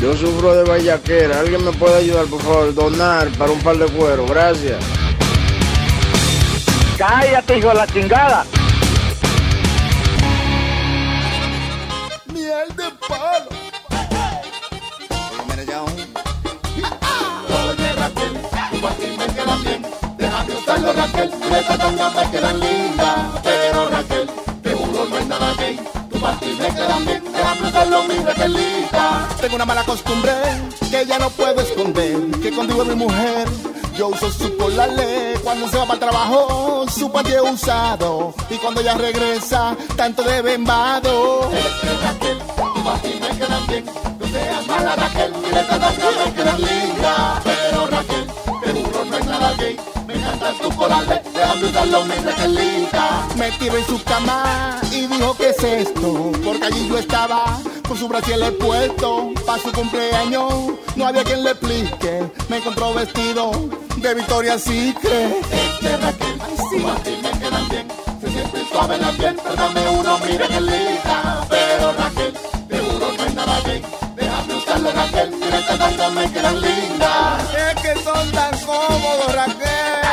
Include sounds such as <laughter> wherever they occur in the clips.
Yo sufro de vallaquera. ¿Alguien me puede ayudar, por favor? Donar para un par de cuero. Gracias. Cállate, hijo de la chingada. Miel de palo. Oye Raquel, tu ti me quedan bien. Déjame usarlo Raquel, estas tangas me quedan lindas. Pero Raquel, te juro no es nada gay. Tu ti me quedan bien, Tengo una mala costumbre que ya no puedo esconder. Que contigo mi mujer. Yo uso su ley cuando se va para el trabajo, su patio usado. Y cuando ella regresa, tanto de bembado. Raquel, tu ti me quedan bien. No seas mala Raquel, estas tangas me lindas. Pero Raquel, te juro no es nada gay. Me encanta tu colales, déjame usarlo mi Raquelita. Me tiró en su cama y dijo, ¿qué es esto? Porque allí yo estaba con su le puesto para su cumpleaños. No había quien le explique. Me encontró vestido de Victoria Secret. Este Raquel, sí. a ti me quedan bien. Se siente suave la piel, pero dame uno, mire que linda. Pero Raquel, de juro no es nada bien. Déjame usarlo, Raquel, mira estas tantas me quedan lindas. Es que son tan cómodos, Raquel.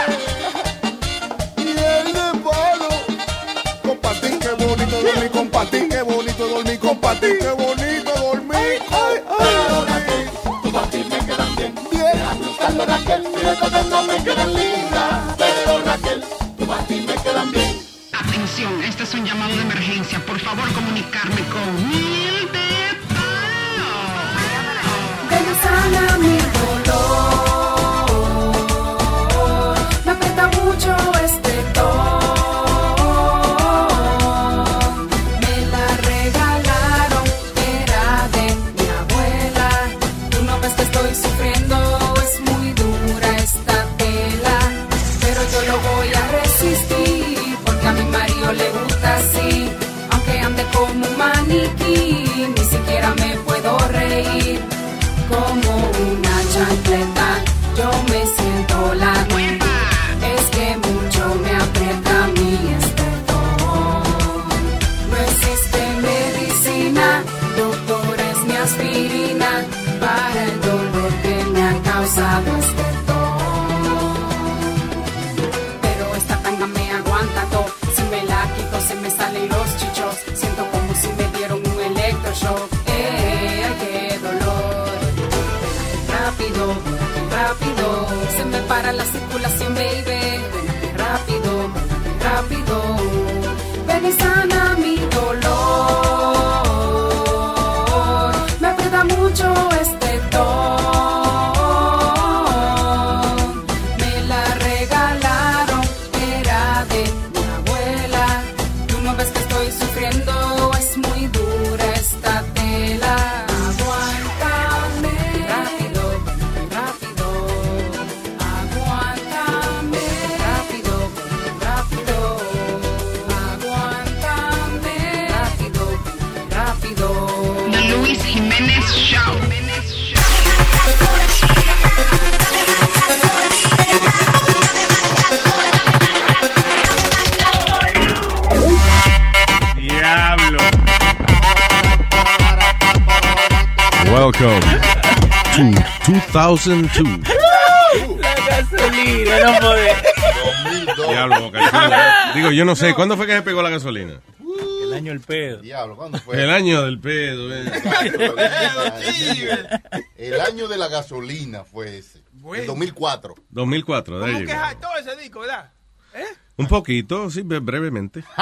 Compartir, qué bonito dormir. Ay, ay, Raquel, tu patín me quedan bien. Bien. Déjame usarlo, Raquel, mira estas tantas me quedan lindas. Pero Raquel, tu patín me quedan bien. Atención, este es un llamado de emergencia. Por favor, comunicarme con Mil de Palo. Ven sana mi dolor. Me aprieta mucho Welcome to 2002. La gasolina, no podés. <laughs> Diablo, Boca Chula. Digo, yo no sé, ¿cuándo fue que se pegó la gasolina? El año del pedo. Diablo, ¿cuándo fue? El año del pedo. eh. El año de la gasolina fue ese. El 2004. 2004, de ahí ¿Cómo que llegó. todo ese disco, verdad? ¿Eh? Un poquito, sí, bre- brevemente. <laughs>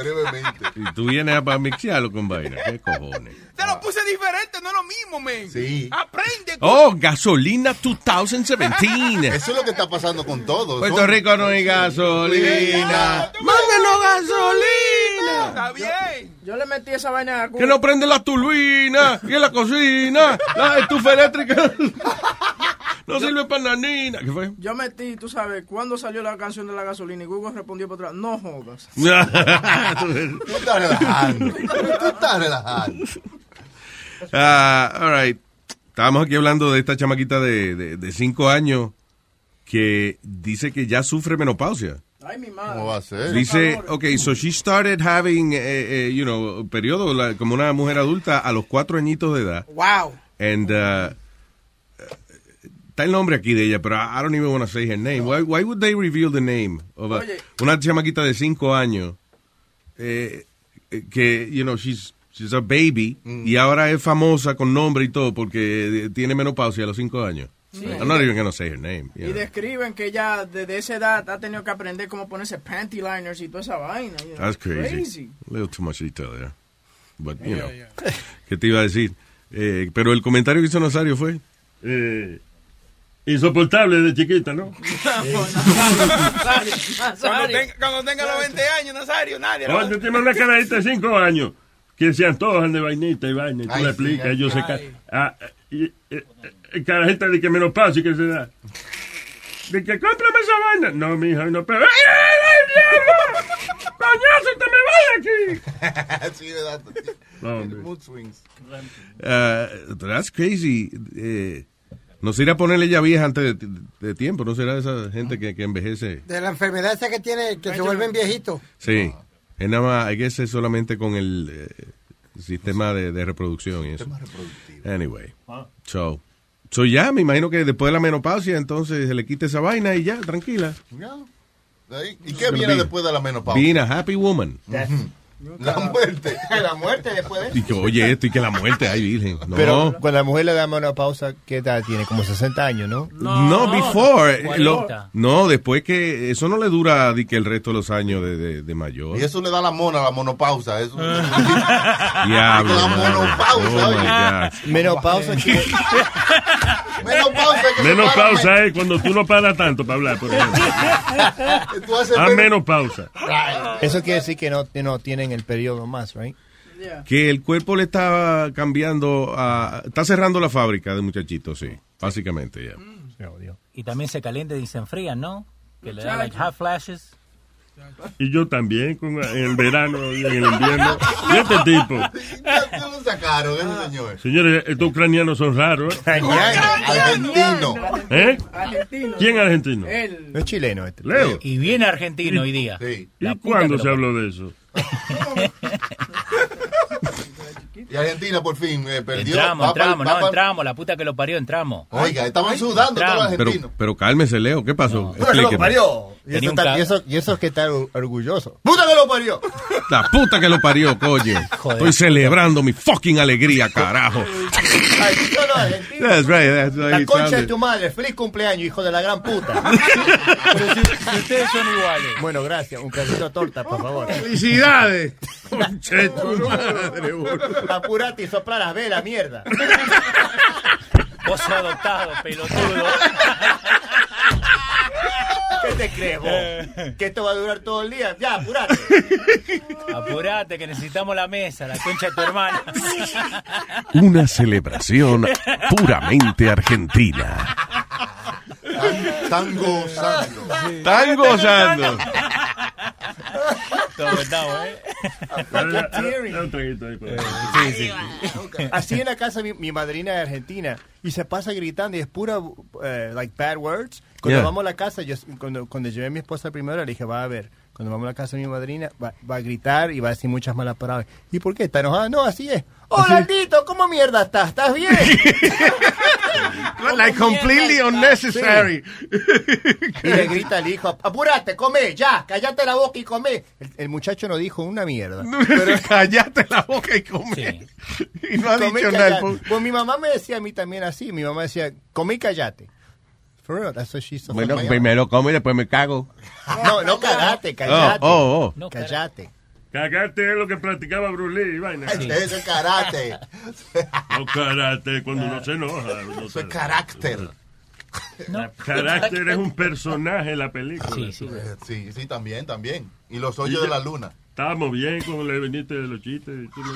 Brevemente. Y tú vienes a para mixearlo con vaina. ¿Qué cojones? Te lo puse diferente, no es lo mismo, men. Sí. Aprende. Oh, gasolina 2017. Eso es lo que está pasando con todo. Puerto Rico no hay gasolina. ¡Mándenos gasolina! Está bien. Yo le metí esa vaina a Que no prende la turbina y en la cocina. La estufa eléctrica <laughs> no sirve para nanina. ¿Qué fue? Yo metí, tú sabes, cuando salió la canción de la gasolina y Google respondió por atrás, no jodas. <laughs> Tú estás relajando. <laughs> Tú estás relajando. Ah, all right. Estábamos aquí hablando de esta chamaquita de, de, de cinco años que dice que ya sufre menopausia. Ay, mi madre. ¿Cómo va a ser? Dice, okay, so she started having, eh, eh, you know, periodo la- como una mujer adulta a los cuatro añitos de edad. Wow. And, uh, está el nombre aquí de ella, pero I don't even want to say her name. Why, why would they reveal the name of a- una chamaquita de cinco años eh, eh, que, you know, she's, she's a baby y ahora es famosa con nombre y todo porque eh, tiene menopausia a los cinco años. Sí. I'm not even gonna say her name. Y know. describen que ella desde esa edad ha tenido que aprender cómo ponerse panty liners y toda esa vaina. you know. That's crazy. Crazy. A little too much detail there. But, you know. <laughs> ¿Qué te iba a decir? Eh, pero el comentario que hizo Nazario fue... Eh, insoportable de chiquita, ¿no? <laughs> Cuando tenga, cuando tenga los 20 años, Nazario, nadie. lo Oye, tiene una carajita de cinco años que se antojan de vainita y vaina. Y tú Ay, le explicas, ellos se ay. ca- ah, y, eh, eh, carajita de que menopausia que se da. De que cómprame esa vaina. No, mija, no, pero. ¡Ay, ay, ay, diablo! ¡Coñazo, te me vaya aquí! <laughs> sí, le da. No. Mood swings. Uh, that's crazy. Eh, no se irá a ponerle ya vieja antes de, de tiempo, ¿no será esa gente que, que envejece? De la enfermedad esa que tiene, que se vuelven viejitos. Sí. Es nada más, I guess es solamente con el eh, sistema de, de reproducción y eso. Anyway. So, so ya, me imagino que después de la menopausia, entonces se le quita esa vaina y ya, tranquila. ¿Y qué viene después de la menopausia? Being a happy woman. La muerte. <laughs> La muerte después de Y que, oye, esto y que la muerte, ay, virgen. <laughs> No, Pero cuando la mujer le da menopausa, ¿qué edad tiene? Como 60 años, ¿no? no, before. eh, lo- 40. no, después que eso no le dura di que el resto de los años de, de, de mayor. Y eso le da la mona, la monopausa. Eso. <laughs> Diablo. La monopausa, Oh. Menopausa, chico. Menopausa. que se Menos para pausa es cuando tú no paras tanto para hablar, por ejemplo. Tú haces A menos- menos pausa. Eso quiere decir que no, que no tienen el periodo más, ¿right? Que el cuerpo le está cambiando, a, está cerrando la fábrica de muchachitos, sí. Básicamente, ya. Y también se calienta y se enfrían, ¿no? Que le da like hot flashes. Y yo también, con, en el verano y en el invierno. Y este tipo. ¿Qué lo sacaron ese señor? Señores, estos ucranianos son raros. ¿eh? <laughs> Argentino. ¿Eh? Argentino. ¿Quién es argentino? Él. No es chileno este. Leo. Y viene argentino hoy día. Sí. ¿Y cuándo se habló de eso? Y Argentina por fin eh, perdió. Entramos, Va entramos, va no, entramos, la puta que lo parió, entramos. Oiga, estaban sudando todos los argentinos. pero cálmese, Leo, ¿qué pasó? Pero lo parió. Y eso, está- y eso, y eso es que está or- orgulloso. ¡Puta que lo parió! La puta que lo parió, coño. <laughs> Estoy celebrando mi fucking alegría, carajo. Ay, no, argentino. That's right, that's how La concha de tu madre. Feliz cumpleaños, hijo de la gran puta. <laughs> Pero si, si ustedes son iguales. Bueno, gracias. Un pedacito de torta, por favor. ¡Felicidades! <laughs> Concha de tu madre, boludo. Apurate y sopla las velas, mierda. Vos sos adoptado, pelotudo. ¿Qué te crees vos? ¿Que esto va a durar todo el día? Ya, apurate. <laughs> Apurate que necesitamos la mesa, la concha de tu hermana. <laughs> Una celebración puramente argentina. Están gozando. Están gozando. <laughs> <laughs> <laughs> Así en la casa mi, mi madrina es argentina y se pasa gritando y es pura eh, like bad words. Cuando Yeah. vamos a la casa, yo cuando, cuando llevé a mi esposa primero le dije, va a ver, cuando vamos a la casa de mi madrina va, va a gritar y va a decir muchas malas palabras. ¿Y por qué? ¿Está enojada? No, así es. Hola, Aldito, ¿cómo mierda estás? ¿Estás bien? <laughs> <laughs> Like completely unnecessary. Y le grita al hijo, apúrate, come, ya, cállate la boca y come. El, el muchacho no dijo una mierda. Pero <laughs> callate la boca y come. Y no ha Come dicho nada. callate. Pues mi mamá me decía a mí también así. Mi mamá decía, come y callate. For real, that's what she used to Bueno, say. primero come y después me cago. <laughs> No, no cagate, callate. Oh, oh, No, Callate. Cagarte es lo que practicaba Bruce Lee y vaina. Eso es karate. <laughs> No karate cuando uno se enoja. uno Eso es se- carácter. No. <laughs> Carácter es un personaje en la película. Sí, sí. Sí, sí, también, también. Y los hoyos de la luna. Estábamos bien cuando le viniste de los chistes. y tú no-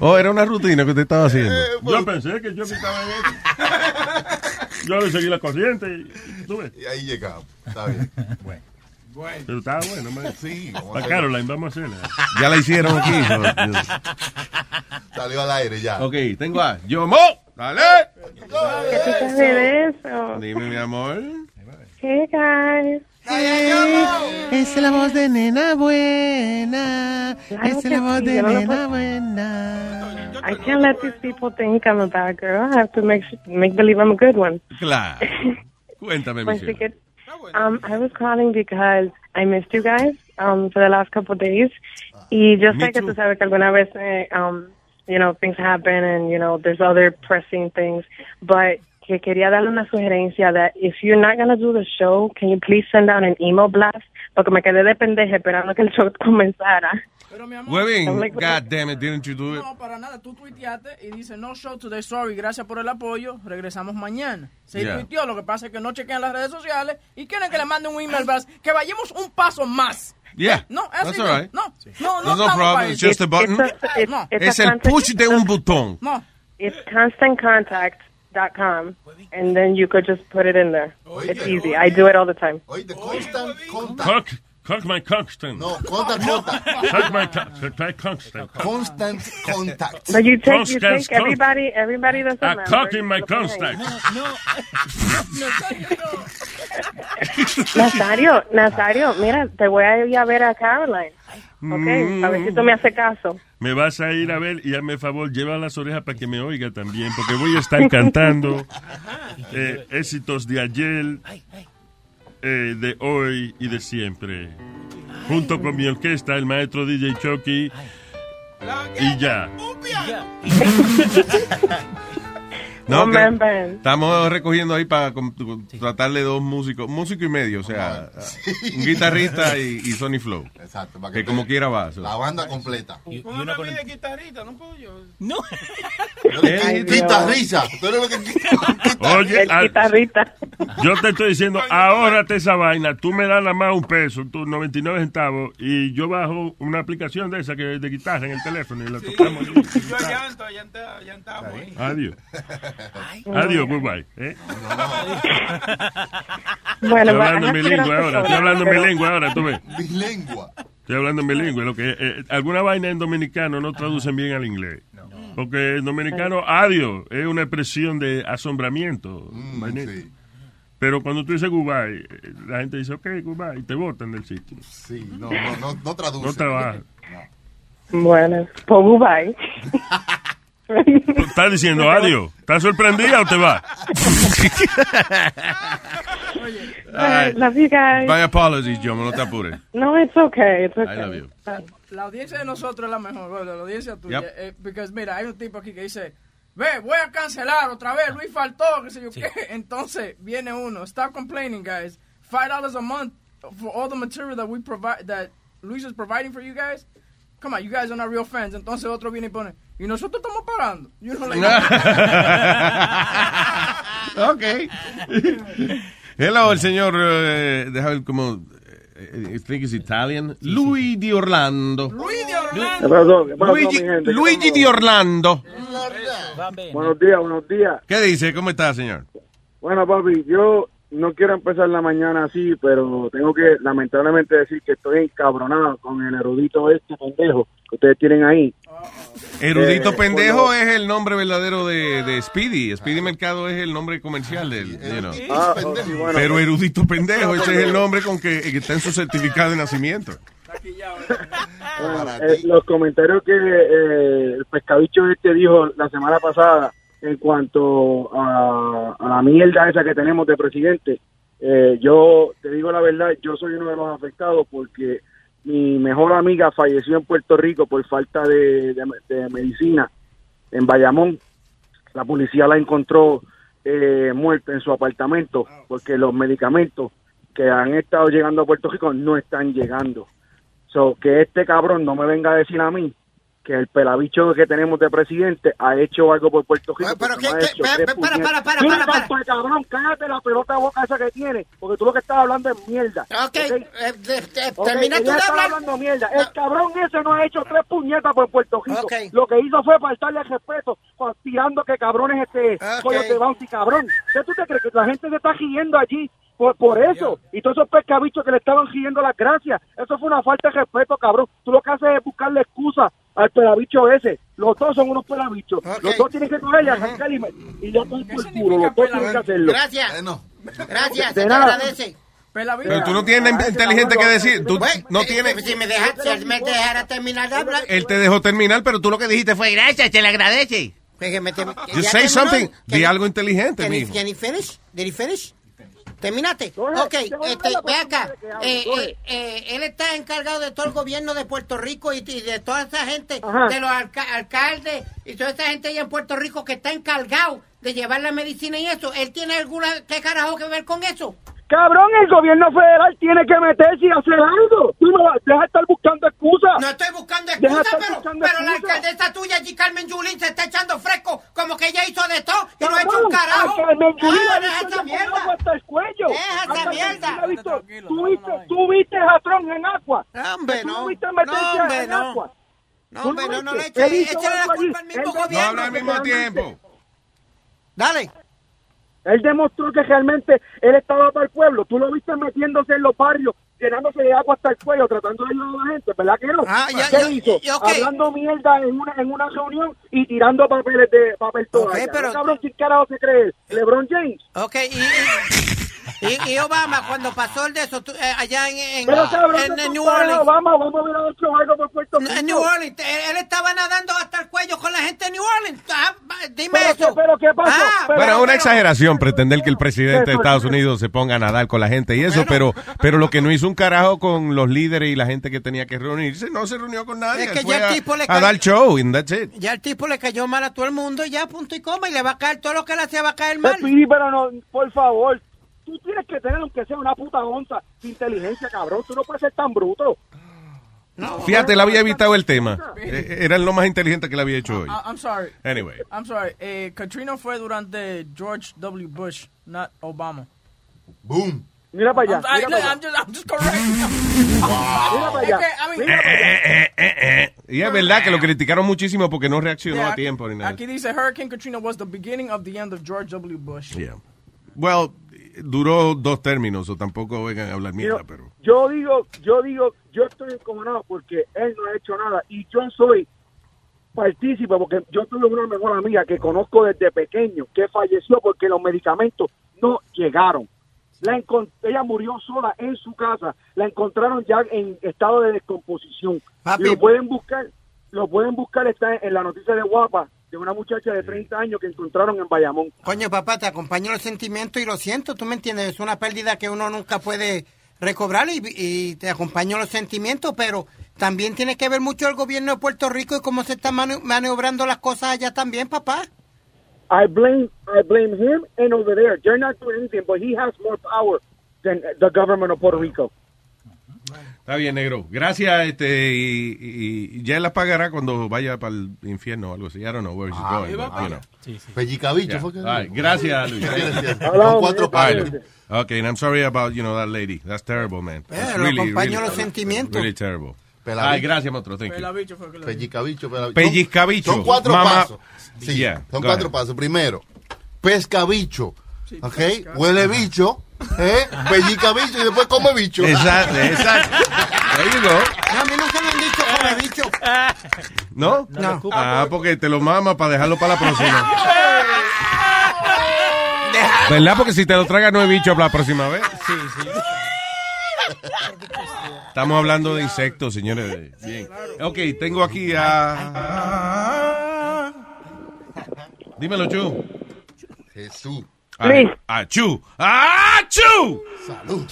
Oh, era una rutina que usted estaba haciendo. Yo pensé que yo me estaba en eso. Yo le seguí la corriente y, tú ves. Y ahí llegamos. Está bien. <laughs> Pero estaba bueno, man. Sí, vamos a Para. Caroline, vamos a hacerla. Ya la hicieron aquí. Salió al aire ya. ok, tengo a Yomo. Dale. ¿Qué tú eso? Dime, mi amor. Hey, guys. Es la voz de nena buena. Claro Es la voz sí, de yo no lo nena buena. I can't let these people think I'm a bad girl. I have to make make believe I'm a good one. Claro. Cuéntame, Pues, Michelle. um, I was calling because I missed you guys um, for the last couple of days. Y yo Me sé que too. tú sabes que alguna vez, eh, um, you know, things happen and, you know, there's other pressing things. But que quería darle una sugerencia that if you're not going to do the show, can you please send out an email blast? Porque me quedé de pendeja esperando que el show <laughs> comenzara. Pero mi amor, Webin, I'm like, God damn it, didn't you do it? no, para nada. Tú tuiteaste y dice no show today, sorry, gracias por el apoyo, regresamos mañana. Se Yeah. tuiteó, lo que pasa es que no chequean las redes sociales y quieren que le mande un email blast, que vayamos un paso más. Yeah, No, that's así all no. right. No, no, no. Problem, it's just a button. It's it's- No. it's Es el contact- push de un botón. No. It's constantcontact.com, and then you could just put it in there. It's easy. I do it all the time. Oíste, constant contact. Cock, cock my constant. No, constant contact. Cock my co- my constant. Constant contact. But you take you Constant take con- everybody everybody that's uh, a A member. cock in my you put it Nazario, Nazario, mira, te voy a ir a ver a Caroline. Ok, a ver si tú me haces caso. Me vas a ir a ver y hazme favor, lleva las orejas para que me oiga también, porque voy a estar cantando <laughs> eh, éxitos de ayer, eh, de hoy y de siempre. Junto con mi orquesta, el maestro DJ Chucky. Y ya. <laughs> No, man estamos recogiendo ahí para tratarle dos músicos, músico y medio, o sea, un guitarrista y, y Sony Flow. Exacto. para Que como quiera va. so. La banda completa. Póngame a mí de guitarrita, no puedo yo. No. Que <laughs> Oye, El ah, guitarrista. yo te estoy diciendo, ahórrate esa vaina, tú me das nada más un peso, tú 99 centavos, y yo bajo una aplicación de esa que de guitarra en el teléfono y la tocamos. Yo llanto, llanta, llantamos. ahí. <laughs> <laughs> Adiós. Adiós, goodbye. ¿eh? <laughs> Bueno, Estoy hablando mi lengua ahora, estoy hablando mi lengua ahora, tú ves. Mi lengua. Estoy hablando mi lengua. Lo que, eh, alguna vaina en dominicano no traducen bien al inglés. Porque en dominicano, adiós, es una expresión de asombramiento. sí. Pero cuando tú dices goodbye, eh, la gente dice, ok, goodbye, y te botan del sitio. Sí, no, no, no, no traduce. No trabaja. Bueno, pues goodbye. <laughs> ¿Estás diciendo adiós? ¿Estás sorprendida o te vas? Ay, Love you guys. My apologies, John, no te apures. No, it's okay. It's okay. I love you. La audiencia de nosotros es la mejor, bueno, la audiencia tuya. Yep. eh, porque mira, hay un tipo aquí que dice, ve, voy a cancelar otra vez, Luis faltó, qué sé yo qué. Entonces viene uno, stop complaining, guys. Five dollars a month for all the material that we provide, that Luis is providing for you guys. Come on, you guys are not real fans. Entonces otro viene y pone, y nosotros estamos pagando. You know, like, <laughs> ok. Hello, el señor, eh, déjame ver cómo, eh, I think it's Italian, Luigi di Orlando. Luis de ¿Qué Orlando. pasó? ¿Qué pasó, Luigi, Luigi di Orlando. Buenos días, buenos días. ¿Qué dice? ¿Cómo está, señor? Bueno, papi, yo no quiero empezar la mañana así, pero tengo que lamentablemente decir que estoy encabronado con el erudito este pendejo que ustedes tienen ahí. Erudito Eh, Pendejo bueno. es el nombre verdadero de, de Speedy. Speedy Mercado es el nombre comercial del. you know. Ah, oh, sí, bueno, Pero Erudito Pendejo, ese es el nombre con que, que está en su certificado de nacimiento. bueno, eh, los comentarios que eh, el pescabicho este dijo la semana pasada en cuanto a, a la mierda esa que tenemos de presidente, eh, yo te digo la verdad, yo soy uno de los afectados porque mi mejor amiga falleció en Puerto Rico por falta de, medicina en Bayamón. La policía la encontró eh, muerta en su apartamento porque los medicamentos que han estado llegando a Puerto Rico no están llegando. So, que este cabrón no me venga a decir a mí que el pelabicho que tenemos de presidente ha hecho algo por Puerto Rico. Pero hecho para, para, para, para, para, cabrón, cállate la pelota boca esa que tiene, porque tú lo que estás hablando es mierda. Ok, eh, termina tú ella de hablar. hablando mierda. El cabrón ese no ha hecho tres puñetas por Puerto Rico. Lo que hizo fue faltarle el respeto, tirando que cabrones este Ok. de bounty, cabrón. ¿Qué tú te crees? Que la gente se está riendo allí por, por eso. Y todos esos pescabichos que le estaban riendo las gracias. Eso fue una falta de respeto, cabrón. Tú lo que haces es buscarle excusa al pelabicho ese. Los dos son unos pelabichos. Los dos tienen que coger y arrancar y, me- y ya todo por el culo. Los dos tienen que hacerlo. Gracias. Gracias, De se te nada. agradece. Pero tú no tienes nada inteligente que decir. Tú no Eh, tienes. Si me deja, si me dejara terminar de hablar. Él te dejó terminar, pero tú lo que dijiste fue gracias, te le agradece. Tem- Just ¿ya say terminó? something. Di algo inteligente, can he- mijo. can he finish? Did he finish? ¿Terminaste? Ok, este, ve acá. Eh, eh, eh, él está encargado de todo el gobierno de Puerto Rico y, y de toda esa gente, Ajá. de los alca- alcaldes y toda esa gente allá en Puerto Rico que está encargado de llevar la medicina y eso. ¿Él tiene alguna, qué carajo que ver con eso? Cabrón, el gobierno federal tiene que meterse y hacer algo. Tú no deja de estar buscando excusas. No estoy buscando Deja de excusas, estar pero, buscando pero la excusas. alcaldesa tuya, allí, Carmen Yulín, se está echando fresco como que ella hizo de todo y no ha hecho un carajo. a Carmen Yulín Ah, la deja viste esa mierda. agua hasta el cuello. Deja A esa mierda. Yulín la viste- Tú viste, tú viste a Tron en agua. Hombre, Tú no. viste meterse No, hombre, en no. agua. No, Tú hombre, no, no le viste. eche, Él hizo échale la culpa al mismo gobierno. No habla al mismo tiempo. Dale. Él demostró que realmente él estaba para el pueblo. Tú lo viste metiéndose en los barrios, llenándose de agua hasta el cuello, tratando de ayudar a la gente, ¿verdad que no? Ah, ya, ¿Qué ya, hizo? ya. Hablando mierda en una, en una reunión y tirando papeles de papel toalla. pero- ¿No, cabrón, ¿quién carajo se cree? él? ¿LeBron James? Ok, y, <laughs> y, y Obama, cuando pasó el de eso, tú, eh, allá en, en, Pero cabrón, en- ¿qué en tú New Orleans. Obama, vamos a ver a hecho algo por Puerto Rico. En New Orleans, él, él estaba nadando hasta el cuello con la gente de New Orleans. Ah, dime Pero eso. pero qué pasó? Ah, Pero es una exageración pretender que el presidente de Estados Unidos se ponga a nadar con la gente y eso, pero pero lo que no hizo un carajo con los líderes y la gente que tenía que reunirse, no se reunió con nadie. Es que ya el a, tipo le a ca- dar show and that's it. Ya el tipo le cayó mal a todo el mundo, ya punto y coma, y le va a caer todo lo que le hacía, va a caer mal. Speedy, pero no, por favor, tú tienes que tener aunque sea una puta onza de inteligencia, cabrón. Tú no puedes ser tan bruto. Fíjate, él había evitado el tema. Eh, Era lo más inteligente que le había hecho hoy. I- I'm sorry. Anyway. I'm sorry. Eh, Katrina fue durante George W. Bush, not Obama. Boom. Mira para allá. I'm, I, mira para allá. I'm just, I'm just correcting. <laughs> Mira para allá. Es que, I mean, Eh, eh, eh. Y es verdad que lo criticaron muchísimo porque no reaccionó Yeah, a tiempo ni nada. Aquí dice Hurricane Katrina was the beginning of the end of George W. Bush. Yeah. Well, duró dos términos, o tampoco vengan a hablar mierda, Yo- pero... Yo digo, yo digo, yo estoy encojonado porque él no ha hecho nada y yo soy partícipe porque yo tuve una mejor amiga que conozco desde pequeño que falleció porque los medicamentos no llegaron. La ella murió sola en su casa, la encontraron ya en estado de descomposición. Papi. Lo pueden buscar, lo pueden buscar está en la noticia de Guapa de una muchacha de 30 años que encontraron en Bayamón. Coño, papá, te acompaño los sentimientos y lo siento, tú me entiendes, es una pérdida que uno nunca puede recobrar y, y te acompaño los sentimientos, pero también tiene que ver mucho el gobierno de Puerto Rico y cómo se están maniobrando las cosas allá también, papá. I blame I blame him and over there. They're not doing anything, but he has more power than the government of Puerto Rico. Está bien, negro. Gracias, este, y, y- y ya las pagará cuando vaya para el infierno o algo así. I don't know where she's Ah, going, ahí va, but, you know. Pellicabicho Yeah. fue que- All right, Gracias, Luis. Con cuatro palos. Okay, and I'm sorry about, you know, that lady. That's terrible, man. That's Eh, acompaño los sentimientos. Really terrible. Pelabicho. Ay, gracias, monstruo. Thank you. Pelabicho fue que lo dijo. Pellicabicho, pelabicho. Pellizcabicho. Son cuatro pasos. Sí, Yeah, son go cuatro ahead. pasos. Primero, pescabicho. ¿Ok? Huele bicho. ¿Eh? Pellica bicho y después come bicho. Exacto, exacto. There you go. No, a mí no se me han dicho come bicho. ¿No? No. Ah, porque te lo mama para dejarlo para la próxima. <laughs> ¿Verdad? Porque si te lo tragas no es bicho para la próxima vez. Sí, sí. Estamos hablando de insectos, señores. Bien. Ok, tengo aquí a... Dímelo, Chu. Jesús. Luis. A Chu. ¡Ah, Chu! Salud.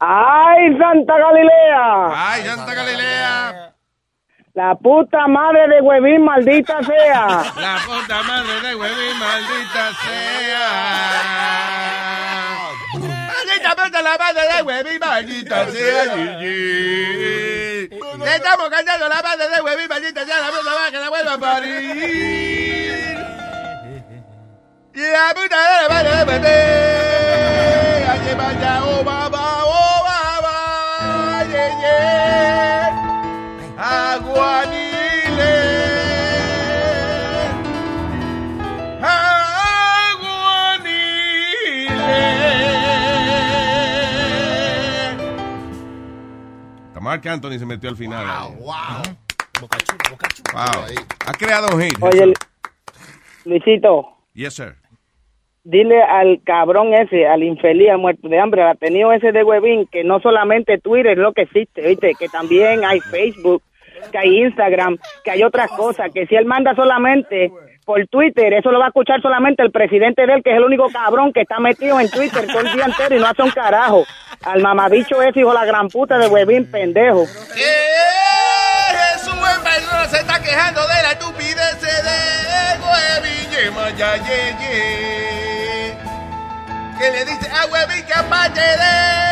¡Ay, Santa Galilea! ¡Ay, Santa Galilea! La puta madre de huevín, maldita sea. La puta madre de huevín, maldita sea. ¡Maldita puta la banda de Webby, maldita sea. Le estamos cantando la banda de Webby, maldita sea la puta va que la vuelva a parir. Y la puta de la banda de Webby. Ay, vaya, oh, baba, oh, baba, ye, ye. Aguanile. Hasta Mark Anthony se metió al final. ahí. Wow. Wow. Ha creado un hit. Oye, Luisito, Yes, sir. Dile al cabrón ese, al infeliz, muerto de hambre, al atenido ese de Webin, que no solamente Twitter es lo que existe, ¿viste? Que también hay Facebook, que hay Instagram, que hay otras cosas, que si él manda solamente por Twitter, eso lo va a escuchar solamente el presidente de él, que es el único cabrón que está metido en Twitter todo el día entero y no hace un carajo. Al mamabicho ese, hijo la gran puta de Webin, pendejo. Se está quejando de la estupidez de Huevín. Que le dice a apache de.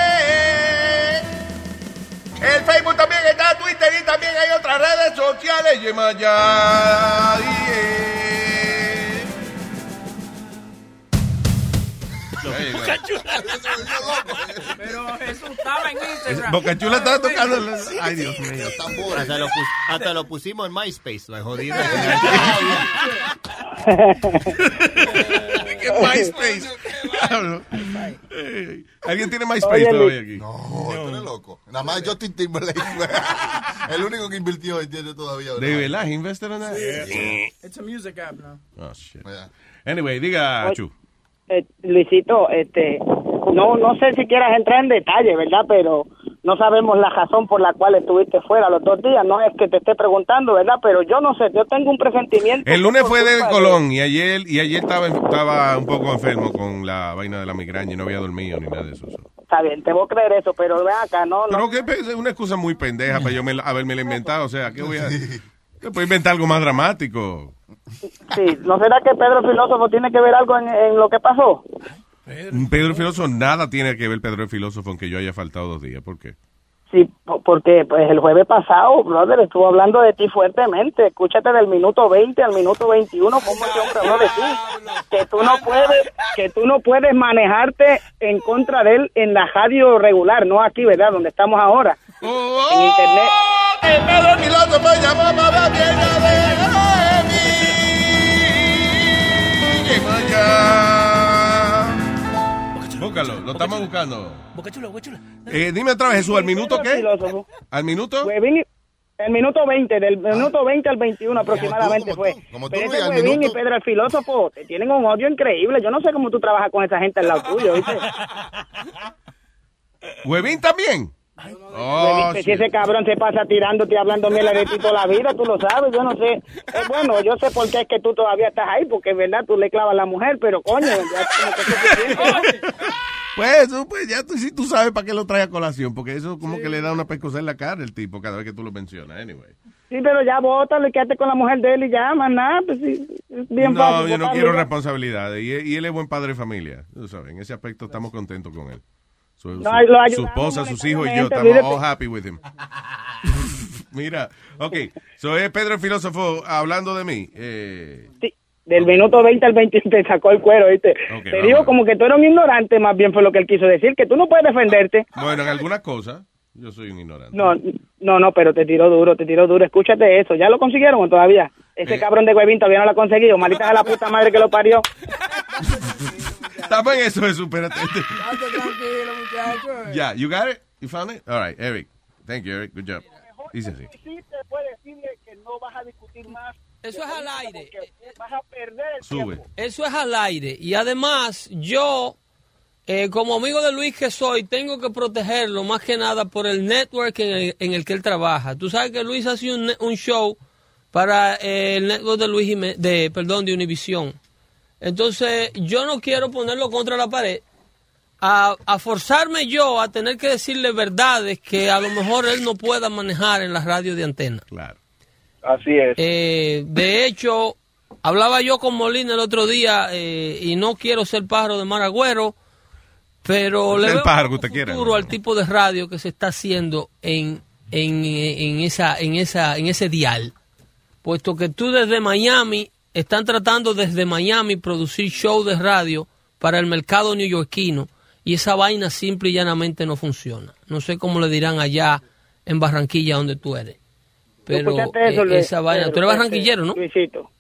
El Facebook también está, Twitter y también hay otras redes sociales. Ye, Pero Jesús estaba en Instagram. Boca Chula estaba tocando. el- Ay, Dios mío. Hasta lo, hasta lo pusimos en MySpace, la jodida. ¿Qué MySpace? Diablo. ¿Alguien tiene MySpace Oye, todavía aquí? No, tú eres loco. Nada más Justin Timberlake <laughs> el único que invirtió y tiene todavía. ¿De verdad? ¿Invested en that? It's a music app now. Oh, shit. Anyway, diga, Chu. Eh, Luisito, este, no, no sé si quieras entrar en detalle, ¿verdad? Pero no sabemos la razón por la cual estuviste fuera los dos días. No es que te esté preguntando, ¿verdad? Pero yo no sé, yo tengo un presentimiento. El lunes fue de culpa Colón y ayer y ayer estaba, estaba un poco enfermo con la vaina de la migraña y no había dormido ni nada de eso. Está bien, te voy a creer eso, pero ve acá, no, no. Pero que es una excusa muy pendeja <laughs> para yo me, haberme la inventado. O sea, ¿qué voy a...? <laughs> Puedo inventar algo más dramático. Sí, ¿no será que Pedro Filósofo tiene que ver algo en, en lo que pasó? Pedro el Filósofo, nada tiene que ver Pedro el Filósofo en que yo haya faltado dos días. ¿Por qué? Sí, po- porque pues el jueves pasado, brother, estuvo hablando de ti fuertemente. Escúchate del minuto 20 al minuto 21 cómo ese hombre habló de ti. Que tú no puedes, que tú no puedes manejarte en contra de él en la radio regular, no aquí, ¿verdad? Donde estamos ahora. En internet. El Pedro Filósofo llamó mamá bien Búscalo, lo estamos buscando. Boca chula, boca chula. Eh, dime otra vez, Jesús, ¿al minuto qué? ¿Al minuto? Huevín y- el minuto 20, del minuto 20 al 21 aproximadamente fue. como tú, Pero ese Huevín y minuto- Pedro el filósofo te tienen un odio increíble. Yo no sé cómo tú trabajas con esa gente al lado tuyo, ¿viste? <laughs> ¿Huevín también? Oh, si ese cabrón se pasa tirándote y hablando miel de ti toda la vida, tú lo sabes, yo no sé. Eh, bueno, yo sé por qué es que tú todavía estás ahí, porque es verdad, tú le clavas a la mujer, pero coño, ya como que. Pues eso, pues ya tú, sí tú sabes para qué lo trae a colación, porque eso como que le da una pescosa en la cara el tipo cada vez que tú lo mencionas, anyway. Sí, pero ya bótalo y quédate con la mujer de él y ya, más nada, pues sí, es bien no, fácil. yo no quiero responsabilidades. Y, y él es buen padre de familia. Tú sabes, en ese aspecto estamos contentos con él. Su, No, su- lo su ayudamos esposa, sus hijos y yo estamos olvídate. all happy with him. <laughs> Mira, ok, so es Pedro el filósofo hablando de mí. Eh, Sí, del minuto 20 al 20 <laughs> te sacó el cuero, ¿viste? Te digo como que tú eres un ignorante, más bien fue lo que él quiso decir, que tú no puedes defenderte. bueno, en algunas cosas yo soy un ignorante. No, no, no, pero te tiró duro, te tiró duro. Escúchate eso. ¿Ya lo consiguieron o todavía? Ese Eh. cabrón de Huevín todavía no lo ha conseguido. Maldita de la puta madre que lo parió. <laughs> Estamos en eso, Jesús, espérate. <laughs> tranquilo, muchacho. Ya, you got it? You found it? All right, Eric. Thank you, Eric. Good job. Dice así. Sí, te puede decirle que no vas a discutir más. Eso es al aire. Vas a perder el Sube. Eso es al aire. Y además, yo, eh, como amigo de Luis que soy, tengo que protegerlo más que nada por el network en el, en el que él trabaja. Tú sabes que Luis hace un, un show para eh, el network de Luis Jimé- de, perdón, de Univision. Entonces, yo no quiero ponerlo contra la pared. A, a forzarme yo a tener que decirle verdades que a lo mejor él no pueda manejar en la radio de antena. Claro. Así es. Eh, de hecho, hablaba yo con Molina el otro día eh, y no quiero ser pájaro de Maragüero, Pero Es le el veo pájaro que usted quiera. futuro al tipo de radio que se está haciendo en, en, en esa, en, esa, en ese dial. Puesto que tú desde Miami, están tratando desde Miami producir show de radio para el mercado neoyorquino y esa vaina simple y llanamente no funciona. No sé cómo le dirán allá en Barranquilla donde tú eres. Pero eso, eh, Luis? esa vaina, Pedro, tú eres este, barranquillero, ¿no? Luisito.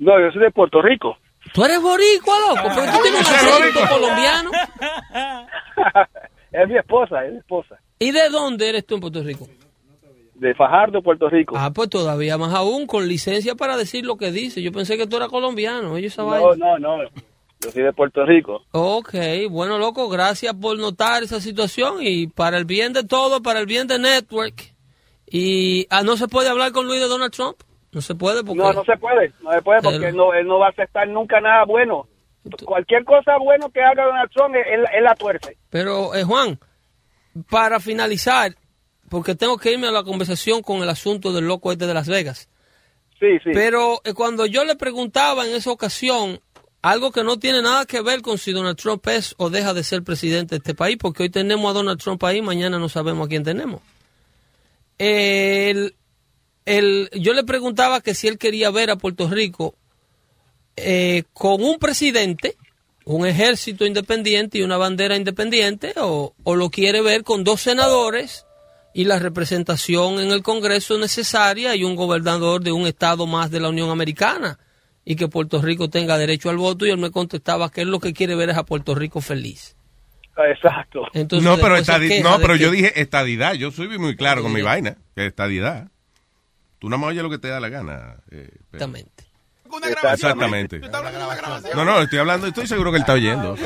No, yo soy de Puerto Rico. Tú eres boricua, loco, pero tú tienes un <laughs> acento colombiano. <laughs> es mi esposa, es mi esposa. ¿Y de dónde eres tú en Puerto Rico? De Fajardo, Puerto Rico. Ah, pues todavía más aún, con licencia para decir lo que dice. Yo pensé que tú eras colombiano, esa no, no, no. Yo soy de Puerto Rico. Ok, bueno, loco, gracias por notar esa situación y para el bien de todo, para el bien de Network. Y ah, no se puede hablar con Luis de Donald Trump. No se puede porque... No, no se puede. No se puede porque él no, él no va a aceptar nunca nada bueno. Cualquier cosa bueno que haga Donald Trump, él, él la tuerce. Pero, eh, Juan, para finalizar, porque tengo que irme a la conversación con el asunto del loco este de Las Vegas. Sí, sí. Pero eh, cuando yo le preguntaba en esa ocasión algo que no tiene nada que ver con si Donald Trump es o deja de ser presidente de este país, porque hoy tenemos a Donald Trump ahí, mañana no sabemos a quién tenemos. El, el- yo le preguntaba que si él quería ver a Puerto Rico eh, con un presidente, un ejército independiente y una bandera independiente, o, o lo quiere ver con dos senadores y la representación en el Congreso necesaria y un gobernador de un estado más de la Unión Americana y que Puerto Rico tenga derecho al voto y él me contestaba que él lo que quiere ver es a Puerto Rico feliz. Exacto. Entonces, no, pero, estadi- no, que- yo dije estadidad. Yo soy muy claro con mi vaina. Que estadidad. Tú nada más oyes lo que te da la gana. eh, pero- Exactamente. Exactamente. No, no, estoy hablando, estoy seguro que él está oyendo.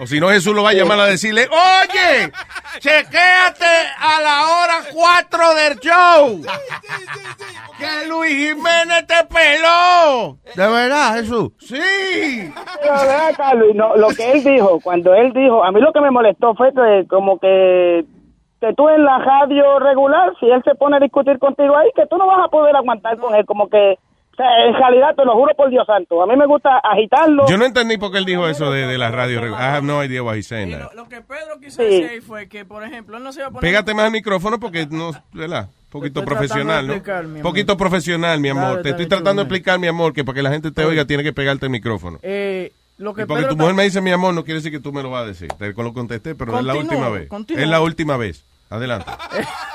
O si no, Jesús lo va a llamar a decirle, oye, chequéate a la hora 4 del show. Que Luis Jiménez te peló. ¿De verdad, Jesús? Sí. Pero acá, Luis, no, lo que él dijo, cuando él dijo, a mí lo que me molestó fue que como que, que tú en la radio regular, si él se pone a discutir contigo ahí, que tú no vas a poder aguantar con él, como que, o sea, en realidad te lo juro por Dios santo, a mí me gusta agitarlo. Yo no entendí por qué él dijo eso de, de la radio. I have no idea what he's saying. Lo que Pedro quiso decir ahí fue que, por ejemplo, él no se iba a poner... Pégate más al micrófono porque no, ¿verdad? Poquito profesional, ¿no? Poquito profesional, mi amor. Claro, te estoy tratando de explicar, mi amor, que para que la gente te oiga tiene que pegarte el micrófono. Eh, lo que Y porque Pedro tu mujer me dice mi amor, no quiere decir que tú me lo vas a decir. Te lo contesté, pero es la última vez. continúa. Es la última vez. Adelante.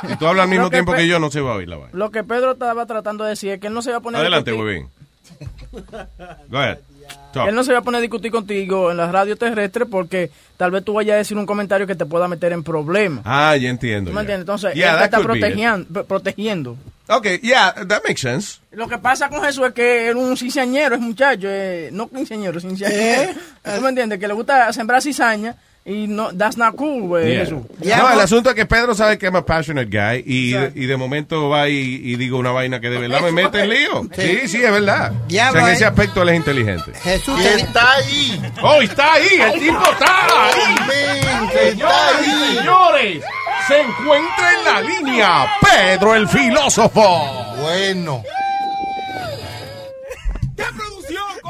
Si tú hablas al <laughs> mismo que tiempo Pe- que yo, no se va a oír la vaina. Lo que Pedro estaba tratando de decir es que él no se iba a poner... a Adelante, discutir- huevín. Go ahead. Talk. Él no se va a poner a discutir contigo en la radio terrestre porque tal vez tú vayas a decir un comentario que te pueda meter en problemas. Ah, ya entiendo. ¿Tú me entiendes? Entonces, Yeah, él te está protegiendo, protegiendo. Ok, yeah, that makes sense. Lo que pasa con Jesús es que él es un cizañero, es muchacho, eh, no quinceañero, cizañero. <laughs> ¿Tú me entiendes? Que le gusta sembrar cizaña y no, that's not cool, Yeah. Jesús. No, el asunto es que Pedro sabe que es a passionate guy y, y de momento va y, y digo una vaina que de verdad me mete en lío. Sí, sí, es verdad. Ya o sea, en ese eh. aspecto él es inteligente. Jesús está ahí. ¡Oh, está ahí! ¡El tipo está ahí! Está ahí. señores! Se encuentra en la línea Pedro el filósofo. Bueno.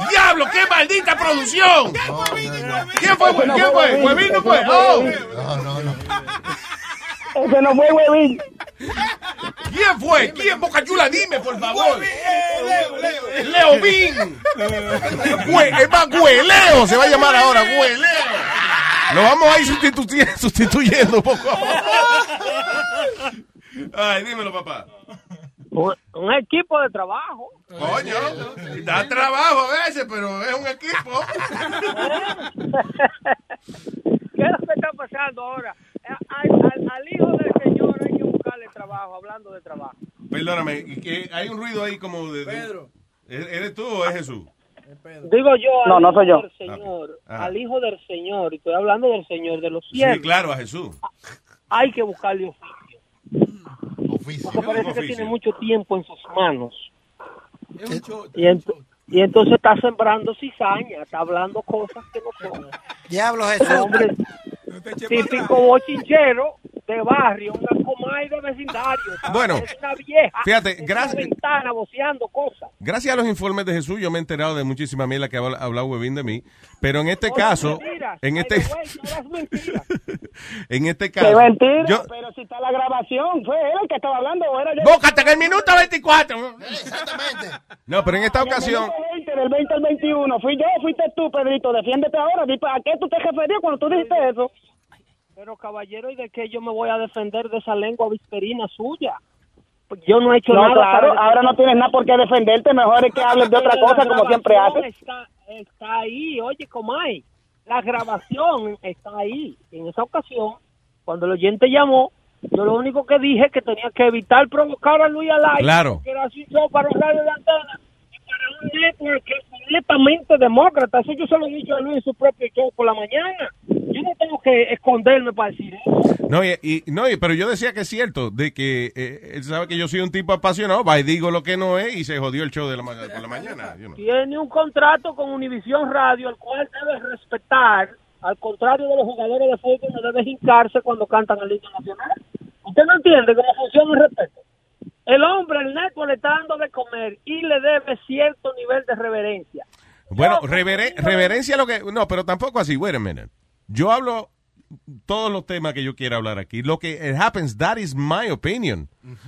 ¡Diablo, qué maldita producción! ¿Quién fue? ¿Quién fue? ¿Huevín no fue? ¡Oh! No, no, no. Ese no fue huevín. ¿Quién fue? ¿Quién? Boca Chula, dime, por favor. Leo Bin. Hue- Es más, Hueleo se va a llamar ahora, Hueleo. Lo vamos a ir sustitu- sustituyendo poco a poco. Ay, dímelo, papá. Un, un equipo de trabajo. Coño, da trabajo a veces, pero es un equipo. <laughs> ¿Qué es lo que está pasando ahora? Al, al- al hijo del señor hay que buscarle trabajo, hablando de trabajo. Perdóname, y que hay un ruido ahí como de... Pedro. ¿Eres tú o es Jesús? Digo yo, al No, no hijo soy yo. del Señor, Ah. al hijo del Señor, y estoy hablando del Señor, de los Sí, cielos, claro, a Jesús. hay que buscarle oficio. Oficio. Porque parece que tiene mucho tiempo en sus manos. Y, ent- y entonces está sembrando cizaña, está hablando cosas que no son. Diablo Jesús. Hombre, típico bochinchero de barrio, una Comay de vecindario. ¿sabes? Bueno, es una vieja. fíjate, gracias- ventana voceando cosas. Gracias a los informes de Jesús, yo me he enterado de muchísima mierda que ha habla- hablado Webin de mí. Pero en este caso, mentiras, en este, mentiras. <laughs> en este Qué caso, mentira, yo, pero si está la grabación, ¿fue él el que estaba hablando o era yo? Búscate en el minuto 24. no, pero en esta ocasión, En el 20, del 20 al 21, fui yo, fuiste tú, Pedrito, defiéndete ahora, di, ¿a qué tú te referías cuando tú dijiste eso? Pero caballero, ¿y de qué yo me voy a defender de esa lengua visperina suya? Pues yo no he hecho No, nada. claro, ahora no tienes nada por qué defenderte, mejor es que hables de otra La cosa como siempre haces. Está, está ahí, oye, Comay. La grabación está ahí. En esa ocasión, cuando el oyente llamó, yo lo único que dije es que tenía que evitar provocar a Luis al aire. Claro. porque era así show para radio de antena y para un network que es completamente demócrata. Eso yo se lo he dicho a Luis en su propio show por la mañana. Yo no tengo que esconderme para decir eso. no, y, y- no, y- pero yo decía que es cierto, de que eh, él sabe que yo soy un tipo apasionado, va y digo lo que no es y se jodió el show de la, por la mañana. you know. tiene un contrato con Univisión Radio, el cual debe respetar, al contrario de los jugadores de fútbol, no debe hincarse cuando cantan el himno nacional. ¿Usted no entiende cómo funciona el respeto? El hombre, el neto, le está dando de comer y le debe cierto nivel de reverencia. Bueno, reveren- reverencia lo que... No, pero tampoco así, wait a minute. Yo hablo todos los temas que yo quiera hablar aquí. Lo que it happens, that is my opinion.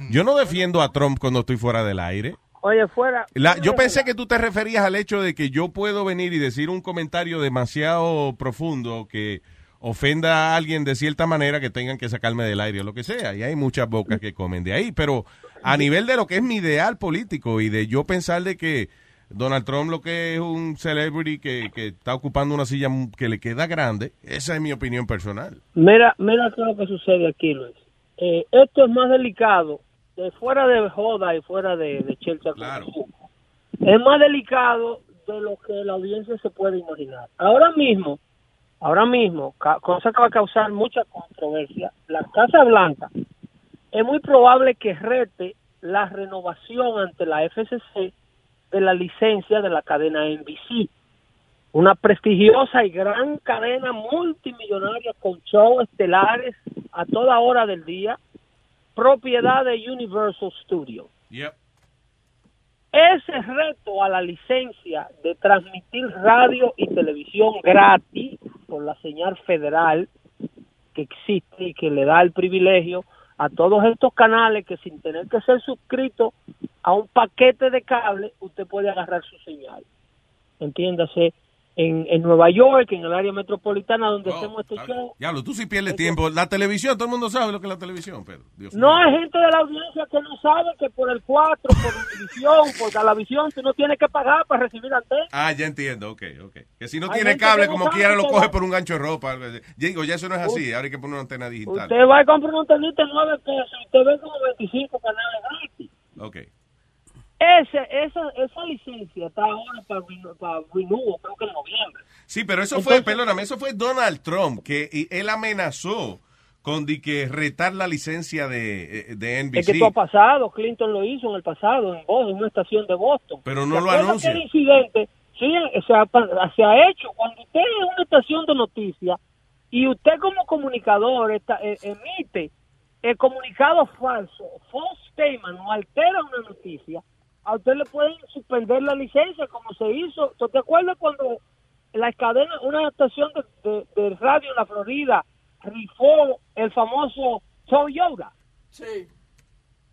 Yo no defiendo a Trump cuando estoy fuera del aire. Oye, fuera. La- yo pensé que tú te referías al hecho de que yo puedo venir y decir un comentario demasiado profundo que ofenda a alguien de cierta manera que tengan que sacarme del aire o lo que sea. Y hay muchas bocas que comen de ahí. Pero a nivel de lo que es mi ideal político y de yo pensar de que Donald Trump lo que es un celebrity que, que está ocupando una silla que le queda grande, esa es mi opinión personal. Mira, mira qué es lo que sucede aquí, Luis. Eh, esto es más delicado, de fuera de joda y fuera de, de chelcha. Es más delicado de lo que la audiencia se puede imaginar. Ahora mismo, ahora mismo, cosa que va a causar mucha controversia, la Casa Blanca es muy probable que rete la renovación ante la FCC de la licencia de la cadena NBC una prestigiosa y gran cadena multimillonaria con shows estelares a toda hora del día, propiedad de Universal Studios. Ese reto a la licencia de transmitir radio y televisión gratis por la señal federal que existe y que le da el privilegio a todos estos canales que sin tener que ser suscrito a un paquete de cable, usted puede agarrar su señal. Entiéndase, en, en Nueva York, en el área metropolitana donde hacemos este show, Diablo, tú sí pierdes tiempo. La televisión, todo el mundo sabe lo que es la televisión, Pedro. Dios no hay gente de la audiencia que no sabe que por el 4, por televisión, por Galavisión, tú no tienes que pagar para recibir antena. Ah, ya entiendo, ok, ok. Que si no Hay tiene cable, no como quiera, lo coge va- por un gancho de ropa. digo, ya eso no es así, ahora hay que poner una antena digital. Usted va y compra una antenita de 9 pesos y usted ve como 25 canales gratis. Ok. Ese, esa, esa licencia está ahora para, para renewal, creo que en noviembre. Sí, pero eso fue, perdóname, eso fue Donald Trump, que y él amenazó con di que retar la licencia de, eh, de Es NBC. que esto ha pasado, Clinton lo hizo en el pasado, en Boston, en una estación de Boston. Pero no ¿Se lo anuncia. el incidente, sí, se ha, se ha hecho. Cuando usted es una estación de noticias y usted como comunicador está- eh, emite el comunicado falso, false statement, o altera una noticia, a usted le pueden suspender la licencia, como se hizo. ¿Tú te acuerdas cuando la cadena, una estación de, de- de radio en la Florida rifó el famoso Toyota? Sí.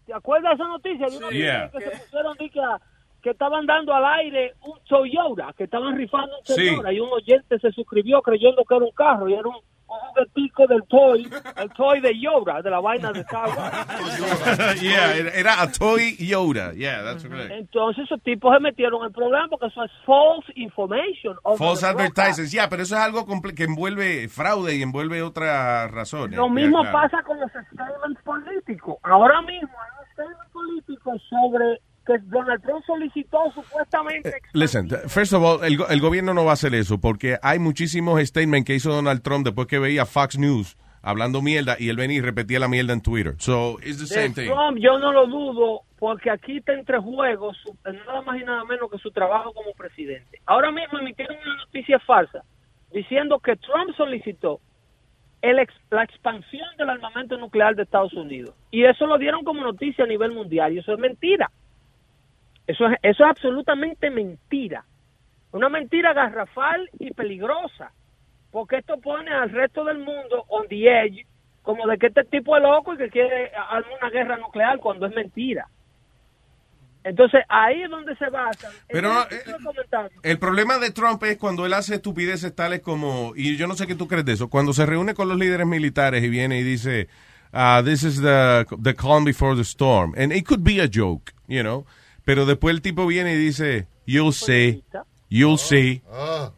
¿Te acuerdas de esa noticia? De una Yeah. que se pusieron a- que estaban dando al aire un Toyota, que estaban rifando un Sí. Toyota y un oyente se suscribió creyendo que era un carro y era un, un juguetico del toy, el toy de Yoda, de la vaina de Star Wars. <laughs> yeah, era- a Toy Yoda. Yeah, that's correct. Entonces esos tipos se metieron en el programa porque eso es false information. over False advertising, ya, pero eso es algo que envuelve fraude y envuelve otras razones. Lo Yeah, mismo claro. pasa con los statements políticos. Ahora mismo hay un statement político sobre que Donald Trump solicitó supuestamente Listen, first of all, el, el gobierno no va a hacer eso porque hay muchísimos statements que hizo Donald Trump después que veía Fox News hablando mierda y él venía y repetía la mierda en Twitter. So, it's the same de thing. Trump yo no lo dudo porque aquí está entre juegos nada más y nada menos que su trabajo como presidente. Ahora mismo emitieron una noticia falsa diciendo que Trump solicitó el ex- la expansión del armamento nuclear de Estados Unidos. Y eso lo dieron como noticia a nivel mundial y eso es mentira. Eso es, eso es absolutamente mentira. Una mentira garrafal y peligrosa. Porque esto pone al resto del mundo on the edge como de que este tipo es loco y que quiere armar una guerra nuclear cuando es mentira. Entonces ahí es donde se basa. Pero, eh. El problema de Trump es cuando él hace estupideces tales como, y yo no sé qué tú crees de eso, cuando se reúne con los líderes militares y viene y dice, ah, this is the, the calm before the storm. And it could be a joke, you know. Pero después el tipo viene y dice, you'll see, you'll see. Ah,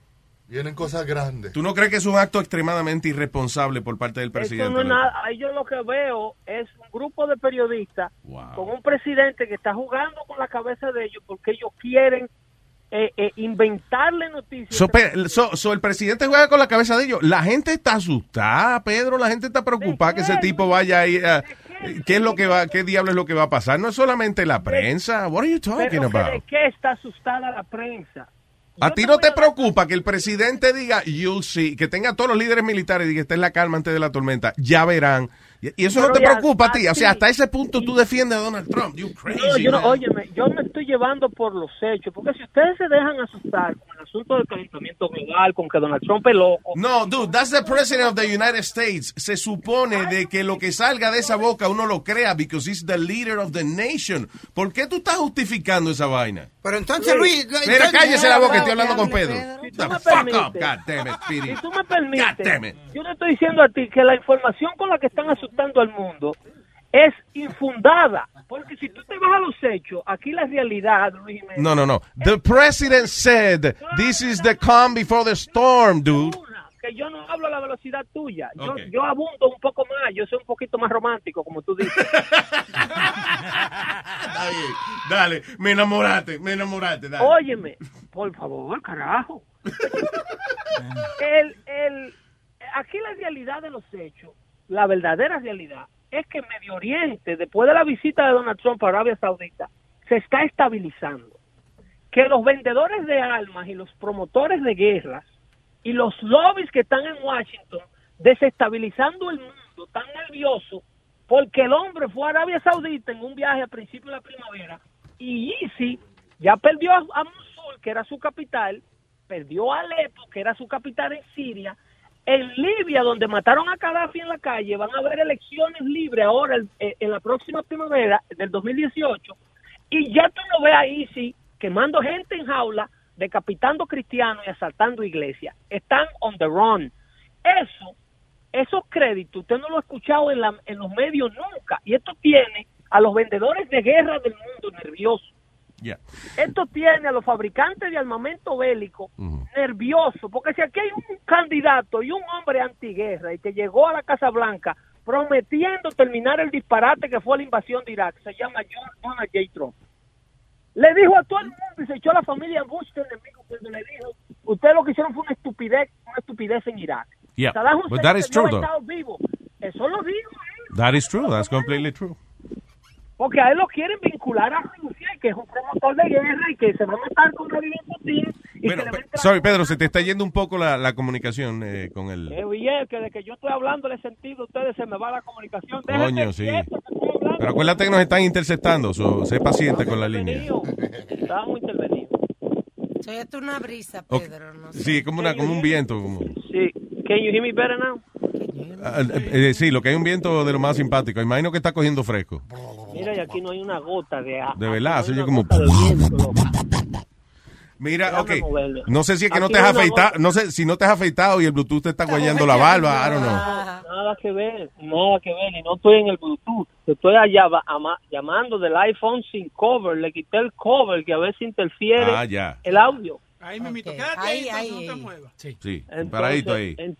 vienen cosas grandes. ¿Tú no crees que es un acto extremadamente irresponsable por parte del Eso presidente? no es nada. Ahí yo lo que veo es un grupo de periodistas con un presidente que está jugando con la cabeza de ellos porque ellos quieren eh, eh, inventarle noticias. So, pe- so- so el presidente juega con la cabeza de ellos. La gente está asustada, Pedro. La gente está preocupada que ese tipo vaya ahí. a- ¿Qué es lo que va? ¿Qué diablo es lo que va a pasar? No es solamente la prensa. What are you talking about? ¿de qué está asustada la prensa? ¿A ti no te preocupa que el presidente diga, you'll see, que tenga a todos los líderes militares y que esté en la calma antes de la tormenta? Ya verán. Y eso no te preocupa a ti. O sea, hasta ese punto tú defiendes a Donald Trump. You crazy, No, yo no, óyeme, yo me estoy llevando por los hechos, porque si ustedes se dejan asustar con asunto del calentamiento global, con que Donald Trump es loco, No, dude, that's the president of the United States. Se supone de que lo que salga de esa boca uno lo crea because he's the leader of the nation. ¿Por qué tú estás justificando esa vaina? Pero entonces, Luis... Mira, cállese la boca, estoy hablando con Pedro. Si tú The me fuck permites. up, God damn it, Speedy. Si tú me permites, God damn it. yo te estoy diciendo a ti que la información con la que están asustando al mundo es infundada. Porque si tú te vas a los hechos, aquí la realidad, Luis Jiménez, No, no, no. The president said this is the calm before the storm, dude. que yo no hablo a la velocidad tuya. Yo, yo abundo un poco más, yo soy un poquito más romántico, como tú dices. <laughs> Bien. Dale, me enamoraste, me enamoraste, dale. Óyeme, por favor, carajo. <laughs> el, el, aquí la realidad de los hechos, la verdadera realidad, es que Medio Oriente, después de la visita de Donald Trump a Arabia Saudita, se está estabilizando. Que los vendedores de armas y los promotores de guerras y los lobbies que están en Washington desestabilizando el mundo, tan nervioso, porque el hombre fue a Arabia Saudita en un viaje a principios de la primavera y Isi ya perdió a Mosul, que era su capital, perdió a Alepo, que era su capital en Siria. En Libia, donde mataron a Gaddafi en la calle, van a haber elecciones libres ahora en la próxima primavera del 2018. Y ya tú no ves a Isi quemando gente en jaula, decapitando cristianos y asaltando iglesias. Están on the run. Eso, esos créditos, usted no lo ha escuchado en, la- en los medios nunca. Y esto tiene a los vendedores de guerra del mundo nerviosos. Yeah. Esto tiene a los fabricantes de armamento bélico nerviosos, porque si aquí hay un candidato y un hombre antiguerra y que llegó a la Casa Blanca prometiendo terminar el disparate que fue la invasión de Irak, se llama John Donald J. Trump. Le dijo a todo el mundo y se echó a la familia Bush de enemigo cuando le dijo, ustedes lo que hicieron fue una estupidez, una estupidez en Irak. Yeah, Saddam but Hussein that is true, though. vivo. Eso lo dijo That is true. That's completely true. Porque a él lo quieren vincular a Rusia, que es un promotor de guerra y que se va a matar con Vladimir Putin. Y Bueno, que le a sorry, Pedro, se te está yendo un poco la, la comunicación eh, con el... Eh, que de que yo estoy hablando le sentido, ustedes se me va la comunicación. Coño, sí. Pero acuérdate que nos están interceptando, so, sé paciente con la línea. Estamos intervenidos. Soy esto una brisa. Pedro. No sé. Sí, como, una, como un viento. Como, Sí. Can you hear me better now? Ah, eh, eh, sí, lo que hay un viento de lo más simpático. Imagino que está cogiendo fresco. Mira, y aquí no hay una gota de agua. De verdad, se oye como... <laughs> Mira, ok. No sé si es que no te has afeitado, no sé si no te has afeitado y el Bluetooth te está guayando la barba, I don't know. Nada que ver, nada que ver, y no estoy en el Bluetooth. Estoy allá llamando del iPhone sin cover, le quité el cover que a veces interfiere Ah, ya. el audio. Ahí me quédate Ahí, ahí, ahí, no te muevas. Sí, Entonces, paradito ahí. en-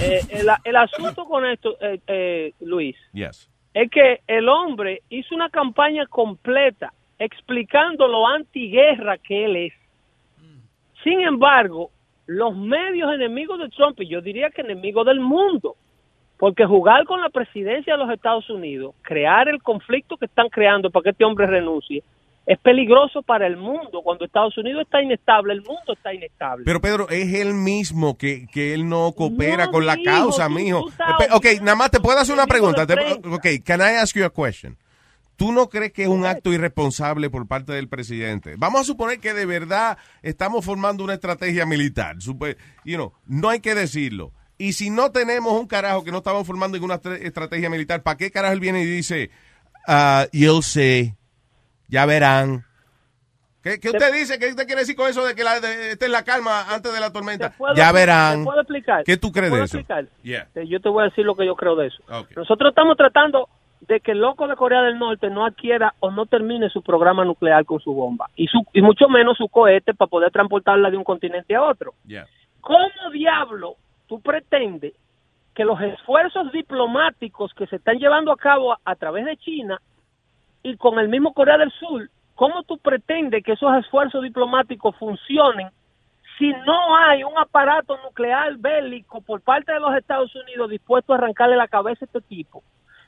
eh, el, el asunto con esto, eh, eh, Luis, Yes. es que el hombre hizo una campaña completa explicando lo antiguerra que él es. Sin embargo, los medios enemigos de Trump, y yo diría que enemigos del mundo, porque jugar con la presidencia de los Estados Unidos, crear el conflicto que están creando para que este hombre renuncie, es peligroso para el mundo. Cuando Estados Unidos está inestable, el mundo está inestable. Pero Pedro, es él mismo que, que él no coopera No, con la causa, tú- mijo. tú sabes- Ok, nada más te puedo hacer una pregunta. ok, can I ask you a question? ¿Tú no crees que es un acto irresponsable por parte del presidente? Vamos a suponer que de verdad estamos formando una estrategia militar. Supe- you know, no hay que decirlo. Y si no tenemos un carajo que no estamos formando ninguna estra- estrategia militar, ¿para qué carajo él viene y dice, ah, you'll see, ya verán? ¿Qué, qué usted dice? ¿Qué usted quiere decir con eso de que la, de- esta es la calma antes de la tormenta? ¿Puedo- Ya ¿Te verán. puedo explicar? ¿Qué tú crees ¿Puedo de eso? Yeah. Yo te voy a decir lo que yo creo de eso. Nosotros estamos tratando de que el loco de Corea del Norte no adquiera o no termine su programa nuclear con su bomba y, su, y mucho menos su cohete para poder transportarla de un continente a otro. Yeah. ¿Cómo diablo tú pretendes que los esfuerzos diplomáticos que se están llevando a cabo a, a través de China y con el mismo Corea del Sur, cómo tú pretendes que esos esfuerzos diplomáticos funcionen si no hay un aparato nuclear bélico por parte de los Estados Unidos dispuesto a arrancarle la cabeza a este tipo?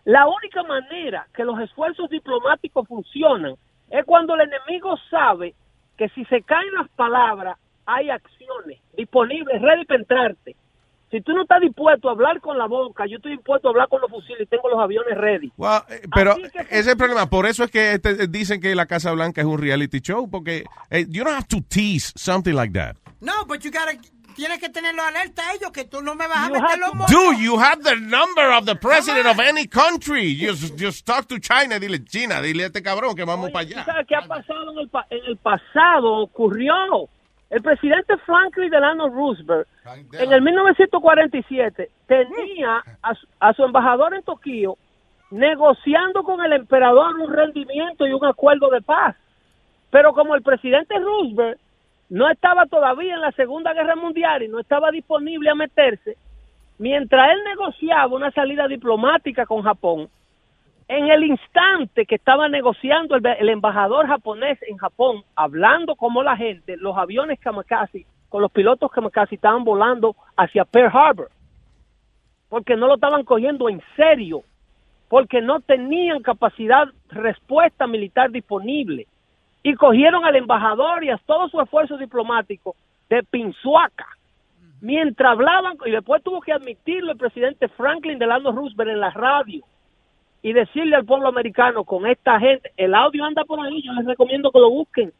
La única manera que los esfuerzos diplomáticos funcionan es cuando el enemigo sabe que si se caen las palabras, hay acciones disponibles, ready para entrarte. Si tú no estás dispuesto a hablar con la boca, yo estoy dispuesto a hablar con los fusiles y tengo los aviones ready. Well, eh, pero que- ese es el problema. Por eso es que este- dicen que la Casa Blanca es un reality show, porque eh, you don't have to tease something like that. No, but you gotta, tienes que tenerlo alerta a ellos, que tú no me vas a You meter have los mocos. Dude, you have the number of the president of any country. Just, just talk to China. Dile, China, dile a este cabrón que vamos para ¿Tú allá. sabes qué ha pasado en el, pa- en el pasado? Ocurrió. El presidente Franklin Delano Roosevelt, en el 1947, tenía a, su- a su embajador en Tokio negociando con el emperador un rendimiento y un acuerdo de paz. Pero como el presidente Roosevelt no estaba todavía en la Segunda Guerra Mundial y no estaba disponible a meterse, mientras él negociaba una salida diplomática con Japón, en el instante que estaba negociando el, el embajador japonés en Japón, hablando como la gente, los aviones kamikaze, con los pilotos kamikaze estaban volando hacia Pearl Harbor, porque no lo estaban cogiendo en serio, porque no tenían capacidad respuesta militar disponible, y cogieron al embajador y a todo su esfuerzo diplomático de Pinzuaca, mientras hablaban, y después tuvo que admitirlo el presidente Franklin Delano Roosevelt en la radio, y decirle al pueblo americano con esta gente, el audio anda por ahí, yo les recomiendo que lo busquen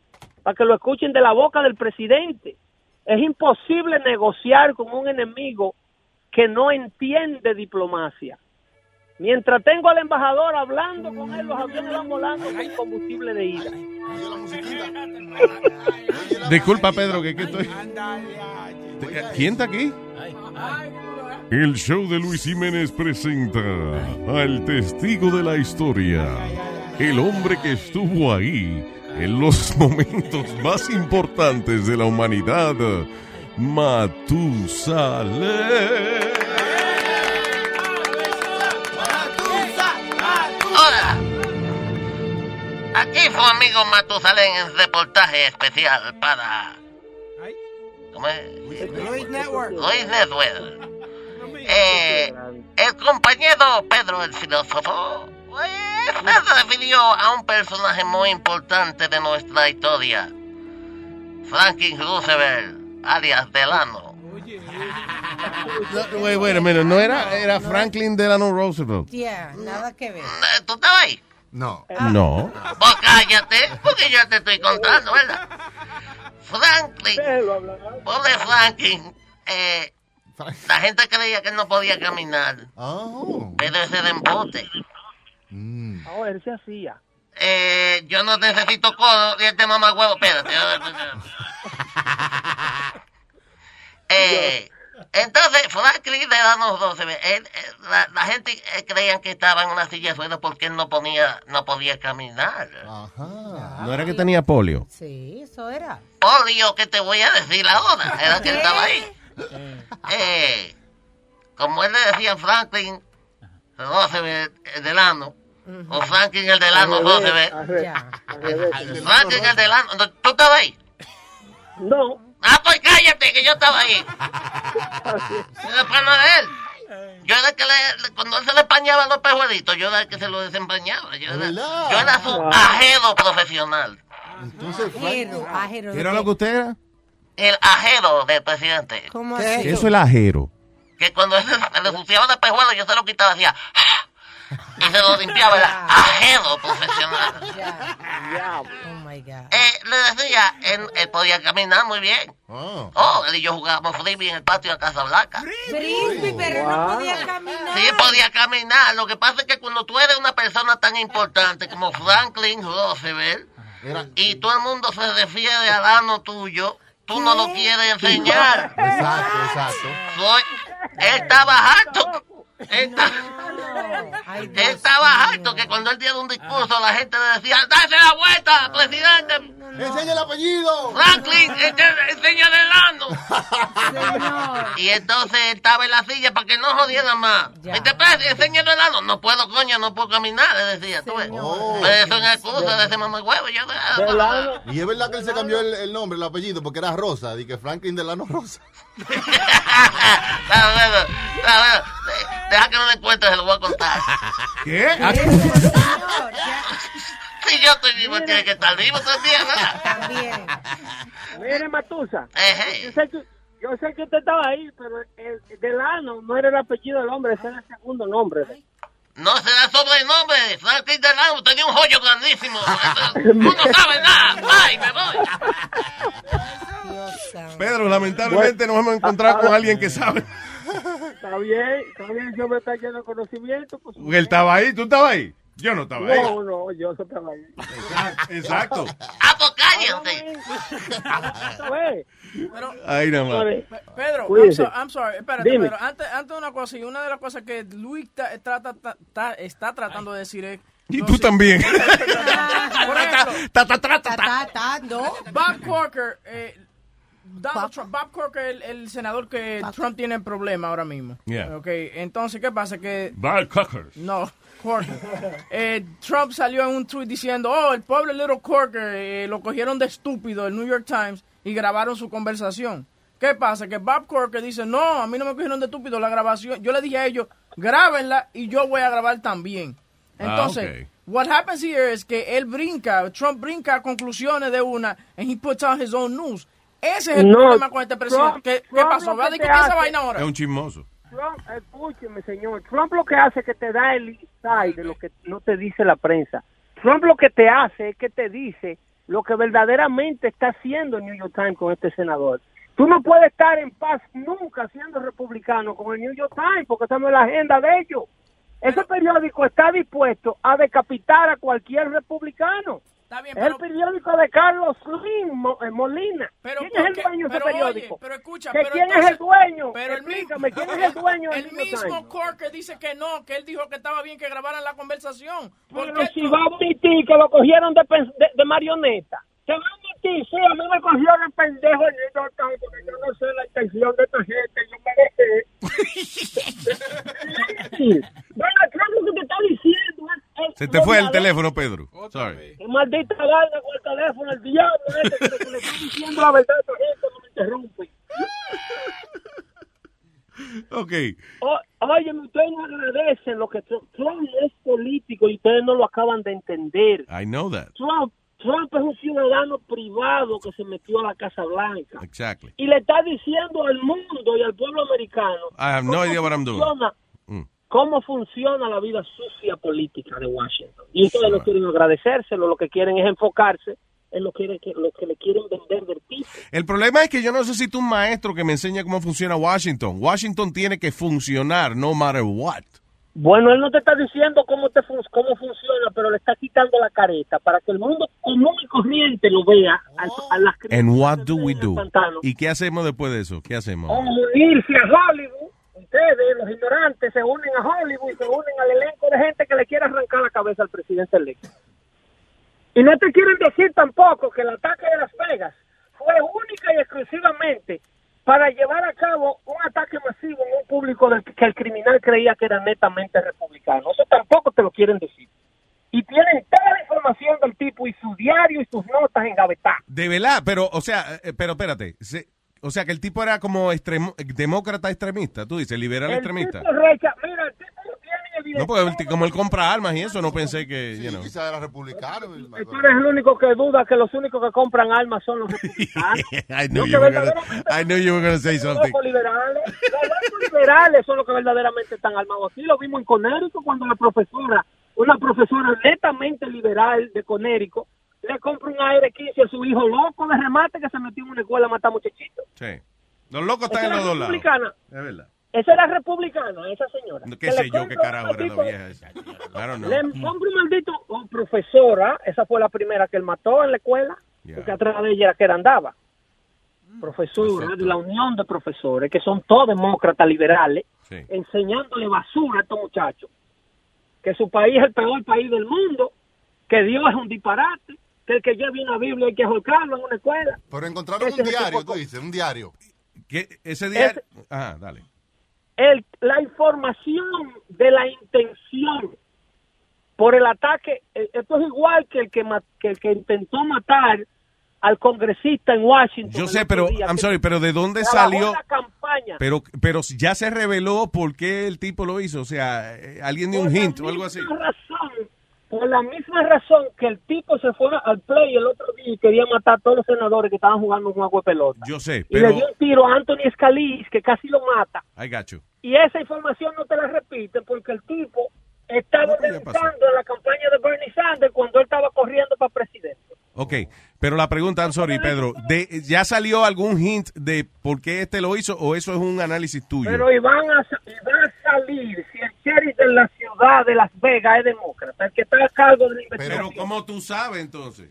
para que lo escuchen de la boca del presidente. Es imposible negociar con un enemigo que no entiende diplomacia. Mientras tengo al embajador hablando con él, los aviones van volando con combustible de ida. Disculpa, Pedro, que, que estoy. ¿Quién está aquí? El show de Luis Jiménez presenta al testigo de la historia, el hombre que estuvo ahí en los <laughs> momentos más importantes de la humanidad, Matusalén. Hola. Aquí su amigo Matusalén en reportaje especial para. ¿Cómo es? Luis Network. Luis Network. Eh, el compañero Pedro el filósofo pues, se refirió a un personaje muy importante de nuestra historia. Franklin Roosevelt, alias Delano. Wait, wait a minute, no era, era Franklin Delano Roosevelt. Yeah, nada que ver. Eh, ¿Tú estabas ahí? No. No. Pues cállate, porque yo te estoy contando, ¿verdad? Franklin, pobre Franklin, eh, la gente creía que él no podía caminar, pero ese de embote. Ahora él se hacía. Eh, yo no necesito codo y este mamá huevo, espérate. <laughs> Eh, entonces, Franklin Delano Roosevelt, él, eh, la, la gente eh, creían que estaba en una silla de ruedas porque él no, ponía, no podía caminar. No era que tenía polio. Sí, eso era. Polio, que te voy a decir ahora, era que él estaba ahí. <laughs> Eh, como él le decía a Franklin Roosevelt el Delano, o Franklin el Delano Roosevelt. Franklin el Delano, ¿no- ¿tú estabas ahí? No. Ah, pues cállate, que yo estaba ahí. <laughs> Era pana de él. Yo era el que le, cuando él se le empañaba los pejuelitos, yo era el que se los desempañaba. Yo era, yo era su ajeno profesional. Entonces, Ajero, ajero. ¿Qué era lo que usted era? El ajero del presidente. ¿Cómo ¿Qué? así? Eso es el ajero. Que cuando él se <laughs> le ensuciaba de pejuelo, yo se lo quitaba, decía... "Ah", Y se lo limpiaba, era <laughs> ajero profesional. Oh my God. Eh, le decía, él, él podía caminar muy bien. Oh, él y yo jugábamos frisbee en el patio de Casa Blanca. Frisbee, pero no podía caminar. Sí, podía caminar. Lo que pasa es que cuando tú eres una persona tan importante como Franklin Roosevelt y todo el mundo se refiere al ano tuyo, tú no lo quieres enseñar. Exacto, exacto. Soy, él estaba harto. Él, está- estaba harto que cuando él diera un discurso la gente le decía, ¡dase la vuelta, presidente! ¡Enseña el apellido! ¡Franklin, <laughs> ense- enseña el ano! Y entonces él estaba en la silla para que no jodieran más. ¿Y te parece? Enseña el ano. No puedo, coño, no puedo caminar, le decía. ¿tú ves? Pero eso es excusa de ese mamá huevo. Yo, Y es verdad que él se cambió el, el nombre, el apellido, porque era Rosa, di que Franklin Delano Rosa. Deja que no le cuente, se lo voy a contar. ¿Qué? Si yo estoy vivo, tiene que estar vivo también, ¿verdad? También. Mire, Matusa. Yo sé que, yo sé que usted estaba ahí, pero el, el Delano no era el apellido del hombre, ese era el segundo nombre. No se da sobrenombre. Franklin Delano tenía un joyo grandísimo. <laughs> Tú no sabes nada. Ay, me voy. Pedro, lamentablemente nos hemos encontrado con alguien que sabe. Está bien, está bien, yo me está lleno de conocimiento. Pues, Él estaba ahí, ¿tú estabas ahí? Yo no estaba ahí. no, no, yo estaba ahí. Exacto. ¡Ah, pues cállate! Pero, Ahí nada más. Pe- Pedro, I'm, Cuídese. so- I'm sorry, espérate, Dime. pero antes, antes de una cosa, y una de las cosas que Luis ta- trata, ta- ta- está tratando de decir es... Y tú también. <laughs> Por ejemplo, Ta, ta, ta, ta, Ta, ta, no. Bob Corker, eh, Donald Trump, Bob Corker, el, el senador que Trump tiene problema ahora mismo. Yeah. Ok, entonces, ¿qué pasa? Que Bob Cockers. no, Corker. Eh, Trump salió en un tweet diciendo, oh, el pobre Little Corker eh, lo cogieron de estúpido, el New York Times, y grabaron su conversación. ¿Qué pasa? Que Bob Corker dice, no, a mí no me cogieron de estúpido la grabación. Yo le dije a ellos, grábenla y yo voy a grabar también. Ah, Entonces, ok. what happens here es que él brinca, Trump brinca a conclusiones de una, and he puts out his own news. Ese es el No, problema con este presidente. Trump- ¿Qué, qué Trump pasó? lo ¿Va a discutir esa vaina ahora? Es un chismoso. Trump, escúcheme, señor. Trump lo que hace es que te da el inside de lo que no te dice la prensa. Trump lo que te hace es que te dice lo que verdaderamente está haciendo el New York Times con este senador. Tú no puedes estar en paz nunca siendo republicano con el New York Times porque esa no es la agenda de ellos. Ese periódico está dispuesto a decapitar a cualquier republicano. Bien, es el periódico de Carlos Slim eh, Molina. Pero ¿Quién es el porque- dueño de ese periódico? oye, pero escucha, ¿Que pero ¿Quién es el dueño? pero el mi- Explícame, ¿quién es el dueño El mismo? Corker dice que no, que él dijo que estaba bien que grabaran la conversación. ¿Por Pero qué si va a admitir que lo cogieron de, de, de marioneta. Se va a admitir, sí, a mí me cogieron el pendejo Times porque yo no sé la intención de esta gente. Yo me dejé. Donald Trump lo que te está diciendo es... Se te fue el teléfono, Pedro. Sorry. Qué maldita vaina con el teléfono, el diablo este que, que le está diciendo la verdad a esta gente, no me interrumpe. <laughs> Ok. O- Oye, ustedes no agradecen lo que Trump, Trump es político y ustedes no lo acaban de entender. I know that. Trump, Trump es un ciudadano privado que se metió a la Casa Blanca Exactly. y le está diciendo al mundo y al pueblo americano I have no idea what I'm doing. Cómo funciona la vida sucia política de Washington. Y ustedes no quieren agradecérselo, lo que quieren es enfocarse en lo que, lo que le quieren vender del tipo. El problema es que yo no necesito un maestro que me enseñe cómo funciona Washington. Washington tiene que funcionar no matter what. Bueno, él no te está diciendo cómo, te fun- cómo funciona, pero le está quitando la careta para que el mundo común y corriente lo vea a, a las And what do we do? pantano. ¿Y qué hacemos después de eso? ¿Qué hacemos? o unirse a Hollywood. Ustedes, los ignorantes, se unen a Hollywood y se unen al elenco de gente que le quiere arrancar la cabeza al presidente electo. Y no te quieren decir tampoco que el ataque de Las Vegas fue única y exclusivamente para llevar a cabo un ataque masivo en un público del que el criminal creía que era netamente republicano. Eso tampoco te lo quieren decir. Y tienen toda la información del tipo y su diario y sus notas engavetadas. De verdad, pero, o sea, eh, pero espérate. se- o sea, que el tipo era como extremo- demócrata extremista, tú dices, liberal El extremista. tipo recha- mira, el tipo no tiene No, porque como él compra armas y eso, no pensé que, you know. Quizá era republicano. Tú eres el único que duda que los únicos que compran armas son los <laughs> republicanos. I knew you que were gonna, I knew you were gonna say Los something. locos liberales. Los liberales son los que verdaderamente están armados. Aquí lo vimos en Conérico cuando la profesora, una profesora netamente liberal de Conérico, le compra un AR-15 a su hijo loco de remate que se metió en una escuela a matar muchachitos. Sí. Los locos están en los dos lados. republicana. Es verdad. Esa era republicana, esa señora. ¿Qué Que sé yo qué carajo era la vieja esa? Don't know. Le compra un maldito oh, profesora, esa fue la primera que él mató en la escuela, porque atrás de ella era que él andaba. Profesora de la Unión de Profesores, que son todos demócratas liberales, Sí. enseñándole basura a estos muchachos. Que su país es el peor país del mundo, que Dios es un disparate, que el que lleve una Biblia hay que jolcarlo en una escuela. Pero encontraron Ese un diario, tú dices, un diario. ¿Qué? Ese diario. Ajá, dale. el, la información de la intención por el ataque, eh, esto es igual que el que, el que intentó matar al congresista en Washington. Yo sé, pero, día, I'm sorry, pero ¿de dónde salió? la campaña. Pero, pero ya se reveló por qué el tipo lo hizo. O sea, eh, alguien dio un hint o algo así. razón, por la misma razón que el tipo se fue al play el otro día y quería matar a todos los senadores que estaban jugando un juego de pelota. Yo sé, Y pero. le dio un tiro a Anthony Scalise que casi lo mata. I got you. Y esa información no te la repiten porque el tipo estaba pensando en la campaña de Bernie Sanders cuando él estaba corriendo para presidente. Ok, pero la pregunta, I'm sorry, Pedro, de, ¿ya salió algún hint de por qué este lo hizo o eso es un análisis tuyo? Pero iban a, iba a salir si el sheriff de la ciudad de Las Vegas es demócrata, el que está a cargo de la investigación. Pero ¿cómo tú sabes entonces?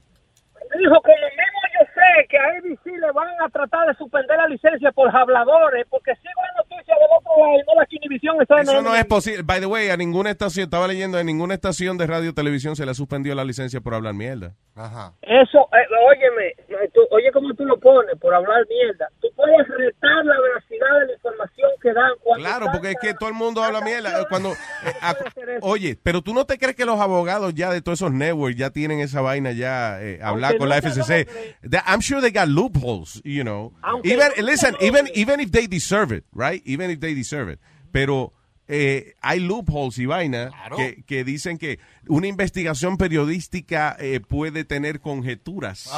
Dijo, como mismo yo sé que a ABC le van a tratar de suspender la licencia por habladores, porque sigo la noticia del otro lado y no la Univisión está en Eso no es posible. By the way, a ninguna estación, estaba leyendo, a ninguna estación de radio o televisión se le suspendió la licencia por hablar mierda. Ajá. Eso, eh, óyeme, eh, tú- oye cómo tú lo pones por hablar mierda. Tú puedes retar la veracidad de la información que dan. cuando Claro, porque es que todo el mundo habla mierda. eh, Cuando, <laughs> eh, a- oye, pero tú no te crees que los abogados ya de todos esos networks ya tienen esa vaina ya eh, hablar Aunque con no la FCC. That- I'm sure they got loopholes, you know. Aunque Even, no listen, even, even if they deserve it, right? Even if they deserve it. Pero eh, hay loopholes y vaina que, que dicen que una investigación periodística eh, puede tener conjeturas.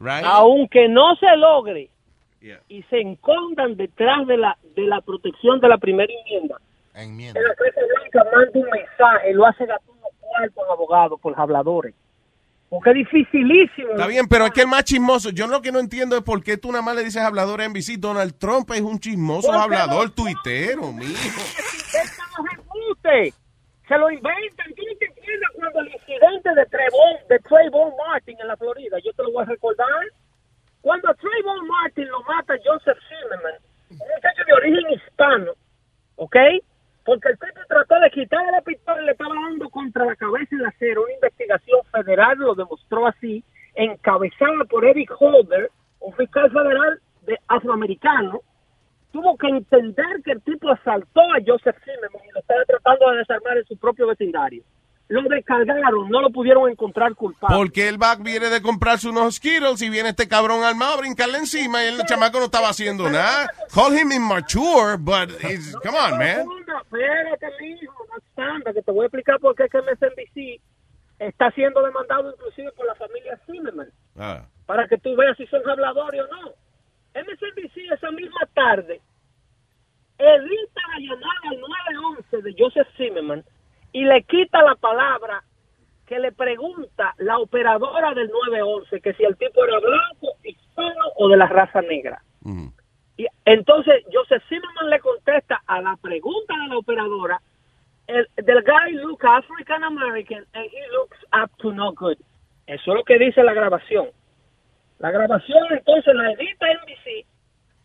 Right? Aunque no se logre Yeah. y se escondan detrás de la, de la protección de la primera enmienda, Enmienda. la Casa Blanca manda un mensaje, lo hace gatuno cuarto al abogado por habladores. Porque es dificilísimo. Está bien, pero es que el más chismoso, yo lo que no entiendo es por qué tú nada más le dices hablador a NBC. Donald Trump es un chismoso Porque hablador no- tuitero, mijo. Embustes. Se lo inventan. ¿Tú no te entiendes cuando el incidente de Trevon, de Trayvon Martin en la Florida, yo te lo voy a recordar. Cuando Trayvon Martin lo mata Joseph Zimmerman, un muchacho de origen hispano, ¿ok? Porque el tipo trató de quitarle la pistola y le estaba dando contra la cabeza el acero. Una investigación federal lo demostró así, encabezada por Eric Holder, un fiscal federal de afroamericano, tuvo que entender que el tipo asaltó a Joseph Zimmerman y lo estaba tratando de desarmar en su propio vecindario. Lo descargaron, no lo pudieron encontrar culpable. Porque el back viene de comprarse unos Skittles y viene este cabrón armado a brincarle encima y el chamaco no estaba haciendo nada. Call him immature, but it's, come on, man. Espérate, mijo, obstante, que te voy a explicar por qué es que MSNBC está siendo demandado inclusive por la familia Zimmerman, Ah. para que tú veas si son habladores o no. MSNBC esa misma tarde edita la llamada al 911 de Joseph Zimmerman y le quita la palabra que le pregunta la operadora del 911 que si el tipo era blanco, hispano o de la raza negra. Y entonces Joseph Zimmerman le contesta a la pregunta de la operadora, el, del guy look African American and he looks up to no good. Eso es lo que dice la grabación. La grabación entonces la edita NBC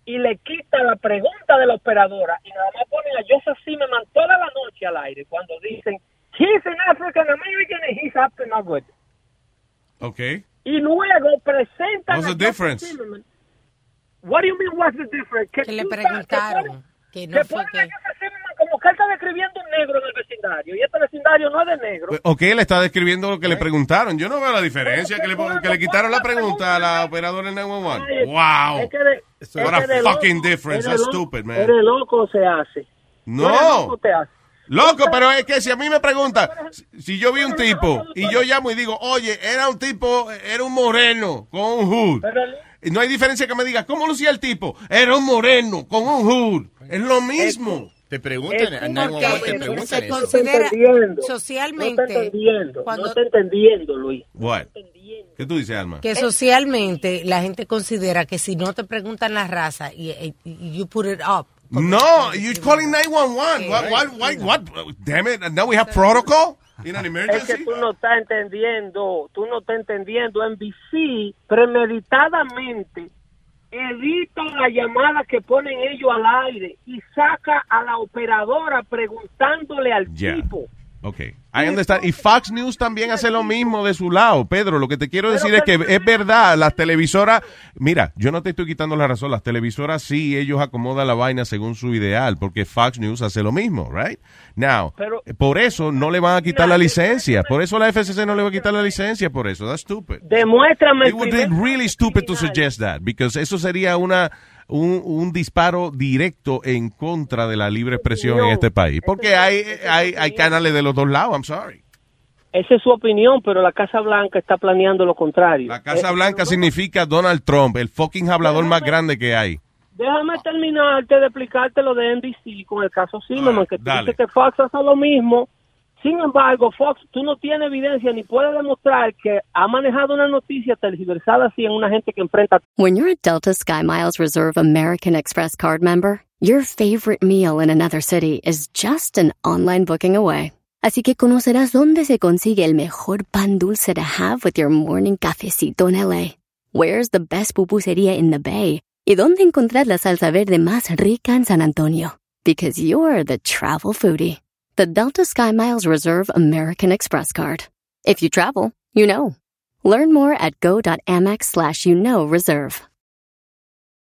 y le quita la pregunta de la operadora y nada más ponen a Joseph Zimmerman toda la noche al aire cuando dicen he's an African American and he's up to no good. Okay. Y luego presentan What's a the Joseph difference? Zimmerman. What do you mean what's the difference? Que le preguntaron, que que no fue que... a como que él está describiendo un negro en el vecindario y este vecindario no es de negro. Ok, le está describiendo lo que le preguntaron. Yo no veo la diferencia. Que le, que le quitaron la pregunta a la operadora del 911. Wow. Es que de, What es a que de fucking loco, difference. That's stupid, man. Eres loco se hace. No. Loco te hace. Loco, pero es que si a mí me preguntan, si- yo vi un tipo y yo llamo y digo, oye, era un tipo, era un moreno con un hood. No hay diferencia que me diga, ¿cómo lucía el tipo? Era un moreno con un hood. Es lo mismo. Te preguntan, a 911 te preguntan se eso. considera entendiendo. socialmente No está entendiendo, cuando- no está entendiendo, Luis. What? ¿Qué tú dices, Alma? que socialmente la gente considera que si no te preguntan la raza y, y- y you put it up No, you're calling 911. What, what, what, what? Damn it, now we have protocol in an Es que emergency. tú no estás entendiendo, tú no estás entendiendo. NBC premeditadamente edita la llamada que ponen ellos al aire y saca a la operadora preguntándole al tipo. Ok, I understand. Y Fox News también hace lo mismo de su lado. Pedro, lo que te quiero decir es que es verdad, las televisoras, mira, yo no te estoy quitando la razón, las televisoras sí, ellos acomodan la vaina según su ideal, porque Fox News hace lo mismo, right? Now, Pero- por eso no le van a quitar la licencia, por eso la FCC no le va a quitar la licencia, por eso, that's stupid. Demuéstrame It would be really stupid to suggest that, because eso sería una un, un disparo directo en contra de la libre expresión en este país, porque hay, hay, hay canales de los dos lados, I'm sorry. Esa es su opinión, pero la Casa Blanca está planeando lo contrario. La Casa Eh, Blanca significa Donald Trump, el fucking hablador más grande que hay. Déjame terminarte de explicarte lo de NBC con el caso Zimmerman, que tú dale. dices que Fox hace lo mismo. Sin embargo, Fox, tú no tienes evidencia ni puedes demostrar que ha manejado una noticia tergiversada así en una gente que enfrenta When you're a Delta SkyMiles Reserve American Express card member, your favorite meal in another city is just an online booking away. Así que conocerás dónde se consigue el mejor pan dulce to have with your morning cafecito en LA. Where's the best pupusería in the Bay? Y dónde encontrar la salsa verde más rica en San Antonio. Because you're the travel foodie. The Delta SkyMiles Reserve American Express card. If you travel, you know. Learn more at go.amex slash you know reserve.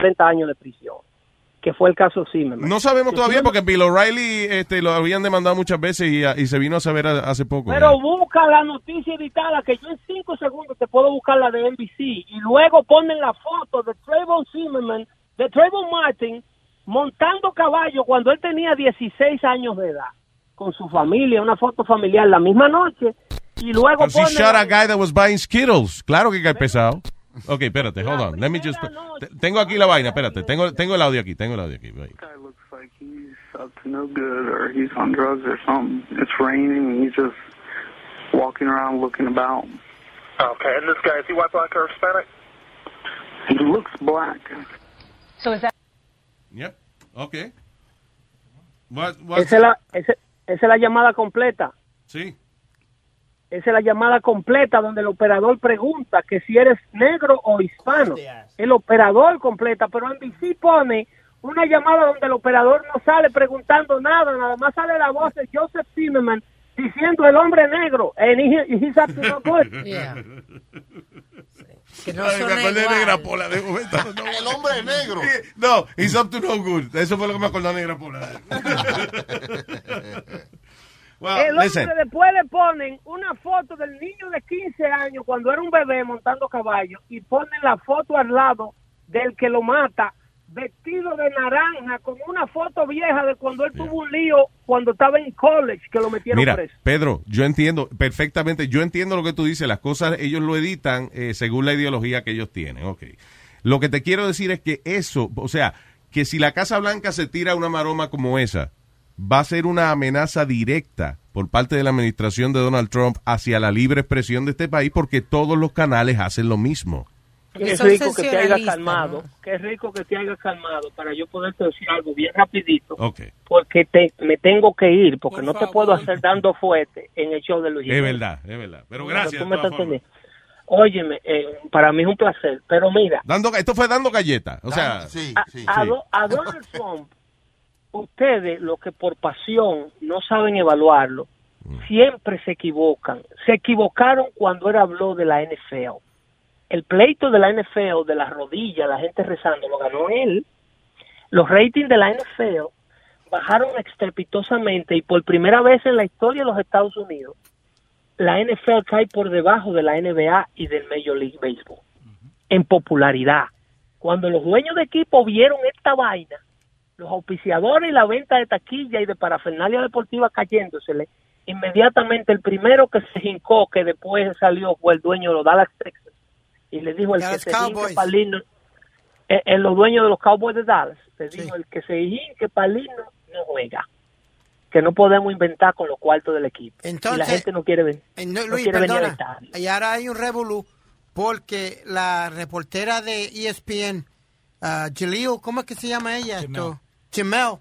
30 años de prisión, que fue el caso Zimmerman. No sabemos todavía porque Bill O'Reilly este, lo habían demandado muchas veces y, y se vino a saber hace poco. Pero busca la noticia editada, que yo en cinco segundos te puedo buscar la de NBC, y luego ponen la foto de Trayvon Zimmerman, de Trayvon Martin, montando caballo cuando él tenía 16 años de edad, con su familia, una foto familiar la misma noche, y luego ponen... shot a guy that was buying Skittles. Claro que cae pesado. Ok, espérate, hold on. Let me just... te- Tengo aquí la vaina, espérate. Tengo, tengo el audio aquí, tengo el audio aquí. wait. up to no good or he's on drugs or something. It's raining and he's just walking around looking about. Okay, and this guy, is he white, black, or Hispanic? He looks black. So is that Yep, ok. What, what- Esa es, la, esa- esa es la llamada completa. Sí. Esa es la llamada completa donde el operador pregunta que si eres negro o hispano. El operador completa, pero NBC pone una llamada donde el operador no sale preguntando nada, nada más sale la voz de Joseph Zimmerman diciendo el hombre negro. And he, he's up to no good. <laughs> Que no me acordé de. Negra Pola de momento. No, <laughs> El hombre negro. No, he's up to no good. Eso fue lo que me acordó de Negra Pola. <laughs> Well, el hombre listen. después le ponen una foto del niño de 15 años cuando era un bebé montando caballo y ponen la foto al lado del que lo mata vestido de naranja con una foto vieja de cuando él tuvo un lío cuando estaba en college que lo metieron Mira, preso. Pedro, yo entiendo perfectamente, yo entiendo lo que tú dices, las cosas ellos lo editan eh, según la ideología que ellos tienen, ok. Lo que te quiero decir es que eso, o sea, que si la Casa Blanca se tira una maroma como esa, va a ser una amenaza directa por parte de la administración de Donald Trump hacia la libre expresión de este país porque todos los canales hacen lo mismo. Qué rico que te haya calmado, qué rico que te haya calmado para yo poderte decir algo bien rapidito, porque te, me tengo que ir, porque no te puedo hacer dando fuerte en el show de Luis. es verdad, es verdad. Pero gracias. Óyeme, eh, para mí es un placer, pero mira, Dando, esto fue dando galletas, o sea, a, a Do- a Donald Trump ustedes, los que por pasión no saben evaluarlo, siempre se equivocan. Se equivocaron cuando él habló de la NFL. El pleito de la NFL, de las rodillas, la gente rezando, lo ganó él. Los ratings de la NFL bajaron estrepitosamente y por primera vez en la historia de los Estados Unidos, la NFL cae por debajo de la NBA y del Major League Baseball en popularidad. Cuando los dueños de equipo vieron esta vaina, los auspiciadores y la venta de taquilla y de parafernalia deportiva cayéndosele, inmediatamente el primero que se hincó, que después salió, fue el dueño de los Dallas Texas. Y le dijo el que se hinque palino, eh, eh, los dueños de los Cowboys de Dallas, le dijo el que se hinque palino no juega. Que no podemos inventar con los cuartos del equipo. y la Entonces, gente no quiere, ven- Eh, no, no Luis, quiere venir perdona. estadio. Y ahora hay un revolú porque la reportera de ESPN, uh, Jaleel, ¿cómo es que se llama ella? Esto? Jamel.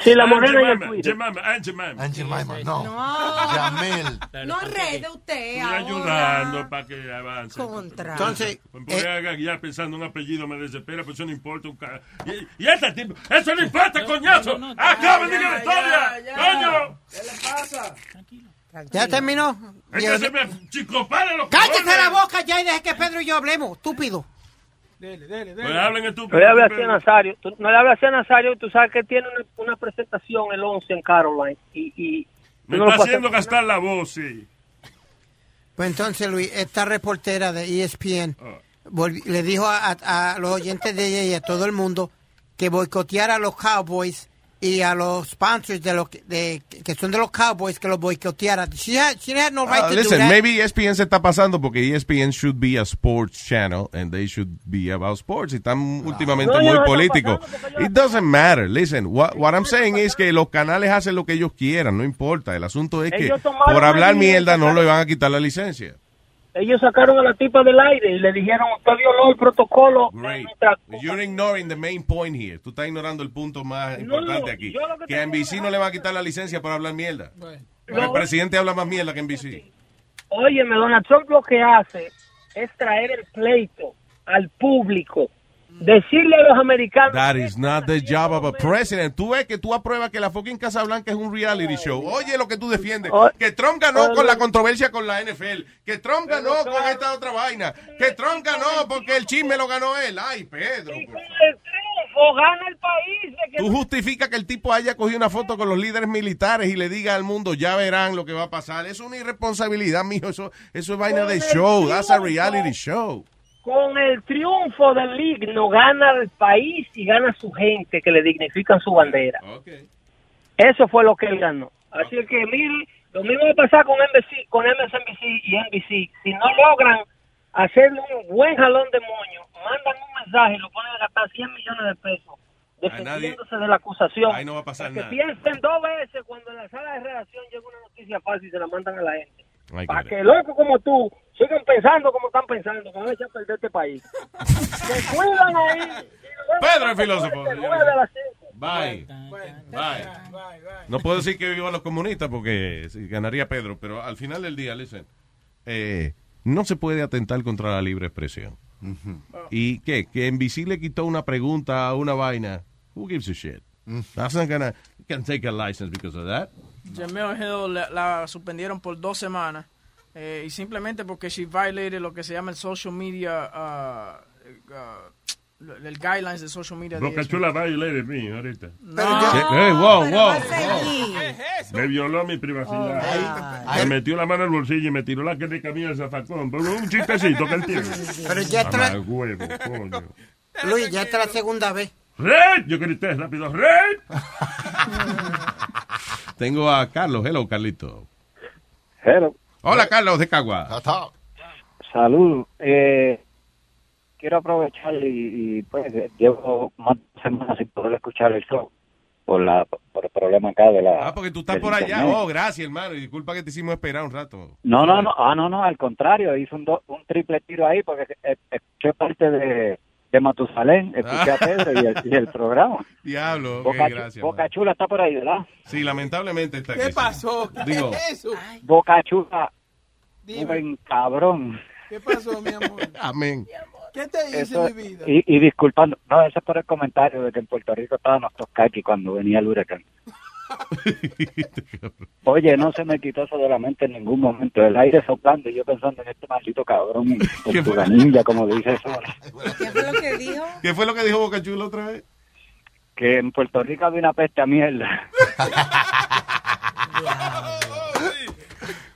Sí, la morena y el Twitter. Jemima, Aunt Jemima. Aunt Jemima, no. No. Yamel. <laughs> No enrede usted Estoy ahora. ayudando para que avance. Contra. Entonces, Pues voy a guiar pensando en un apellido me desespera, pues eso no importa un ca... Y, y este tipo, eso no importa, coñazo. Acaben de la historia, coño. ¿Qué le pasa? ¿Ya terminó? Es que se me chicoparen los ¡Cállate la boca ya y deje que Pedro y yo hablemos, estúpido! Pues hablen No estúpido. le hables así a Nazario. Tú- no le hables así a Nazario y tú sabes que tiene una, una presentación el 11 en Caroline. Y, y Me no está haciendo gastar la voz, sí. Pues entonces, Luis, esta reportera de ESPN Ah. le dijo a, a- a los oyentes de ella y a todo el mundo que boicoteara a los Cowboys y a los sponsors de los que- de, que son de los Cowboys que los boicoteara. She had, she had no right Uh, to listen, do that. maybe ESPN se está pasando porque ESPN should be a sports channel and they should be about sports. Y están últimamente No, muy políticos. It doesn't matter. Listen, what, what I'm saying is que los canales hacen lo que ellos quieran, no importa. El asunto es que por hablar mierda no le van a quitar la licencia. Ellos sacaron a la tipa del aire y le dijeron, usted violó el protocolo. Great. You're ignoring the main point here. Tú estás ignorando el punto más importante aquí. que Que a NBC no le va a quitar la licencia por hablar mierda. El presidente habla más mierda que NBC. Óyeme, Donald Trump lo que hace es traer el pleito al público. Decirle a los americanos... That is not the job of a president. Tú ves que tú apruebas que la fucking Casa Blanca es un reality show. Oye lo que tú defiendes. Que Trump ganó con la controversia con la NFL. Que Trump ganó con esta otra vaina. Que Trump ganó porque el chisme lo ganó él. Ay, Pedro. Triunfo gana el país. de que- Tú justificas que el tipo haya cogido una foto con los líderes militares y le diga al mundo, ya verán lo que va a pasar. Es una irresponsabilidad, mijo. Eso, eso es vaina de show. That's a reality show. Con el triunfo del Ligno gana el país y gana su gente que le dignifican su bandera. Eso fue lo que él ganó. Así es que, mire, lo mismo va a pasar con NBC, con MSNBC y NBC. Si no logran hacerle un buen jalón de moño, mandan un mensaje y lo ponen a gastar 100 millones de pesos defendiéndose de la acusación. Ahí no va a pasar que nada. piensen dos veces cuando en la sala de redacción llega una noticia fácil y se la mandan a la gente. Para que locos como tú sigan pensando como están pensando, que van a echar a perder este país. <laughs> Se cuidan ahí. Pedro es filósofo. Bye. Bye. No puedo decir que viva los comunistas porque ganaría Pedro, pero al final del día, listen, eh, no se puede atentar contra la libre expresión. ¿Y qué? Que NBC le quitó una pregunta a una vaina. Who gives a shit? That's not gonna, you can take a license because of that. Jamel Hill la, la suspendieron por dos semanas eh, y simplemente porque she violated lo que se llama el social media, uh, uh, el guidelines de social media. de Boca ESPN. Chula violated me ahorita. No, Eh, wow, wow, seguir. Me violó mi privacidad. Ay. me metió la mano al bolsillo y me tiró la que de camino al zafacón. Pero un chistecito que él tiene. Pero ya está la- huevo, coño. Luis, ya esta es la segunda vez. ¡Red! Yo grité rápido, ¡Red! <laughs> Tengo a Carlos. Hello, Carlito. Hello. Hola, Carlos de Cagua. Salud. Eh, quiero aprovechar y, y, pues llevo más de semanas sin poder escuchar el show por la por el problema acá de la. Ah, porque tú estás por allá. Oh, gracias, hermano. Y disculpa que te hicimos esperar un rato. No, no, no, ah, no, no, al contrario, hizo un, do- un triple tiro ahí porque eh, escuché parte de, de Matusalén, <laughs> escuché a Pedro y el, y el programa. Diablo, ok, Boca, gracias. Boca Chula está por ahí, ¿verdad? Sí, lamentablemente está ¿Qué aquí, pasó? ¿Qué Digo, es eso? Boca Chula, Dime. buen cabrón. ¿Qué pasó, mi amor? <laughs> Amén. ¿Qué te hice, Eso- mi vida? y, y disculpando, no, eso es por el comentario de que en Puerto Rico estábamos aquí cuando venía el huracán. Oye, no se me quitó eso de la mente en ningún momento. El aire soplando y yo pensando en este maldito cabrón, <laughs> ¿Qué fue? tortuga ninja, como dice eso. ¿Qué fue lo que dijo? ¿Qué fue lo que dijo Boca Chula otra vez? Que en Puerto Rico había una peste a mierda. <laughs> <laughs>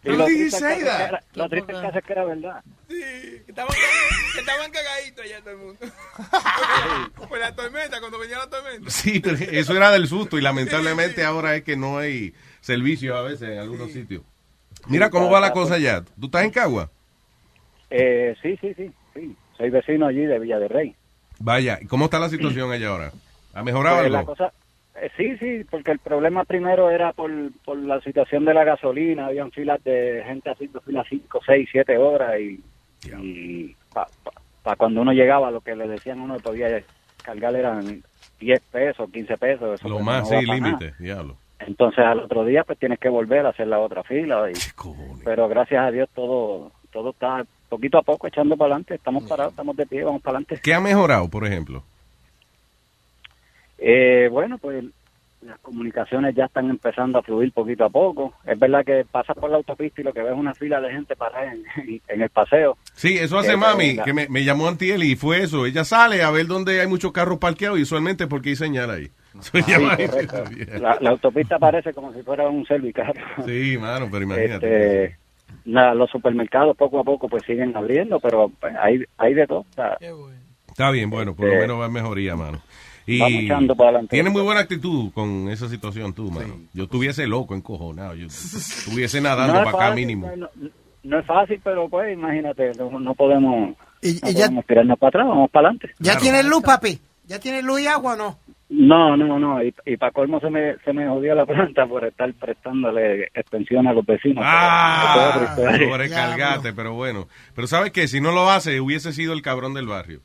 Y lo triste say es que that? era- Lo triste es que era verdad. Que estaban, que estaban cagaditos allá todo el mundo. <laughs> Por la tormenta, cuando venía la tormenta. Sí, pero eso era del susto y lamentablemente ahora es que no hay servicio a veces en algunos sitios. Mira cómo va la cosa ya. ¿Tú estás en Cagua? Eh, sí, sí, sí, sí. Soy vecino allí de Villa de Rey. Vaya, ¿y ¿cómo está la situación allá ahora? ¿Ha mejorado Pues, la algo? cosa, eh, sí, sí, porque el problema primero era por, por la situación de la gasolina. Habían filas de gente haciendo filas 5, 6, 7 horas y, y para cuando uno llegaba lo que le decían uno podía cargar eran 10 pesos, 15 pesos. Eso Lo pues, más, no sí, límite, diablo. Entonces al otro día pues tienes que volver a hacer la otra fila. y- pero gracias a Dios todo todo está poquito a poco echando para adelante. Estamos parados, estamos de pie, vamos para adelante. ¿Qué ha mejorado, por ejemplo? Eh, bueno, pues las comunicaciones ya están empezando a fluir poquito a poco. Es verdad que pasas por la autopista y lo que ves es una fila de gente parada en, <laughs> en el paseo. Sí, eso hace Eh, mami, que me, me llamó Antiel y fue eso. Ella sale a ver dónde hay muchos carros parqueados y usualmente porque hay señal ahí. <laughs> Sí, correcto. La, la autopista parece como si fuera un servicarro. <laughs> Sí, mano, pero imagínate. Este, nada, los supermercados poco a poco pues siguen abriendo, pero pues, hay, hay de todo. o sea, Está bien, bueno, por lo Este, menos va en mejoría, mano. Y echando para adelante. tienes muy buena actitud con esa situación tú, mano. Yo estuviese loco, encojonado. Yo <laughs> estuviese nadando no es para acá fácil, mínimo. No, es fácil, pero pues imagínate, no, no podemos, Y- no y ya- podemos tirarnos para atrás, vamos para adelante. ¿Ya tienes luz, papi? ¿Ya tienes luz y agua o no? No, no, no, y, y para colmo se me, se me jodió la <laughs> planta por estar prestándole extensión a los vecinos. Ah, Pero- pero- cargate, pero bueno. Pero ¿sabes qué? Si no lo hace, hubiese sido el cabrón del barrio.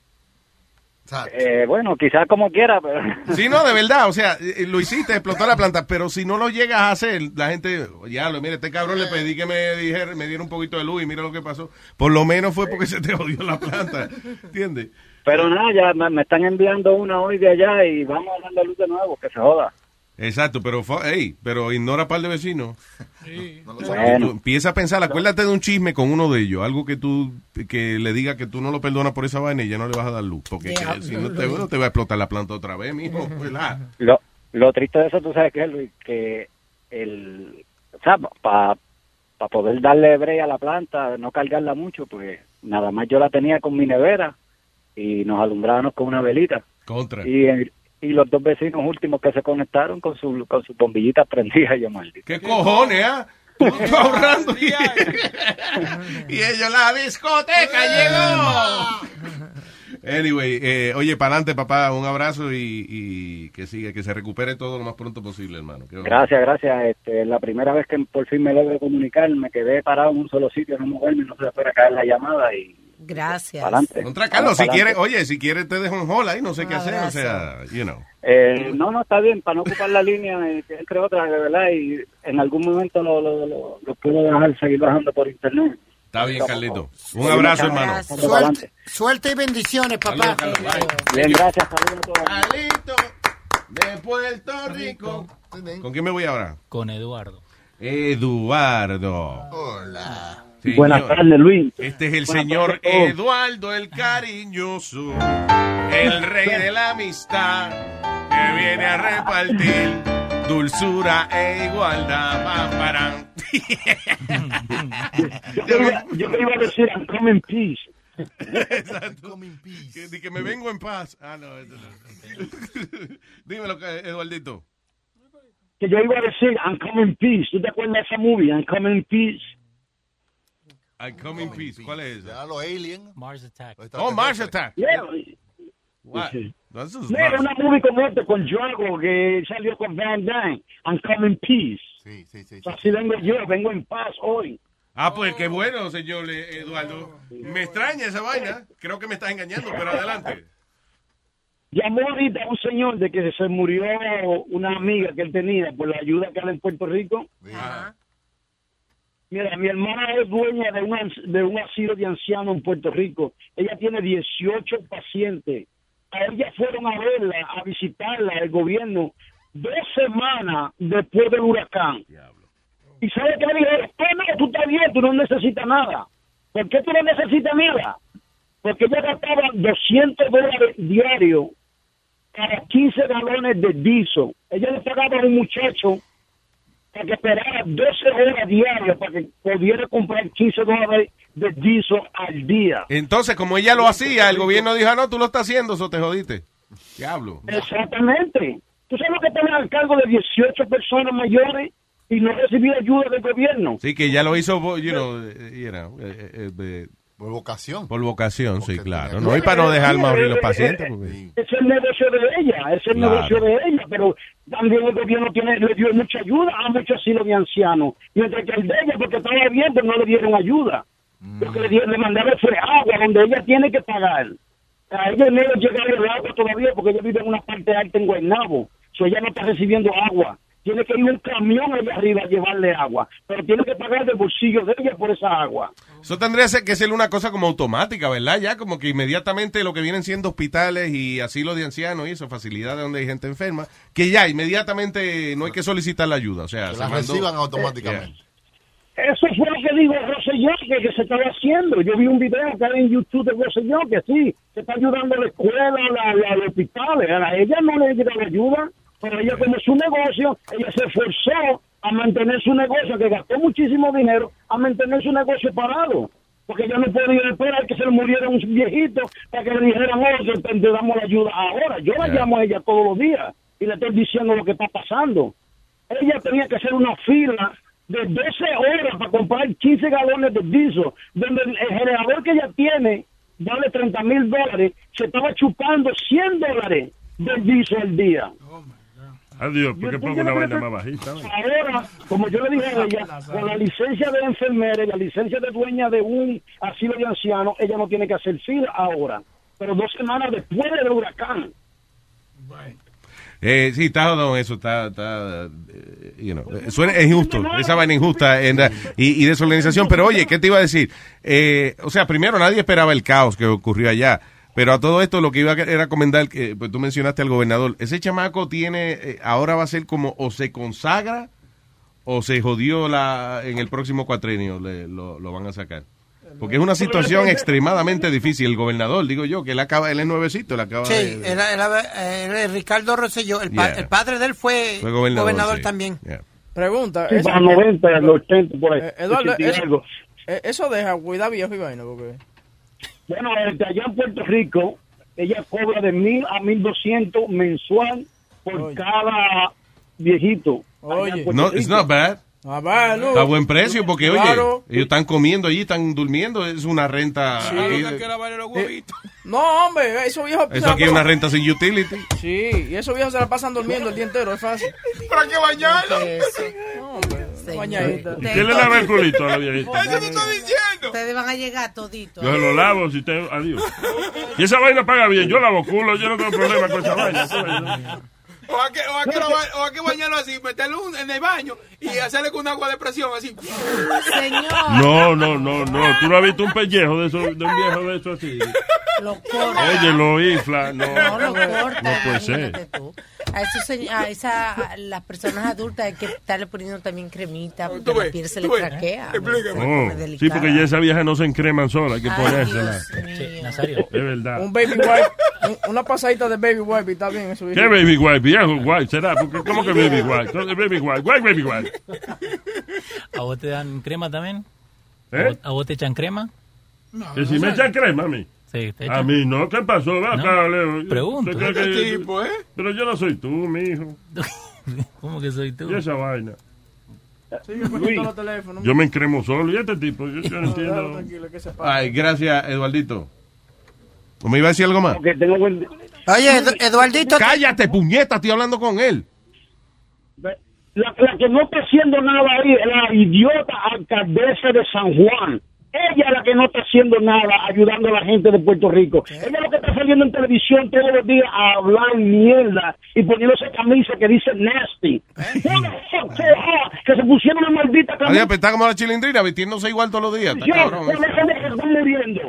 Eh, bueno, quizás como quiera, pero... Sí, no, de verdad, o sea, eh, lo hiciste, explotó la planta, pero si no lo llegas a hacer, la gente, ya lo, mire, este cabrón le pedí que me dijera, me diera un poquito de luz y mira lo que pasó. Por lo menos fue porque se te jodió la planta, ¿entiendes? Pero nada, ya me, me están enviando una hoy de allá y vamos a darle luz de nuevo, que se joda. Exacto, pero, fue- ey, pero ignora a par de vecinos. Bueno. Tú empieza a pensar, acuérdate de un chisme con uno de ellos, algo que tú, que le diga que tú no lo perdonas por esa vaina y ya no le vas a dar luz, porque que si no te, no te va a explotar la planta otra vez, mijo, <laughs> ¿verdad? Lo, lo triste de eso, tú sabes que es, Luis, que el... O sea, para poder darle brea a la planta, no cargarla mucho, pues nada más yo la tenía con mi nevera y nos alumbrábamos con una velita. Contra. Y, el- y los dos vecinos últimos que se conectaron con, su, con sus bombillitas prendidas, yo maldito. ¿Qué cojones, ah? <laughs> Tú, tú ahorrando y, <laughs> y ellos, la discoteca llegó. Anyway, eh, oye, para adelante, papá, un abrazo y, y que siga, que se recupere todo lo más pronto posible, hermano. Qué bueno. Gracias, gracias. Este, la primera vez que por fin me logro comunicar, me quedé parado en un solo sitio, no moverme, no se fuera a caer la llamada y Gracias. Pa'lante. Contra Carlos, si quiere, oye, si quiere te dejo en hola ahí, no sé qué Un hacer, o sea, you know. Eh, no, no, está bien, para no ocupar la línea, eh, entre otras, de verdad, y en algún momento lo, lo, lo, lo puedo dejar seguir bajando por internet. Está bien, Carlito. Un abrazo, hermano. Suerte, suerte y bendiciones, papá. Bien, gracias, saludos a todos. Carlito de Puerto Rico. ¿Con quién me voy ahora? Con Eduardo. Eduardo. Hola. Buenas tardes, Luis. Este es el Buenas señor tardes. Eduardo el Cariñoso, el rey de la amistad, que viene a repartir dulzura e igualdad. Parán. <laughs> Yo, iba- yo iba a decir, I'm coming peace. Exacto. Que, di que me vengo en paz. Ah, no, eso no. <laughs> Dímelo, que- Eduardito. Que yo iba a decir, I'm coming peace. ¿Tú te acuerdas de esa movie, I'm coming peace? I come in peace. ¿Cuál es esa? Ya los aliens. Mars Attack. Oh, Mars Attack. Yeah. What? Mars. una movie como esta, con Drago, que salió con Van Damme. I'm coming peace. Sí, sí, sí. Así vengo yo, vengo en paz hoy. Ah, pues qué bueno, señor eh, Eduardo. Me extraña esa vaina. Creo que me estás engañando, pero adelante. Llamó ahorita un señor de que se murió una amiga que él tenía por la ayuda que era en Puerto Rico. Ajá. Mira, mi hermana es dueña de, una, de un asilo de ancianos en Puerto Rico. Ella tiene 18 pacientes. A ella fueron a verla, a visitarla, el gobierno, dos semanas después del huracán. ¿Y sabe qué le dijeron? "Oh, no, tú estás bien, tú no necesitas nada. ¿Por qué tú no necesitas nada? Porque ella gastaba 200 dólares diarios para 15 galones de diésel. Ella le pagaba a un muchacho que esperara 12 horas diarias para que pudiera comprar 15 dólares de diésel al día. Entonces, como ella lo hacía, el gobierno dijo, ah, no, tú lo estás haciendo, eso te jodiste. Diablo. Exactamente. ¿Tú sabes lo que tener al cargo de 18 personas mayores y no recibir ayuda del gobierno? Sí, que ya lo hizo, you know, eh, you know, eh, eh, eh, Por vocación. por vocación, sí, claro. No, y para no dejar más abrir los pacientes. porque- Es el negocio de ella, es el Claro. negocio de ella, pero también el gobierno tiene, le dio mucha ayuda a muchos asilos de ancianos. Mientras que el de ella, porque estaba bien, pero no le dieron ayuda. Lo que le, dieron, le mandaron fue agua, donde ella tiene que pagar. A ella no le llega el agua todavía, porque ella vive en una parte alta en Guaynabo. So ella no está recibiendo agua. Tiene que ir un camión allá arriba a llevarle agua, pero tiene que pagar del bolsillo de ella por esa agua. Eso tendría ser- que ser una cosa como automática, ¿verdad? Ya como que inmediatamente lo que vienen siendo hospitales y asilos de ancianos y eso, facilidades donde hay gente enferma, que ya inmediatamente no hay que solicitar la ayuda. O sea, Que se mandó- reciban automáticamente. Eso fue lo que dijo Rosselló que, que se estaba haciendo. Yo vi un video acá en YouTube de Rosselló que sí, se está ayudando a la escuela, a la, a los hospitales. A ella no le llega la ayuda, pero ella como su negocio, ella se esforzó a mantener su negocio, que gastó muchísimo dinero, a mantener su negocio parado. Porque ella no podía esperar que se le muriera un viejito para que le dijeran, oh, te, te- damos la ayuda ahora. Yo la llamo a ella todos los días y le estoy diciendo lo que está pasando. Ella tenía que hacer una fila de 12 horas para comprar 15 galones de diésel, donde el generador que ella tiene vale 30 mil dólares, se estaba chupando 100 dólares de diésel al día. Adiós, porque pongo una vaina más bajita. Ahora, como yo le dije a ella, con la licencia de enfermera y la licencia de dueña de un asilo de ancianos, ella no tiene que hacer fila ahora, pero dos semanas después del huracán. Eh, sí, está jodón eso, está, está eh, you know, eh, suena, es injusto, esa vaina injusta en la- y, y desorganización. Pero oye, ¿qué te iba a decir? Eh, o sea, primero nadie esperaba el caos que ocurrió allá. Pero a todo esto lo que iba a era comentar, que pues, tú mencionaste al gobernador, ese chamaco tiene, eh, ahora va a ser como o se consagra o se jodió la en el próximo cuatrenio, le- lo, lo van a sacar. Porque es una situación extremadamente difícil. El gobernador, digo yo, que él acaba, él es nuevecito, él acaba Sí, de... era, era- era Ricardo Rosselló, el, pa- Yeah. el padre de él fue, Fue gobernador, gobernador, sí. también. Pregunta. Sí, esa- para 90, los 80, por ahí. Eh, Eduardo, 80 y eso, eh, eso deja cuidar viejo y vaina, porque... Bueno, desde allá en Puerto Rico, ella cobra de mil a mil doscientos mensual por cada viejito. Puerto No, it's not bad. Ah, va, no. Está a buen precio porque, Claro. oye, ellos están comiendo allí, están durmiendo, es una renta. Sí. aquí- No, hombre, esos viejos... eso aquí es una renta sin utility. Sí, y esos viejos se la pasan durmiendo el día entero, es fácil. ¿Para qué bañarlo? No, hombre, ¿Quién le lava el culito a la viejita? <laughs> Eso te estoy diciendo. Ustedes van a llegar toditos. Yo se lo lavo, si te... Adiós. Y esa vaina paga bien. Yo lavo culo, yo no tengo problema con esa vaina. O hay que, o hay que, o hay que bañarlo así, meterlo un- en el baño y hacerle con un agua de presión así. Señor. No, no, no, no. Tú no has visto un pellejo de, eso, de un viejo de eso así. Lo corta. Oye, lo infla. No, No lo corta. no puede ser. tú. A, esos a, esa, a las personas adultas hay que estarle poniendo también cremita porque la piel se le craquea. Oh, sí, porque ya esa vieja no se encreman sola, hay que ponérsela. Nazario. Es verdad. Un baby wipe, un- una pasadita de baby wipe y está bien eso. ¿Qué baby white? Viejo white, ¿será? Porque, ¿Cómo que baby que baby white? White baby white. ¿A vos te dan crema también? ¿A, ¿Eh? vos, a vos te echan crema? Que si me echan crema a mí. Sí, te A echan. mí no, ¿qué pasó? Ve acá, Leo. Pregunto. ¿Usted cree Este que- tipo, ¿eh? Pero yo no soy tú, mijo. <laughs> ¿Cómo que soy tú? ¿Y esa vaina? Sí, yo me quito los teléfonos. Yo me encremo solo. ¿Y este tipo? Yo, yo no No, entiendo. tranquilo, que se. Ay, gracias, Eduardito. ¿O me iba a decir algo más? Oye, Edu- Eduardito. Cállate, puñeta, estoy hablando con él. La, la que no está haciendo nada ahí es la idiota alcaldesa de San Juan. Ella es la que no está haciendo nada ayudando a la gente de Puerto Rico. Ella es lo que está saliendo en televisión todos los días a hablar mierda y poniéndose camisa que dice nasty. Que se pusieron una maldita Oye, camisa. pues está como la chilindrina, vistiéndose igual todos los días. Está Yo, cabrón. la muriendo.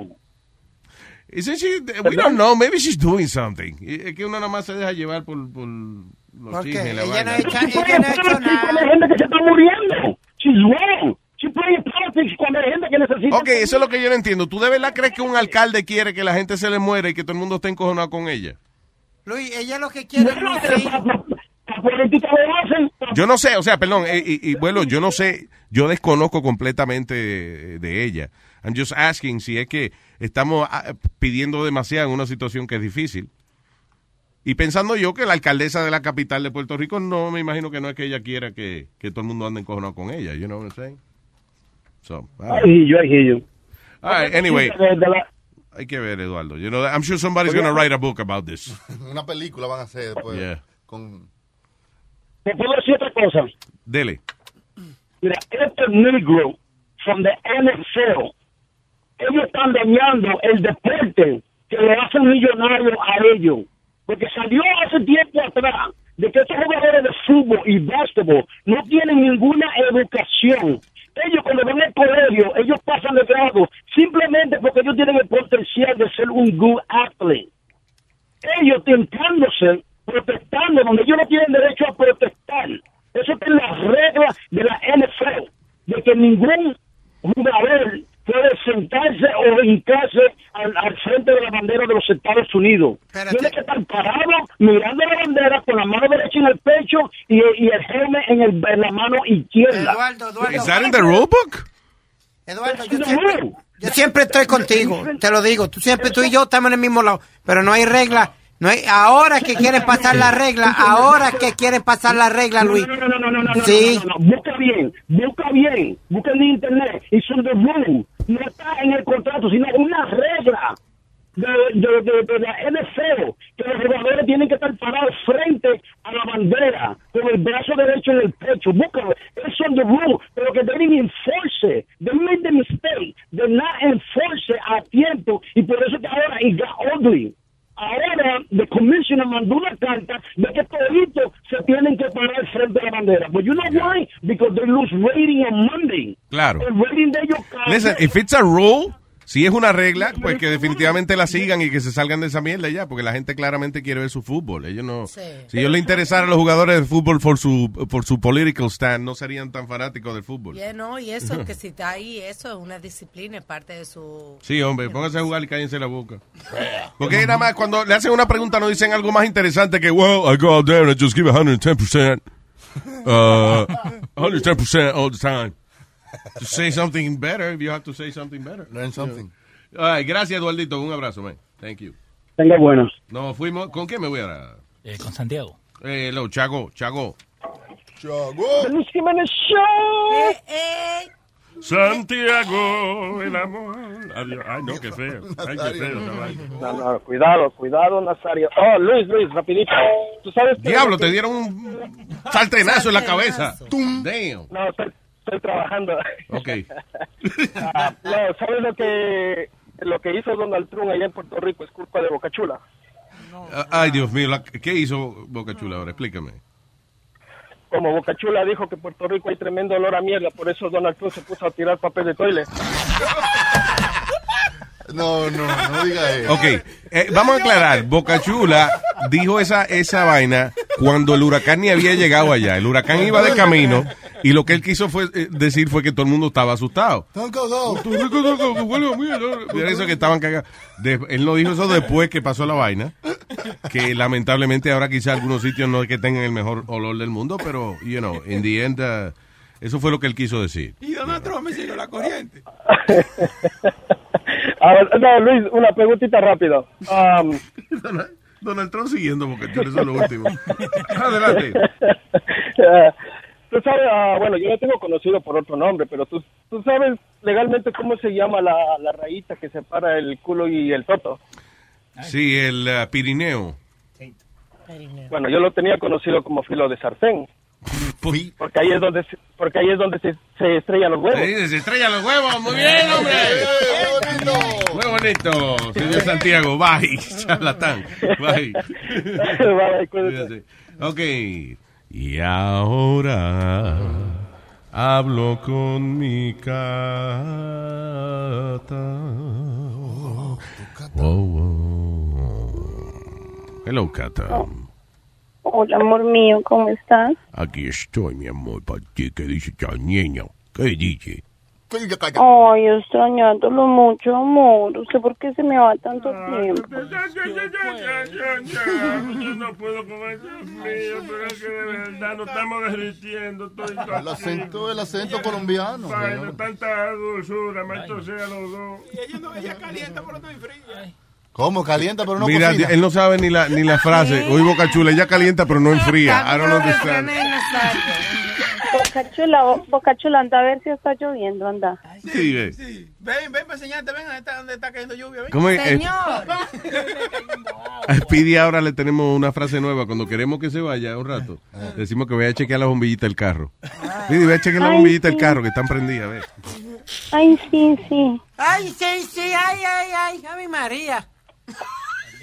Isn't she, we don't know, maybe she's doing something. Y Es que uno nada más se deja llevar por, por los ¿Por qué? chismes. la Ella no ha hecho, ella no ha hecho nada. La gente que se está muriendo. She's wrong. She plays politics cuando hay gente que necesita. Ok, eso es lo que yo no entiendo. ¿Tú de verdad crees que un alcalde quiere que la gente se le muera y que todo el mundo esté encojonado con ella? Luis, ella lo que quiere es lo hacen. Yo no sé, o sea, perdón, eh, y, y, bueno, yo no sé, yo desconozco completamente de, de ella. I'm just asking si es que estamos ah, pidiendo demasiado en una situación que es difícil. Y pensando yo que la alcaldesa de la capital de Puerto Rico, no me imagino que no es que ella quiera que, que todo el mundo ande encojonado con ella, you know what I'm saying? So, ah. I hear you, I hear you. All right, anyway, hay que ver, Eduardo. You know, I'm sure somebody's going to write a book about this. <laughs> Una película van a hacer después. Yeah. Con... ¿Te puedo decir otra cosa? Dele. Mira, este negro from the NFL, ellos están dañando el deporte que le hacen millonario a ellos. Porque salió hace tiempo atrás de que estos jugadores de fútbol y básquetbol no tienen ninguna educación. Ellos cuando van al colegio, ellos pasan de grado simplemente porque ellos tienen el potencial de ser un good athlete. Ellos tentándose, protestando, donde ellos no tienen derecho a protestar. Eso es las reglas de la NFL, de que ningún jugador puede sentarse o hincarse al, al frente de la bandera de los Estados Unidos. Tiene que estar parado mirando la bandera con la mano derecha en el pecho y, y el helmet en, el, en la mano izquierda. Eduardo, Eduardo. Is that in the rule book? Eduardo, yo siempre, yo siempre estoy contigo, te lo digo. Tú siempre, tú y yo estamos en el mismo lado, pero no hay regla. No hay, ahora que quieren pasar la regla, ahora que quieren pasar la regla, Luis. No, no, no, no, no, no, Sí. no, no, no. Busca bien, busca bien, busca en internet. It's on the rule. No está en el contrato, sino una regla de, de, de, la NFL que los jugadores tienen que estar parados frente a la bandera con el brazo derecho en el pecho. Búscalo. It's on the rule. Pero que deben enforce. They made the mistake de not enforce a tiempo y por eso que ahora it got ugly. Ahora, the commissioner mandó una carta de que toditos se tienen que parar frente a la bandera. But you know why? Because they lose rating on Monday. Claro. El rating de ellos cae. Listen, if it's a rule, si es una regla, pues que definitivamente la sigan y que se salgan de esa mierda ya, porque la gente claramente quiere ver su fútbol. Ellos no, si a ellos les interesara a los jugadores de fútbol por su por su political stand, no serían tan fanáticos del fútbol. Yeah, no, y eso, que <laughs> si está ahí, eso es una disciplina, es parte de su... Sí, hombre, pónganse a jugar y cállense la boca. Porque nada más cuando le hacen una pregunta no dicen algo más interesante que, well, I go out there and I just give 110%. Uh, 110% all the time. To say something better, if you have to say something better. Learn something. Ay, gracias, Eduardito. Un abrazo, man. Thank you. Tenga buenos. No, fuimos. ¿Con quién me voy a.? Eh, con Santiago. Eh, lo, Chago, Chago. The Luis Jiménez Show. Eh, Santiago, el amor. Adiós. Ay, no, qué feo. Ay, qué feo. No, no, cuidado, cuidado, Nazario. Oh, Luis, Luis, rapidito. ¿Tú sabes que- Diablo, te dieron un saltenazo en la cabeza. Damn. No, estoy, trabajando. Ok. <laughs> Ah, no, ¿sabes lo que lo que hizo Donald Trump allá en Puerto Rico es culpa de Boca Chula? Ah, Ay, Dios mío, la- ¿qué hizo Boca Chula ahora? Explícame. Como Boca Chula dijo que en Puerto Rico hay tremendo olor a mierda, por eso Donald Trump se puso a tirar papel de toilet. <laughs> No, no, no diga eso. Ok, eh, vamos a aclarar. Boca Chula dijo esa, esa vaina cuando el huracán ni había llegado allá. El huracán iba de camino y lo que él quiso fue eh, decir fue que todo el mundo estaba asustado. Están cagados. Y era eso que estaban cagados. De- él no dijo eso después que pasó la vaina. Que lamentablemente ahora quizá algunos sitios no es que tengan el mejor olor del mundo, pero, you know, in the end, uh, eso fue lo que él quiso decir. Y Donald Trump me siguió la corriente. <laughs> No, Luis, una preguntita rápido. Um, <laughs> Donald Trump siguiendo Boca Chula, eso es lo último. <laughs> Adelante. <laughs> tú sabes, ah, bueno, yo lo tengo conocido por otro nombre, pero tú, tú sabes legalmente cómo se llama la, la rayita que separa el culo y el toto. Sí, el uh, Pirineo. Bueno, yo lo tenía conocido como filo de sartén. Porque ahí es donde se, porque ahí es donde se, se estrellan los huevos. Sí, se estrellan los huevos. Muy bien, hombre. Muy bonito. Señor Santiago, bye. <laughs> Charlatán. Bye. Bye, cuídate. Ok. Y ahora hablo con mi cata. Wow, wow. Hello, Cata. Hola, amor mío, ¿cómo estás? Aquí estoy, mi amor, para ti. ¿Qué dice niña? ¿Qué dice? Ay, extrañándolo mucho, amor. ¿Usted por qué se me va tanto tiempo? Yo no puedo con eso, Dios mío, pero es que de verdad nos estamos derritiendo. <laughs> El acento, el acento colombiano. Vaina, señor. tanta dulzura, maestro sea los dos. Ella calienta, pero no enfría. ¿Cómo? Calienta, pero no Mira, cocina. él no sabe ni la, ni la frase. Oí Boca Chula, ella calienta pero no enfría. I don't understand. Bocachula, Bocachula, anda a ver si está lloviendo, anda. Sí, ve. Ven, ven para enseñarte, ven, ahí está donde está cayendo lluvia. Ven. ¿Cómo es? Eh, A Speedy ahora le tenemos una frase nueva. Cuando queremos que se vaya un rato, decimos que vaya a chequear la bombillita del carro. Speedy, ve a chequear la Ay, bombillita del sí. carro que están prendidas. Ve. Ay, sí, sí. Ay, sí, sí, ay, ay, ay, Ave María.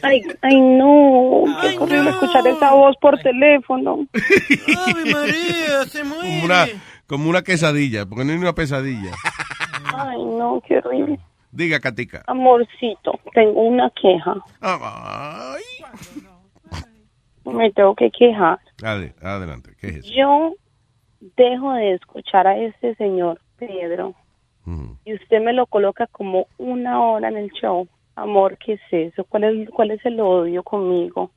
Ay, ay, no. Qué horrible escuchar esa voz por teléfono. Ave María, se Como muere. una, como una quesadilla, porque no es una pesadilla. Ay, no, qué horrible. Diga, Catica. Amorcito, tengo una queja. Me tengo que quejar. Ade- adelante, ¿qué es eso? Yo dejo de escuchar a este señor Pedro y usted me lo coloca como una hora en el show. Amor, ¿qué es eso? ¿Cuál es, cuál es el odio conmigo?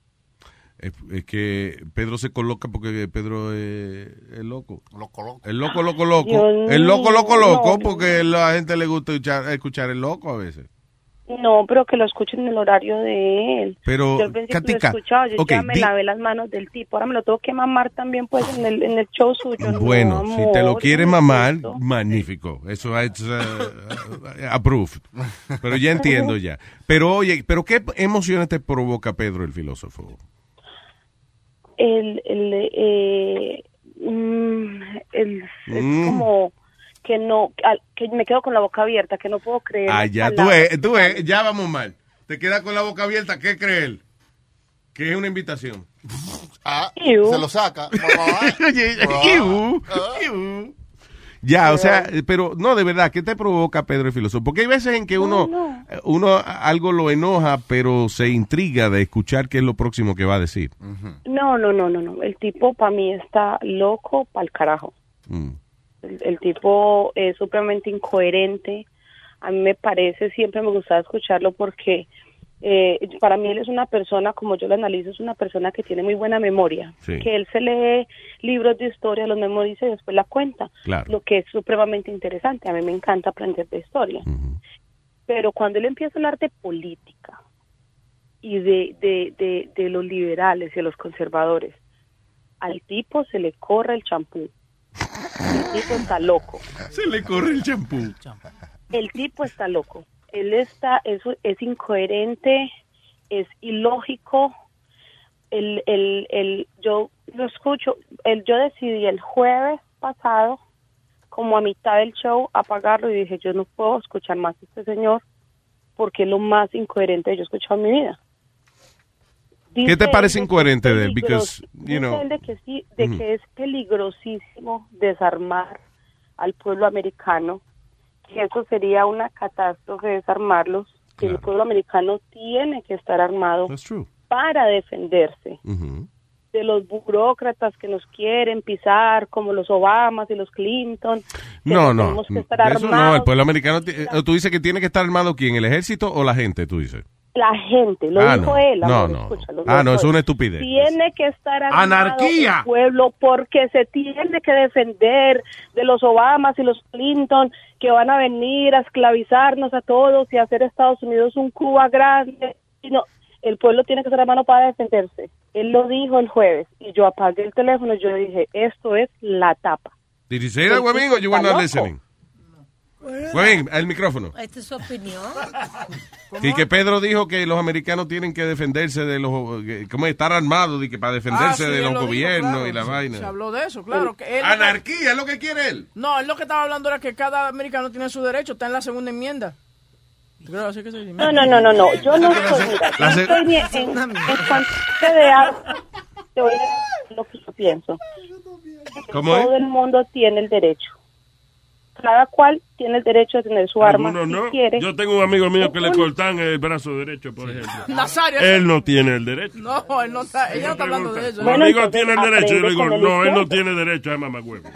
Es, es que Pedro se coloca porque Pedro es, es loco. El loco, loco, loco. Dios el loco, loco, loco, no. porque a la gente le gusta escuchar, escuchar el loco a veces. No, pero que lo escuchen en el horario de él. Pero, yo al principio Katica, lo escuchaba, yo ok, ya me di- lavé las manos del tipo. Ahora me lo tengo que mamar también, pues, en el, en el show suyo. No, Bueno, si te lo amor, quieres ¿qué es mamar, magnífico. Eso es uh, approved. Pero ya entiendo ya. Pero oye, ¿pero qué emociones te provoca Pedro el filósofo? el, el, eh, mm, el- es Mm. como que no, que me quedo con la boca abierta, que no puedo creer. Ah, ya, tú ves, tú ves, ya vamos mal. Te quedas con la boca abierta, ¿qué creer? Que es una invitación. <laughs> Ah, Iu. se lo saca. <laughs> Iu, iu. Ya, o sea, pero no, de verdad, ¿qué te provoca Pedro el filósofo? Porque hay veces en que uno, uno algo lo enoja, pero se intriga de escuchar qué es lo próximo que va a decir. No, no, no, no, no. El tipo para mí está loco pa'l carajo. Mm. El, el tipo es supremamente incoherente. A mí me parece, siempre me gustaba escucharlo porque eh, para mí él es una persona, como yo lo analizo, es una persona que tiene muy buena memoria. Sí. Que él se lee libros de historia, los memoriza y después la cuenta. Claro. Lo que es supremamente interesante. A mí me encanta aprender de historia. Pero cuando él empieza a hablar de política y de, de, de, de los liberales y de los conservadores, al tipo se le corre el champú. El tipo está loco. Se le corre el champú. El tipo está loco. Él está, es, es incoherente, es ilógico. El, el, el, yo lo escucho, el, yo decidí el jueves pasado, como a mitad del show, apagarlo y dije, yo no puedo escuchar más a este señor porque es lo más incoherente que yo he escuchado en mi vida. ¿Qué te parece incoherente de él? Because, you dice know. él de que sí, de que es peligrosísimo desarmar al pueblo americano, que eso sería una catástrofe desarmarlos, que el pueblo americano tiene que estar armado para defenderse de los burócratas que nos quieren pisar, como los Obamas y los Clinton. No, no. que estar Eso no, el pueblo americano. eh, ¿Tú dices que tiene que estar armado quién? ¿El ejército o la gente? Tú dices. La gente, lo Ah, dijo no. él. No, amor, no. escúchalo, Ah, no, es una estupidez. Tiene que estar ¡Anarquía! el pueblo porque se tiene que defender de los Obamas y los Clinton que van a venir a esclavizarnos a todos y hacer Estados Unidos un Cuba grande. Y no, el pueblo tiene que estar armado para defenderse. Él lo dijo el jueves y yo apagué el teléfono y yo dije, esto es la tapa. Did he say that, El amigo? You were not loco. listening. Muy bien, el micrófono. Esta es su opinión. <laughs> Y que Pedro dijo que los americanos tienen que defenderse de los... que- ¿Cómo es? estar armados y que para defenderse Ah, sí, de los lo dijo, gobiernos claro. y la Se- vaina. Se habló de eso, claro. Que él- Anarquía es lo que quiere él. No, él lo que estaba hablando era que cada americano tiene su derecho, está en la segunda enmienda. No, no, no, no, no. Yo no estoy, mira, yo estoy en, en cuanto de algo, te voy a decir lo que yo pienso. ¿Cómo es? Todo el mundo tiene el derecho. Cada cual tiene el derecho de tener su arma Algunos no. si quiere. Yo tengo un amigo mío que le cortan el brazo derecho, por ejemplo. Nazario. Él no tiene el derecho. No, él no está, ella no está hablando de eso. Mi amigo tiene el derecho. Yo le digo, no, él no tiene derecho a mamagüevo.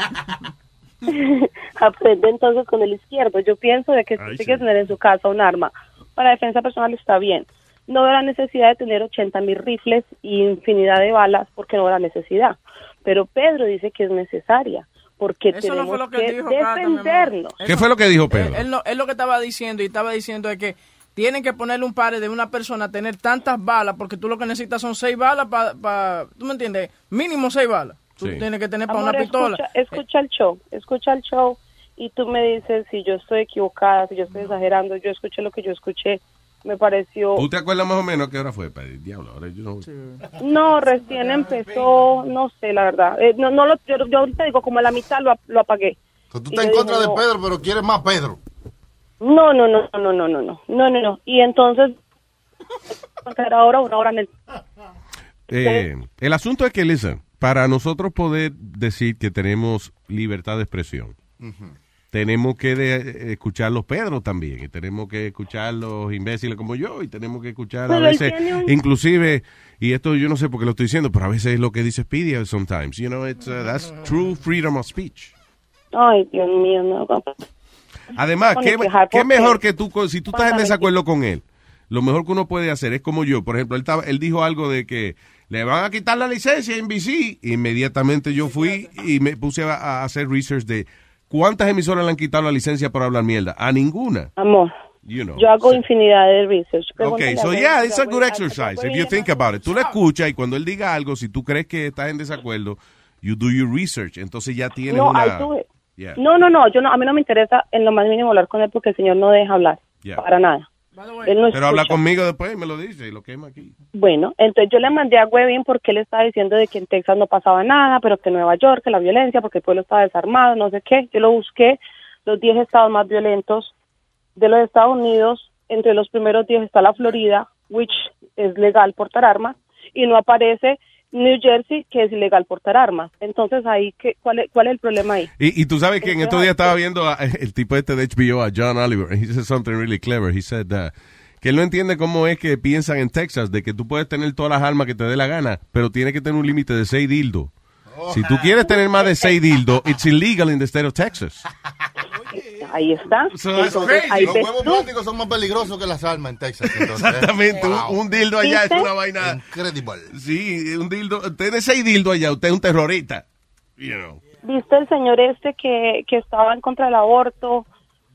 <laughs> Aprende entonces con el izquierdo. Yo pienso de que si usted sí. quiere tener en su casa un arma para defensa personal está bien. No veo la necesidad de tener 80 mil rifles y infinidad de balas porque no veo la necesidad. Pero Pedro dice que es necesaria porque Eso no tenemos fue lo que Cata, defendernos. ¿Qué fue lo que dijo Pedro? Él, no, él lo que estaba diciendo y estaba diciendo es que tienen que ponerle un par de una persona a tener tantas balas porque tú lo que necesitas son seis balas para, ¿tú me entiendes? Mínimo seis balas. Tú Sí. tienes que tener para Amor, una pistola. Escucha, escucha el show, escucha el show y tú me dices si yo estoy equivocada, si yo estoy exagerando. Yo escuché lo que yo escuché, me pareció... ¿Tú te acuerdas más o menos qué hora fue? Pa- Diablo, ahora yo no... No, recién empezó, no sé, la verdad. Eh, no, no lo, yo, yo ahorita digo, como a la mitad lo, lo apagué. Tú Y estás en contra de. Pedro, pero quieres más Pedro. No, no, no, no, no, no, no, no, no, no. Y entonces, ahora una hora en el... Eh, el asunto es que, listen, para nosotros poder decir que tenemos libertad de expresión, tenemos que de- escuchar los Pedros también, y tenemos que escuchar los imbéciles como yo, y tenemos que escuchar a Pero veces, un- inclusive, y esto yo no sé por qué lo estoy diciendo, pero a veces es lo que dice Speedy sometimes, you know, it's, uh, that's true freedom of speech. Ay, Dios mío, no. Además, ¿qué, quejar, qué mejor que tú, si tú estás en desacuerdo con él, lo mejor que uno puede hacer es como yo, por ejemplo, él, estaba, él dijo algo de que le van a quitar la licencia en NBC, inmediatamente yo fui y me puse a, a hacer research de cuántas emisoras le han quitado la licencia por hablar mierda, a ninguna, Amor, you know. yo hago infinidad de research. Ok, so yeah, it's a good exercise if you think about it. Tú lo escuchas y cuando él diga algo, si tú crees que estás en desacuerdo, you do your research, entonces ya tienes No, una... I do it. Yeah. No, no, no, yo no, a mí no me interesa en lo más mínimo hablar con él porque el señor no deja hablar. Yeah. Para nada. No Pero habla conmigo después y me lo dice y lo quema aquí. Bueno, entonces yo le mandé a Webin porque él estaba diciendo de que en Texas no pasaba nada, pero que en Nueva York, que la violencia, porque el pueblo estaba desarmado, no sé qué. Yo lo busqué, los 10 estados más violentos de los Estados Unidos, entre los primeros 10 está la Florida, which es legal portar armas, y no aparece New Jersey, que es ilegal portar armas. Entonces ahí, ¿qué, cuál, es, ¿cuál es el problema ahí? Y, y tú sabes que en estos días estaba viendo a- <laughs> el tipo este de HBO, a John Oliver, and he said something really clever. He said uh, que él no entiende cómo es que piensan en Texas, de que tú puedes tener todas las armas que te dé la gana, pero tiene que tener un límite de seis dildos. Si tú quieres tener más de seis dildos, it's illegal in the state of Texas. <laughs> Ahí está. <laughs> So that's Entonces, crazy. ahí Los huevos tú. plásticos son más peligrosos que las armas en Texas. entonces, ¿eh? Exactamente, un- Wow. un, dildo allá es una vaina... Incredible. Sí, un dildo, tiene seis dildos allá, usted es un terrorista. You know. ¿Viste el señor este que, que estaba en contra del aborto?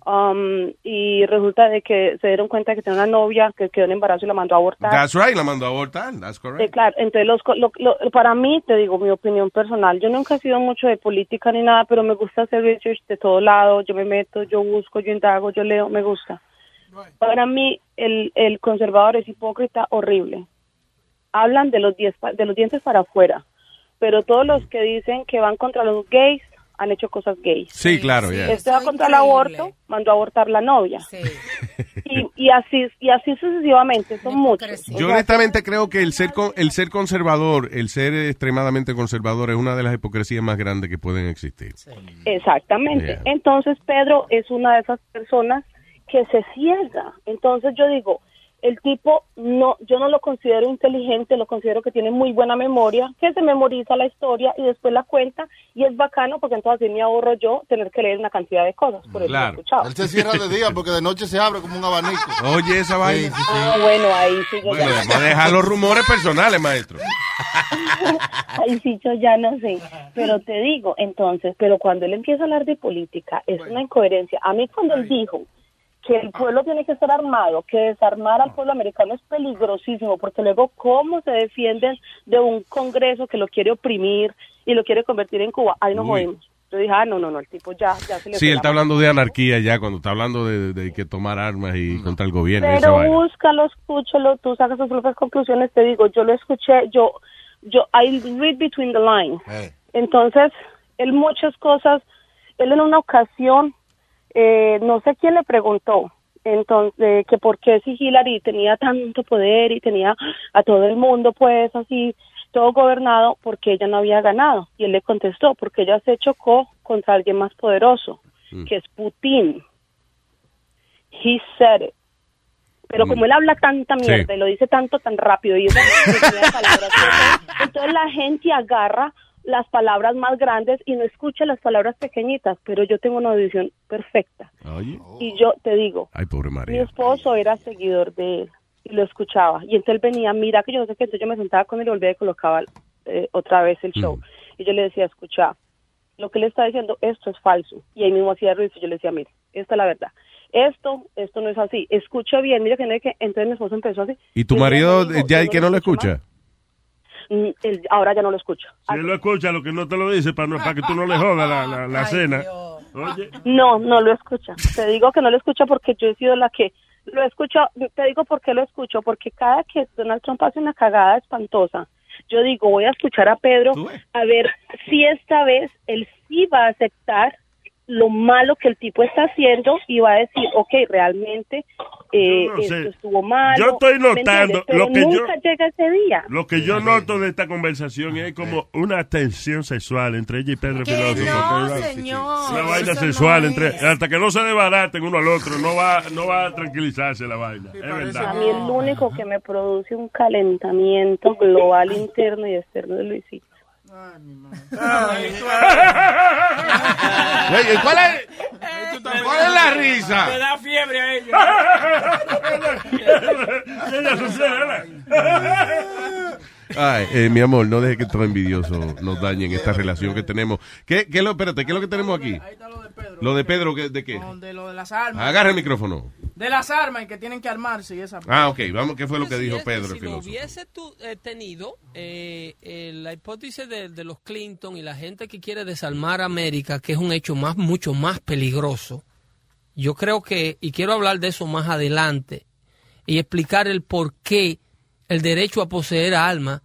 Um, y resulta de que se dieron cuenta que tenía una novia que quedó en embarazo y la mandó a abortar. That's right, la mandó a abortar, that's Eh, correct. claro, entonces los, co- lo- lo- para mí, te digo mi opinión personal, yo nunca he sido mucho de política ni nada, pero me gusta hacer research de todo lado, yo me meto, yo busco, yo indago, yo leo, me gusta. Para mí, el, el conservador es hipócrita horrible. Hablan de los, diez, de los dientes para afuera, pero todos los que dicen que van contra los gays han hecho cosas gays. Sí, claro, yeah. Este va contra el aborto, mandó a abortar la novia. <laughs> Y, y así y así sucesivamente, son muchos. Yo honestamente creo que el ser con- el ser conservador, el ser extremadamente conservador es una de las hipocresías más grandes que pueden existir. Exactamente. Yeah. Entonces Pedro es una de esas personas que se ciega. Entonces yo digo, el tipo no, yo no lo considero inteligente, lo considero que tiene muy buena memoria, que se memoriza la historia y después la cuenta y es bacano porque entonces así me ahorro yo tener que leer una cantidad de cosas. Por eso Claro. escuchado. Él se cierra de día porque de noche se abre como un abanico. <laughs> Oye, esa vaina. Ah, bueno, ahí sí yo Bueno, ya- vamos a dejar los rumores personales, maestro. <laughs> Ay, sí, yo ya no sé. Pero te digo, entonces, pero cuando él empieza a hablar de política, es una incoherencia. A mí cuando él dijo que el pueblo tiene que estar armado, que desarmar al pueblo americano es peligrosísimo, porque luego cómo se defienden de un Congreso que lo quiere oprimir y lo quiere convertir en Cuba, ahí nos Uy. jodimos. Yo dije, ah, no, no, no, el tipo ya, ya se le Sí, él está hablando de anarquía ya, cuando está hablando de, de que tomar armas y contra el gobierno. Pero búscalo, escúchalo, tú sacas tus propias conclusiones. Te digo, yo lo escuché, yo, yo, I read between the lines. Entonces, él muchas cosas, él en una ocasión, eh, no sé quién le preguntó, entonces, que por qué si Hillary tenía tanto poder y tenía a todo el mundo, pues, así, todo gobernado, porque ella no había ganado. Y él le contestó, porque ella se chocó contra alguien más poderoso, que es Putin. He said it. Pero como él habla tanta Sí. mierda y lo dice tanto tan rápido y <laughs> palabras, entonces la gente agarra las palabras más grandes y no escucha las palabras pequeñitas, pero yo tengo una audición perfecta. Y yo te digo, Ay, pobre mi esposo era seguidor de él y lo escuchaba. Y entonces él venía, mira que yo no sé qué, entonces yo me sentaba con él y volvía y colocaba eh, otra vez el show. Y yo le decía, escucha, lo que él está diciendo, esto es falso. Y ahí mismo hacía ruido y yo le decía, mire, esta es la verdad. Esto, esto no es así. Escucha bien, mira que no hay que... Entonces mi esposo empezó así. ¿Y tu marido ya y que no lo escucha? Él ahora ya no lo escucha. Si él lo escucha, lo que no te lo dice para, no, para que tú no le jodas la, la, la cena. Oye, No, no lo escucha. Te digo que no lo escucha porque yo he sido la que lo escucho. Te digo por qué lo escucho. Porque cada que Donald Trump hace una cagada espantosa, yo digo, voy a escuchar a Pedro a ver si esta vez él sí va a aceptar lo malo que el tipo está haciendo y va a decir, ok, realmente eh, Yo no estuvo mal. Yo estoy notando lo que yo- nunca llega ese día. Lo que yo noto de esta conversación es como una tensión sexual entre ella y Pedro Filósofo. no, señor, Una vaina eso sexual no entre hasta que no se desbaraten uno al otro, no va no va a tranquilizarse la vaina. Es A verdad. mí el único que me produce un calentamiento global interno y externo es Luisito. Oye, ¿cuál es, cuál es la risa? Me da fiebre a ellos. Ay, eh, mi amor, no deje que todo envidioso nos dañen esta relación que tenemos. ¿Qué, qué es lo, espérate, ¿qué es lo que tenemos aquí? Lo de Pedro, ¿qué- ¿de qué? De lo de las armas. Agarra el micrófono. De las armas y que tienen que armarse y esa. Ah, ok, vamos, ¿qué fue lo que Si dijo es- Pedro, el si lo filósofo? hubiese tu- eh, tenido eh, eh, la hipótesis de, de los Clinton y la gente que quiere desarmar América, que es un hecho más mucho más peligroso, yo creo que, y quiero hablar de eso más adelante, y explicar el por qué el derecho a poseer armas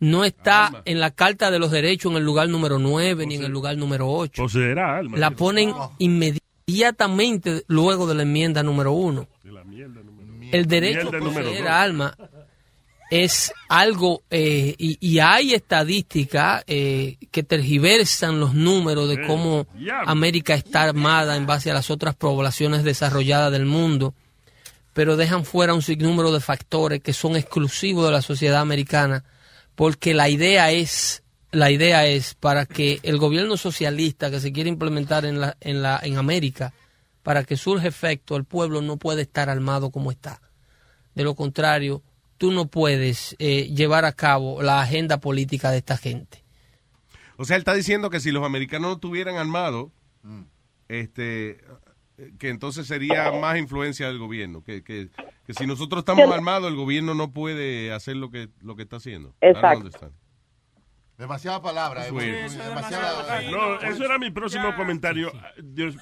no está en la Carta de los Derechos en el lugar número 9 ni en el lugar número 8. Poseerá alma. La ponen inmediatamente luego de la enmienda número 1. El derecho a poseer armas es algo, eh, y, y hay estadísticas eh, que tergiversan los números de cómo. América está armada en base a las otras poblaciones desarrolladas del mundo, pero dejan fuera un sinnúmero de factores que son exclusivos de la sociedad americana, porque la idea es, la idea es para que el gobierno socialista que se quiere implementar en la, en la, en América, para que surja efecto, el pueblo no puede estar armado como está. De lo contrario, tú no puedes eh, llevar a cabo la agenda política de esta gente. O sea, él está diciendo que si los americanos no estuvieran armados, este, que entonces sería más influencia del gobierno. Que, que, que si nosotros estamos armados, el gobierno no puede hacer lo que, lo que está haciendo. Exacto. Demasiada palabra. Eh, weird. muy- demasiada- No, eso era mi próximo comentario. Dios,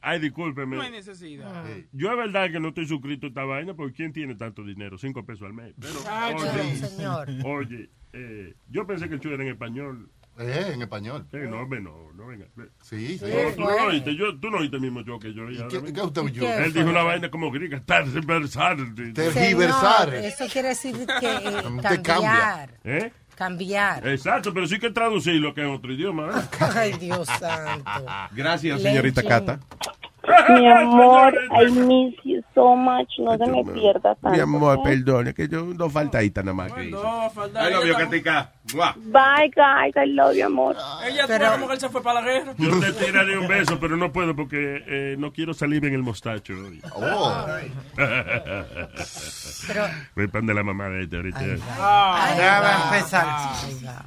ay, discúlpeme. No hay necesidad. Yo es verdad que no estoy suscrito a esta vaina porque ¿quién tiene tanto dinero? Cinco pesos al mes. Pero, Ay, oye, señor. oye eh, yo pensé que el show era en español. Eh, en español. Eh, no, no, no venga. Sí, sí. No, tú no oíste, yo, tú no oíste el mismo yo que yo qué- qué usted oyó? Él dijo una vaina como griega, tergiversar. Señor, eso quiere decir que eh, Te cambiar. ¿Eh? Cambiar. Exacto, pero sí que traducir lo que es otro idioma. ¿eh? <laughs> Ay, Dios santo. Gracias, señorita Lynching. Cata. Mi amor, I miss you so much. No se me pierda tanto. Mi amor, perdone, que yo dos faltaditas nada más que. I love you, Katica. Mua. Bye, guys. I love you, amor. Ella tuvo como que él se fue para la guerra. Yo te tiraré un beso, pero no puedo porque eh, no quiero salir en el mostacho hoy. Oh. Pero- Voy pan de la mamá de ella ahorita. Ay, Ya va va. a empezar.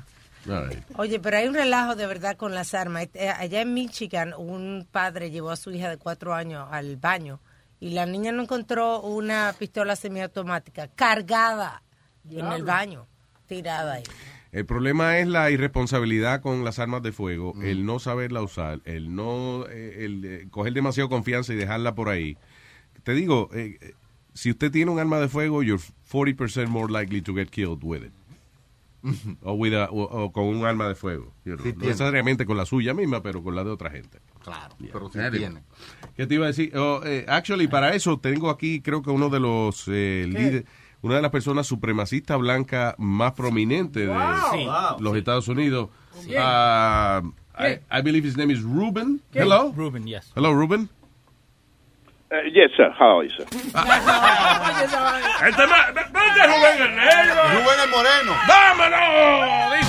Oye, pero hay un relajo de verdad con las armas. Eh, Allá en Michigan, un padre llevó a su hija de cuatro años al baño y la niña no encontró una pistola semiautomática cargada en el baño, tirada ahí. El problema es la irresponsabilidad con las armas de fuego, el no saberla usar, el no eh, el, eh, coger demasiado confianza y dejarla por ahí. Te digo, eh, si usted tiene un arma de fuego, you're 40% more likely to get killed with it. O, with a- o- o con un arma de fuego. you know. Sí no necesariamente con la suya misma, pero con la de otra gente. Claro, pero sí Anyway. tiene. ¿Qué te iba a decir? Oh, eh, actually, para eso tengo aquí, creo que uno de los eh, líderes, una de las personas supremacistas blancas más prominentes de Sí. Wow. los Estados Unidos. Sí. I, I believe his name is Ruben. Hello. Ruben, yes. Hello, Ruben. Uh, yes, sir. How are you, sir? <laughs> Este ma- ¿Dónde es Rubén el Negro? Rubén el Moreno. ¡Vámonos!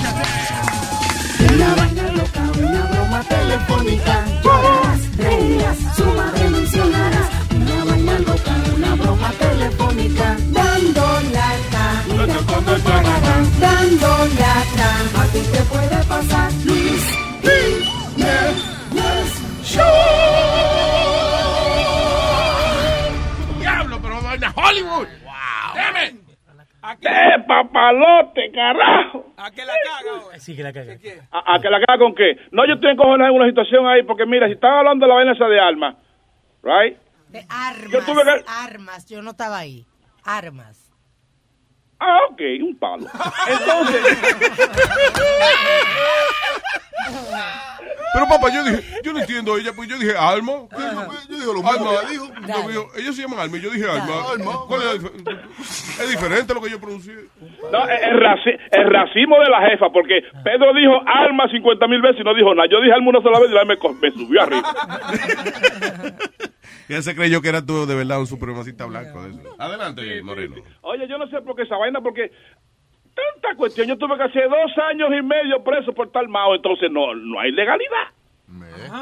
Una vaina loca, una broma telefónica. Llorarás, reirás, su madre mencionarás. Una vaina loca, una broma telefónica. Dando lata, mira cómo llorarán. Dando lata, a ti te puede pasar. Luis Jiménez Show. Hollywood! ¡Wow! ¡Deme! ¡Eh, papalote, carajo! ¿A qué la caga? Sí, que la caga. ¿A, a que la caga con qué? No, yo estoy encojonado en una situación ahí, porque mira, si están hablando de la vaina esa de armas, right? De armas, Yo tuve que- armas. Yo no estaba ahí. Armas. Ah, ok, un palo. Entonces, Pero papá, yo dije, yo no entiendo a ella, pues yo dije Alma. Yo digo lo mismo Alma, dijo. yo ellos se llaman Alma y yo dije Alma. Alma. ¿Cuál es, es diferente lo que yo pronuncié. no, el, raci- el racismo de la jefa, porque Pedro dijo alma 50 mil veces y no dijo nada. Yo dije alma una sola vez y la me, me subió arriba. Ella se creyó que era tú de verdad un supremacista blanco. de eso. Adelante, Moreno. Oye, yo no sé por qué esa vaina, porque tanta cuestión. Yo tuve que hacer dos años y medio preso por tal mao, entonces no, no hay legalidad.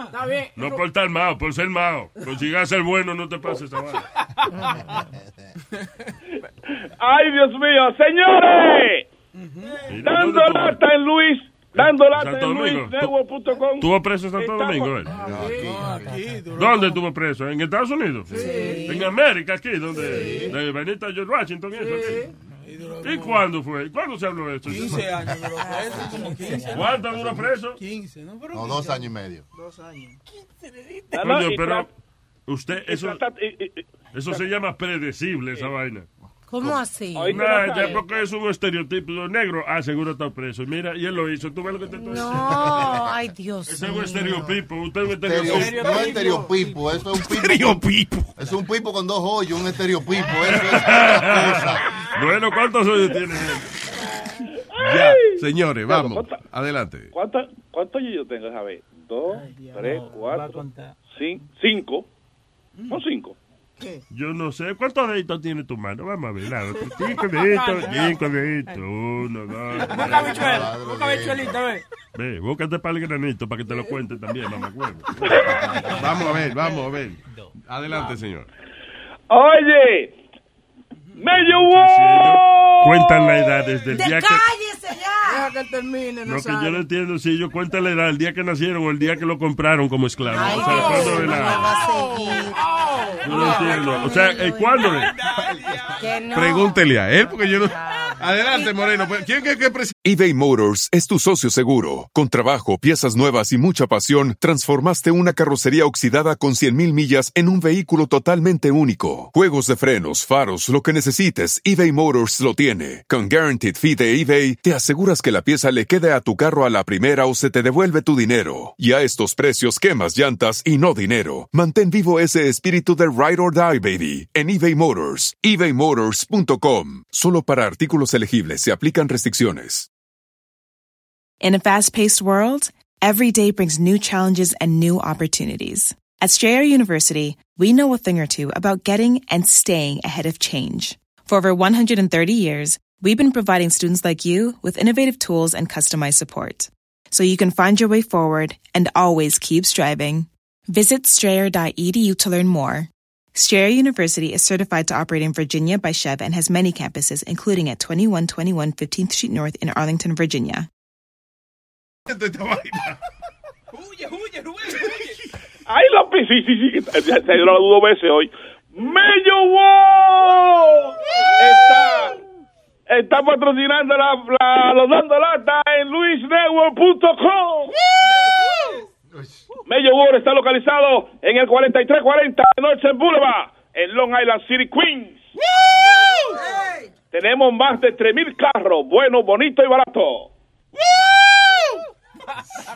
Está bien. No por estar mao, por ser mao. Por si llegas a ser bueno, no te pases esa vaina. <laughs> Ay, Dios mío, señores. Mira, Dando ¿dónde tú- lata en Luis, dando lata Santo en Domingo. luisnetwork.com. ¿Tuvo preso en Santo Domingo él? ¿Dónde estuvo preso? ¿En Estados Unidos? En América, aquí, donde de Benita George Washington y eso. aquí. ¿Y cuándo fue? ¿Cuándo se habló de esto? 15 años duró preso, como 15. <laughs> ¿Cuánto duró preso? 15, ¿no? Pero No, dos años y medio. Dos años. Coño, y pero usted, y eso, y- y- y- eso se llama predecible, esa vaina. ¿Cómo así? Nah, ya porque es un estereotipo negro, ah, seguro está preso. Mira, y él lo hizo. ¿Tú ves lo que te estoy diciendo? No, ay Dios Ese es un estereotipo. Usted es un Estereo- estereotipo. no es estereopipo, eso es un pipo. Es un pipo con dos hoyos, un estereopipo. Eso es <laughs> otra cosa. Bueno, ¿cuántos hoyos tiene él? Ya, señores, vamos. Adelante. ¿Cuántos cuántos yo tengo? A ver, dos, tres, cuatro, cin- cinco. Son cinco. Yo no sé. ¿Cuántos deditos tiene tu mano? Vamos a ver. la otra. <laughs> Cinco deditos, cinco deditos. Uno, dos. Busca bichuela, busca bichuelita, ve. Ve, búscate para el granito para que te lo cuente también, mamá. <laughs> Vamos a ver, vamos a ver. Adelante, señor. Oye, me llevó. Cuentan la edad desde el día que... ¡Cállese ya! Deja que termine, no Lo que sabe. yo no entiendo si ellos cuentan la edad el día que nacieron o el día que lo compraron como esclavo. Ay, o sea, ¿cuándo es no la-. Yo no entiendo. O sea, ¿el ¿cuándo? Que no. Pregúntele a él, porque yo no. Adelante, Moreno. pues, ¿Quién es que presenta? eBay Motors es tu socio seguro. Con trabajo, piezas nuevas y mucha pasión, transformaste una carrocería oxidada con 100.000 millas en un vehículo totalmente único. Juegos de frenos, faros, lo que necesites, eBay Motors lo tiene. Con Guaranteed Fee de eBay, te aseguras que la pieza le quede a tu carro a la primera o se te devuelve tu dinero. Y a estos precios, quemas llantas y no dinero. Mantén vivo ese espíritu de Ride or Die, baby, en eBay Motors. ebaymotors.com. Solo para artículos elegibles se aplican restricciones. In a fast paced world, every day brings new challenges and new opportunities. At Strayer University, we know a thing or two about getting and staying ahead of change. For over 130 years, we've been providing students like you with innovative tools and customized support. So you can find your way forward and always keep striving. Visit strayer.edu to learn more. Strayer University is certified to operate in Virginia by Chev and has many campuses, including at 2121 15th Street North in Arlington, Virginia. Ay, la pi- sí, sí, sí, se se dio la dos veces hoy. ¡Me llevó! Está está patrocinando la, la- los dando lata en luisnetwork.com. Mello World está localizado en el 4340 de Northern Boulevard, en Long Island City, Queens. Tenemos más de 3.000 carros, buenos, bonitos y baratos.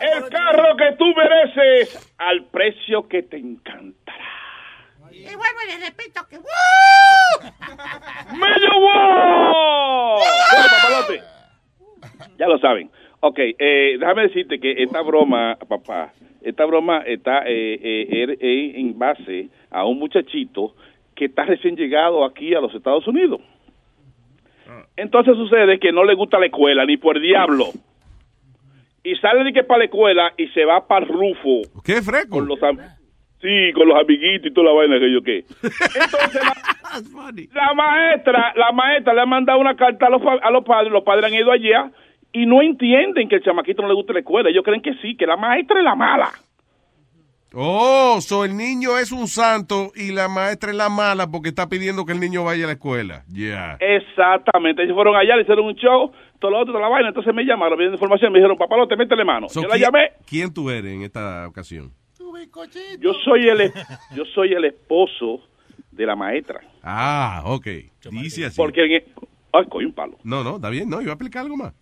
El carro que tú mereces al precio que te encanta. Y vuelvo y le repito que... ¡Mello World! Bueno, papalote, ya lo saben. Ok, eh, déjame decirte que esta broma, papá, esta broma está eh, eh, er- eh, en base a un muchachito que está recién llegado aquí a los Estados Unidos. Entonces sucede que no le gusta la escuela, ni por diablo. Y sale de que para la escuela y se va para Rufo. ¿Qué fresco? Con los sí, con los amiguitos y toda la vaina que yo qué. Entonces la, <laughs> la maestra, la maestra le ha mandado una carta a los, a los padres, los padres han ido allá y no entienden que el chamaquito no le gusta la escuela. Ellos creen que sí, que la maestra es la mala. Oh, so el niño es un santo y la maestra es la mala porque está pidiendo que el niño vaya a la escuela. Ya. Exactamente. Ellos fueron allá, le hicieron un show, todo lo otro, toda la vaina. Entonces me llamaron, me dieron información, me dijeron, papalote, métele mano. So, yo la ¿quién- llamé. ¿Quién tú eres en esta ocasión? Yo soy el, yo soy el esposo de la maestra. Ah, ok. Dice así. Porque en, e- ay, coño, un palo. No, no, está bien. No, iba a explicar algo más.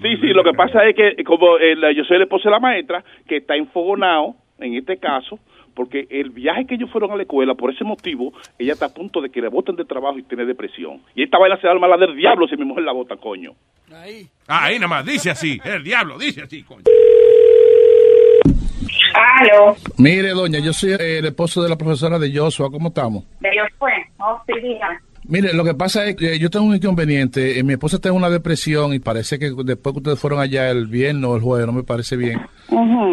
Sí, sí, lo que pasa es que eh, como el- yo soy el esposo de la maestra, que está enfogonado, en este caso, porque el viaje que ellos fueron a la escuela, por ese motivo, ella está a punto de que le boten de trabajo y tiene depresión. Y esta vaina se da la del diablo si mi mujer la bota, coño. Ah, ahí nada más, dice así. El diablo, dice así, coño. Aló, Mire, doña, yo soy el esposo de la profesora de Joshua. ¿Cómo estamos? de fue. Oh, sí, dígame. Mire, lo que pasa es que yo tengo un inconveniente. Eh, Mi esposa en una depresión y parece que después que ustedes fueron allá el viernes o el jueves, no me parece bien,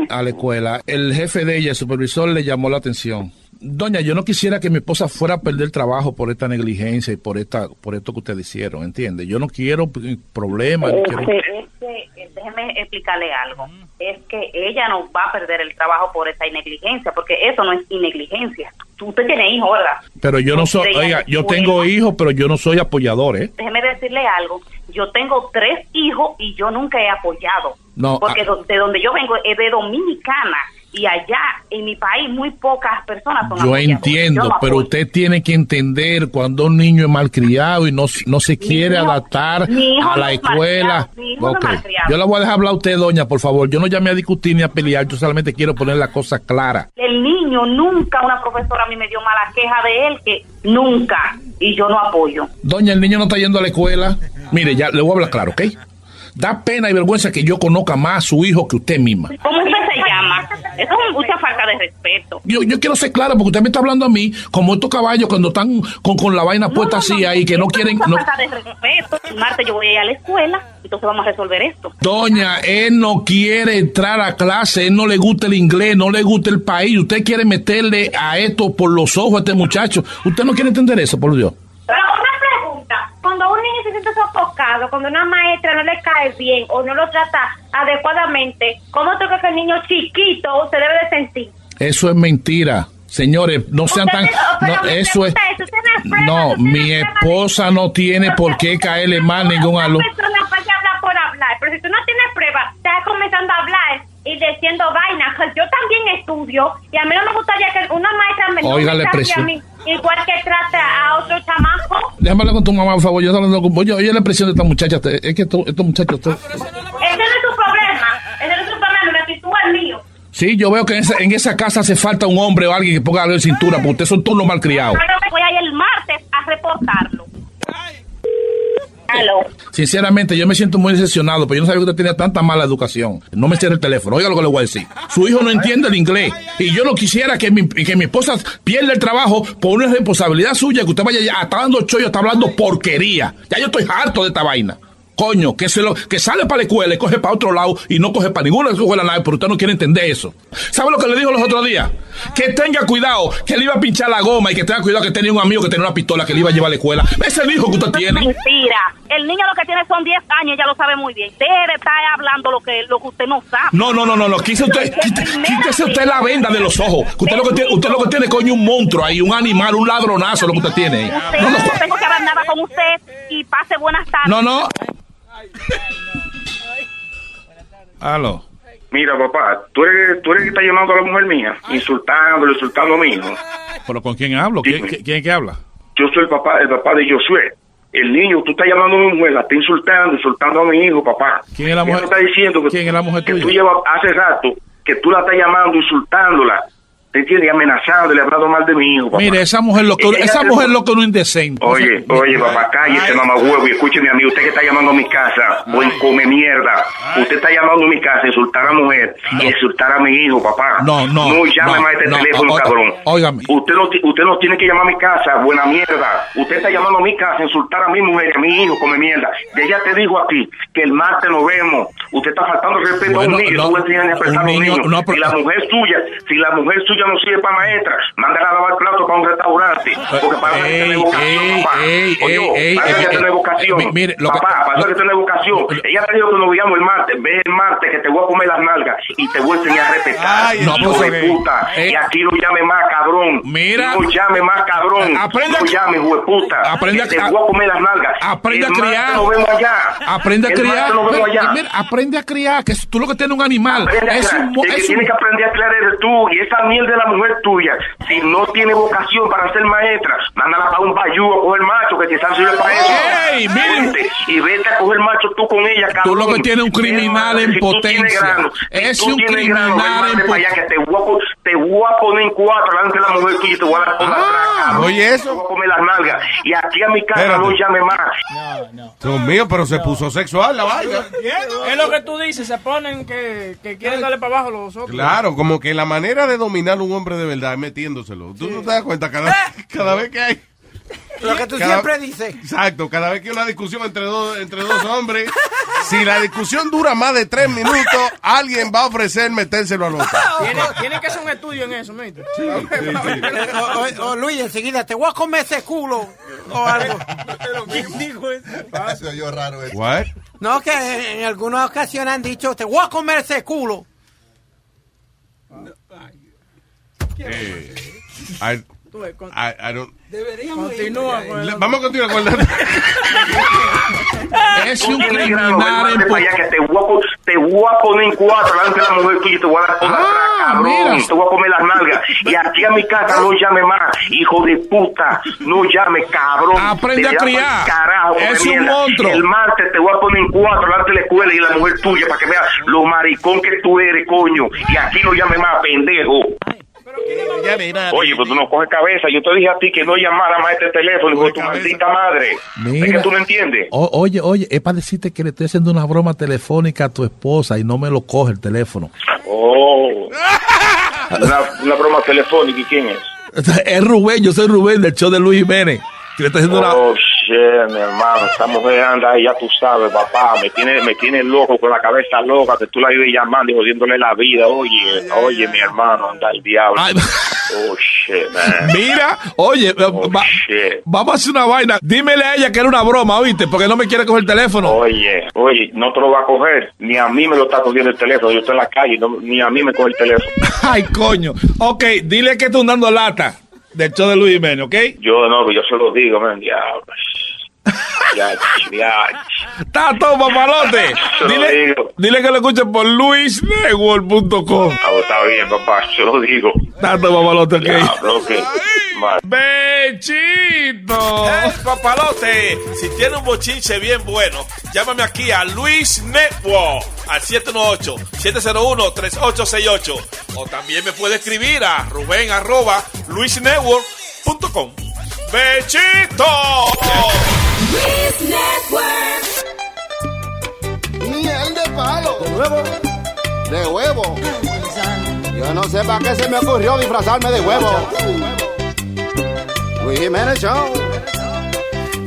a la escuela, el jefe de ella, el supervisor, le llamó la atención. Doña, yo no quisiera que mi esposa fuera a perder trabajo por esta negligencia y por esta, por esto que ustedes hicieron, ¿entiende? Yo no quiero p- problemas. ni quiero- Este, este, eh, déjeme explicarle algo. Es que ella no va a perder el trabajo por esa negligencia, porque eso no es negligencia. Usted tiene hijos, ¿verdad? Pero yo no soy, oiga, yo tengo hijos, pero yo no soy apoyador, ¿eh? Déjeme decirle algo. Yo tengo tres hijos y yo nunca he apoyado. No, Porque ah. de donde yo vengo es de Dominicana. Y allá, en mi país, muy pocas personas son Yo entiendo, Yo pero usted tiene que entender cuando un niño es malcriado y no, no se quiere hijo- adaptar a la es escuela. Yo la voy a dejar hablar a usted, doña, por favor. Yo no llamé a discutir ni a pelear, yo solamente quiero poner la cosa clara. El niño nunca, una profesora a mí me dio mala queja de él, que nunca. Y yo no apoyo. Doña, el niño no está yendo a la escuela. Mire, ya le voy a hablar claro, ¿ok? Da pena y vergüenza que yo conozca más a su hijo que usted misma. ¿Cómo usted se llama? Eso es mucha falta de respeto. Yo, yo quiero ser clara porque usted me está hablando a mí como estos caballos cuando están con, con la vaina puesta así ahí que no quieren... mucha falta de respeto. El martes yo voy a ir a la escuela, entonces vamos a resolver esto. Doña, él no quiere entrar a clase, él no le gusta el inglés, no le gusta el país. Usted quiere meterle a esto por los ojos a este muchacho. Usted no quiere entender eso, por Dios. Pero una pregunta, cuando un niño se siente sofocado, cuando una maestra no le cae bien o no lo trata adecuadamente, ¿cómo crees que el niño chiquito se debe de sentir? Eso es mentira. Señores, no sean tan... No, eso es... No, ¿Usted mi esposa no tiene por qué caerle mal ningún alumno. por hablar, pero si tú no tienes pruebas, estás comenzando a hablar y diciendo vainas. Pues Yo también estudio y a mí no me gustaría que una maestra me, no me trate a mí igual que trata a otro chamaco. Déjame hablar con tu mamá, por favor. Yo estoy hablando con... Oye, oye la presión de esta muchacha. Es que estos, estos muchachos... estos- Ese no es tu problema. Ese no es tu problema, me actitud el mío. Sí, yo veo que en esa, en esa casa hace falta un hombre o alguien que ponga algo en cintura, porque ustedes son todos los malcriados. Pero voy a ir el martes a reportarlo. Sinceramente, yo me siento muy decepcionado, pero yo no sabía que usted tenía tanta mala educación. No me cierre el teléfono. Oiga lo que le voy a decir. Su hijo no entiende el inglés. Y yo no quisiera que mi, que mi esposa pierda el trabajo por una responsabilidad suya, que usted vaya ya, dando chollo, está hablando porquería. Ya yo estoy harto de esta vaina. Coño, que, se lo, que sale para la escuela y coge para otro lado y no coge para ninguna de sus escuelas nada, pero usted no quiere entender eso. ¿Sabe lo que le dijo los otros días? Que tenga cuidado, que le iba a pinchar la goma y que tenga cuidado que tenía un amigo que tenía una pistola que le iba a llevar a la escuela. Ese es el hijo que usted tiene. Mentira. El niño lo que tiene son 10 años, ya lo sabe muy bien. Deje de estar hablando lo que, lo que usted no sabe. No, no, no, no, no. Quítese usted, quítese usted la venda de los ojos. Que usted lo que tiene, usted lo que tiene, coño, un monstruo ahí, un animal, un ladronazo, lo que usted tiene. Usted, No, no, no tengo que hablar nada con usted y pase buenas tardes. no, no. Aló. Mira, papá, tú eres, tú eres que está llamando a la mujer mía, insultándolo, insultando a mi hijo. ¿Pero con quién hablo? ¿Quién, quién, que habla? Yo soy el papá, el papá de Josué. El niño, tú estás llamando a mi mujer, la está insultando, insultando a mi hijo, papá. ¿Quién es la Ella mujer? me está diciendo que, ¿Quién es la mujer que tuya? tú llevas hace rato que tú la estás llamando, insultándola. ¿Te entiendes? Y amenazándole, hablando mal de mi hijo, papá. Mire, esa mujer lo que, Ella- esa mujer lo que no es indecente. Oye, oye, papá, cállese, mamá huevo, y escúcheme a mí, usted que está llamando a mi casa, buen come mierda. Usted está llamando a mi casa a insultar a la mujer y a insultar a mi hijo, papá. No, no, No llame no, más este no, teléfono, cabrón. Óigame. Usted no, usted no tiene que llamar a mi casa, buena mierda. Usted está llamando a mi casa a insultar a mi mujer y a mi hijo, come mierda. Y ella te dijo a ti que el martes nos vemos. Usted está faltando respeto Bueno, a un niño, no, tú le a un niño, no, pero- y la mujer suya, si la mujer suya no sirve para maestra, mándala a lavar plato para un restaurante. Porque para hay que tener Ey, vocación, ey, papá. ey, Oye, ey, para ey, que tener ey, vocación. mi- mire, papá, para que tener vocación. Ella te dijo que nos veíamos el martes. Ve el martes que te voy a comer las nalgas y te voy a enseñar a respetar. Ay, no, hijo pues, de ok. puta. Eh. Y aquí no llame más, cabrón. Mira. No llame más, cabrón. Aprenda- no llame, hijo de puta. Aprenda que te a- voy a comer las nalgas. Aprende a criar. Nos vemos allá. Aprende a criar. nos vemos allá. aprende a criar, que tú lo que tienes un animal. Aprende a Es un, el que es aprender a crear eres tú y esa mierda de la mujer tuya. Si no tiene vocación para ser maestra, mándala para un bayú a coger macho que quizás sirve para eso. ¡Ey, mire! Oíste, Y vete a coger macho tú con ella, cabrón. Tú lo que tienes un criminal en si potencia. grano, Es un criminal grano, en vete para allá potencia. que te voy, a, po- te voy a poner en cuatro delante de la mujer tuya y te voy a dar la cabrón. oye eso. Te voy a comer las nalgas. Y aquí a mi casa Espérate. no llame más. Dios mío, pero se puso sexual la vaina. Es lo que tú dices, se ponen que, que quieren darle para abajo los otros. Claro, como que la manera de dominar un hombre de verdad es metiéndoselo. Tú no te das cuenta cada, cada vez que hay. Lo que tú Cada- siempre dices. Exacto, cada vez que hay una discusión entre dos, entre dos hombres, si la discusión dura más de tres minutos, alguien va a ofrecer metérselo al otro. Tiene, tiene que hacer un estudio en eso, mate. Eh, o, o- o Luis, enseguida, te voy a comer ese culo. O algo. ¿Quién dijo eso? Se oyó raro eso. What? No, que en algunas ocasiones han dicho, te voy a comer ese culo. Eh, I, Tú ves, con- I, I don't- Continúa con Le- el Vamos a continuar con el <laughs> Es un criminal en que te voy, a, po- te voy a poner en cuatro delante de la mujer tuya y te voy a dar cabrón. mira. Te voy a comer las nalgas. Y aquí a mi casa no llame más, hijo de puta. No llame, cabrón. Aprende Te a criar. Carajo, Es un mierda. monstruo. El martes te voy a poner en cuatro delante de la escuela y la mujer tuya para que veas lo maricón que tú eres, coño. Y aquí no llame más, pendejo. Oye, pues tú no coges cabeza. Yo te dije a ti que no llamara más este teléfono, hijo de tu maldita madre. Es Mira. que tú no entiendes. O- oye, oye, es para decirte que le estoy haciendo una broma telefónica a tu esposa y no me lo coge el teléfono. Oh. Una, una broma telefónica, ¿y quién es? <laughs> Es Rubén, yo soy Rubén del show de Luis Jiménez. Que le estoy haciendo una... Oh, shit, mi hermano, esta mujer anda ahí, ya tú sabes, papá, me tiene, me tiene loco, con la cabeza loca, que tú la ibas llamando y jodiéndole la vida, oye, oye, mi hermano, anda el diablo. <laughs> Oh, shit, man. Mira, oye, va- Shit. vamos a hacer una vaina. Dímele a ella que era una broma, ¿oíste? Porque no me quiere coger el teléfono. Oye, oye, no te lo va a coger, ni a mí me lo está cogiendo el teléfono, yo estoy en la calle, no- ni a mí me coge el teléfono. <laughs> Ay, coño. Ok, dile que estás dando lata del show de Luis Jiménez, ¿ok? Yo no, yo se lo digo, man, diablo. Ya, ya. Está todo, papalote. Dile, dile que lo escuche por luisnetwork.com. Ah, está bien, papá, se lo digo. Está todo, papalote, ok. Vale. ¡Bechito! ¡Eh, papalote! Si tiene un bochinche bien bueno, llámame aquí a Luis Network al 718-701-3868. O también me puede escribir a Rubén arroba luisnetwork.com. ¡Bechito! Miel de palo. ¿De nuevo? De huevo. Yo no sé para qué se me ocurrió disfrazarme de huevo. Luis Jiménez Show.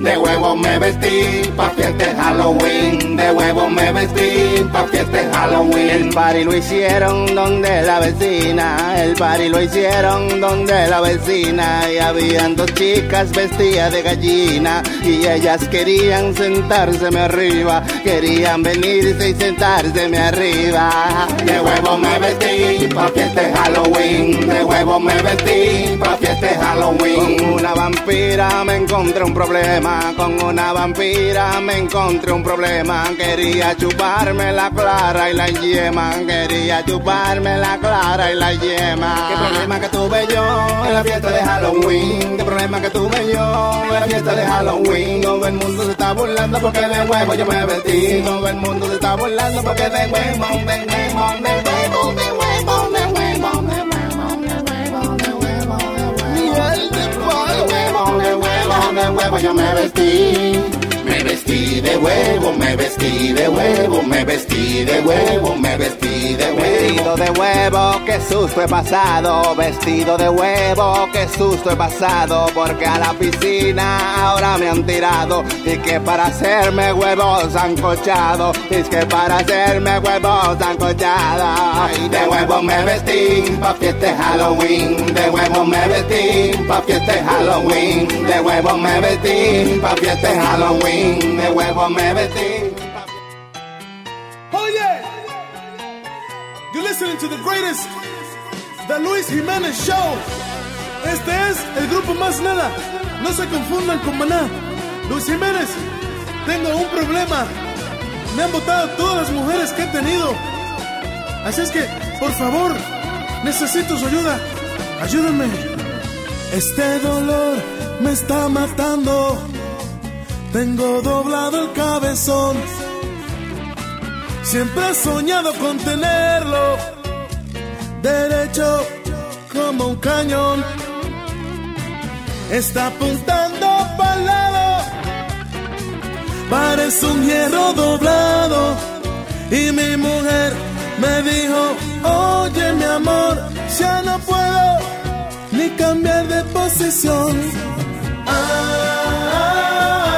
De huevo me vestí pa' fiesta de Halloween. De huevo me vestí pa' fiesta de Halloween. El party lo hicieron donde la vecina, el party lo hicieron donde la vecina y habían dos chicas vestidas de gallina y ellas querían sentárseme arriba, querían venirse y sentárseme arriba. De huevo me vestí pa' fiesta Halloween. De huevo me vestí pa' fiesta de Halloween. Con una vampira me encontré un problema, con una vampira me encontré un problema. Quería chuparme la clara y la yema, quería chuparme la clara y la yema. ¿Qué problema que tuve yo en la fiesta de Halloween? ¿Qué problema que tuve yo en la fiesta de Halloween? Todo el mundo se está burlando porque de huevo yo me vestí. Todo el mundo se está burlando porque de huevo, de huevo, de de huevo, yo me vestí. Me vestí de huevo, me vestí de huevo, me vestí de huevo, me vestí de Vestido huevo. de huevo, qué susto he pasado. Vestido de huevo, qué susto he pasado. Porque a la piscina ahora me han tirado. Y que para hacerme huevos han cochado. Y que para hacerme huevos han cochado. Ay, de huevo me vestí pa' fiesta de Halloween. De huevo me vestí pa' fiesta de Halloween. De huevo me vestí pa' fiesta de Halloween. De huevo me. Oh! You're listening to the greatest, the Luis Jiménez Show. Este es el grupo Más Nada. No se confundan con Maná. Luis Jiménez, tengo un problema. Me han votado todas las mujeres que he tenido. Así es que, por favor, necesito su ayuda. Ayúdenme. Este dolor me está matando. Tengo doblado el cabezón. Siempre he soñado con tenerlo derecho como un cañón. Está apuntando para lado, parece un hierro doblado. Y mi mujer me dijo, oye mi amor, ya no puedo ni cambiar de posición. Ay, tengo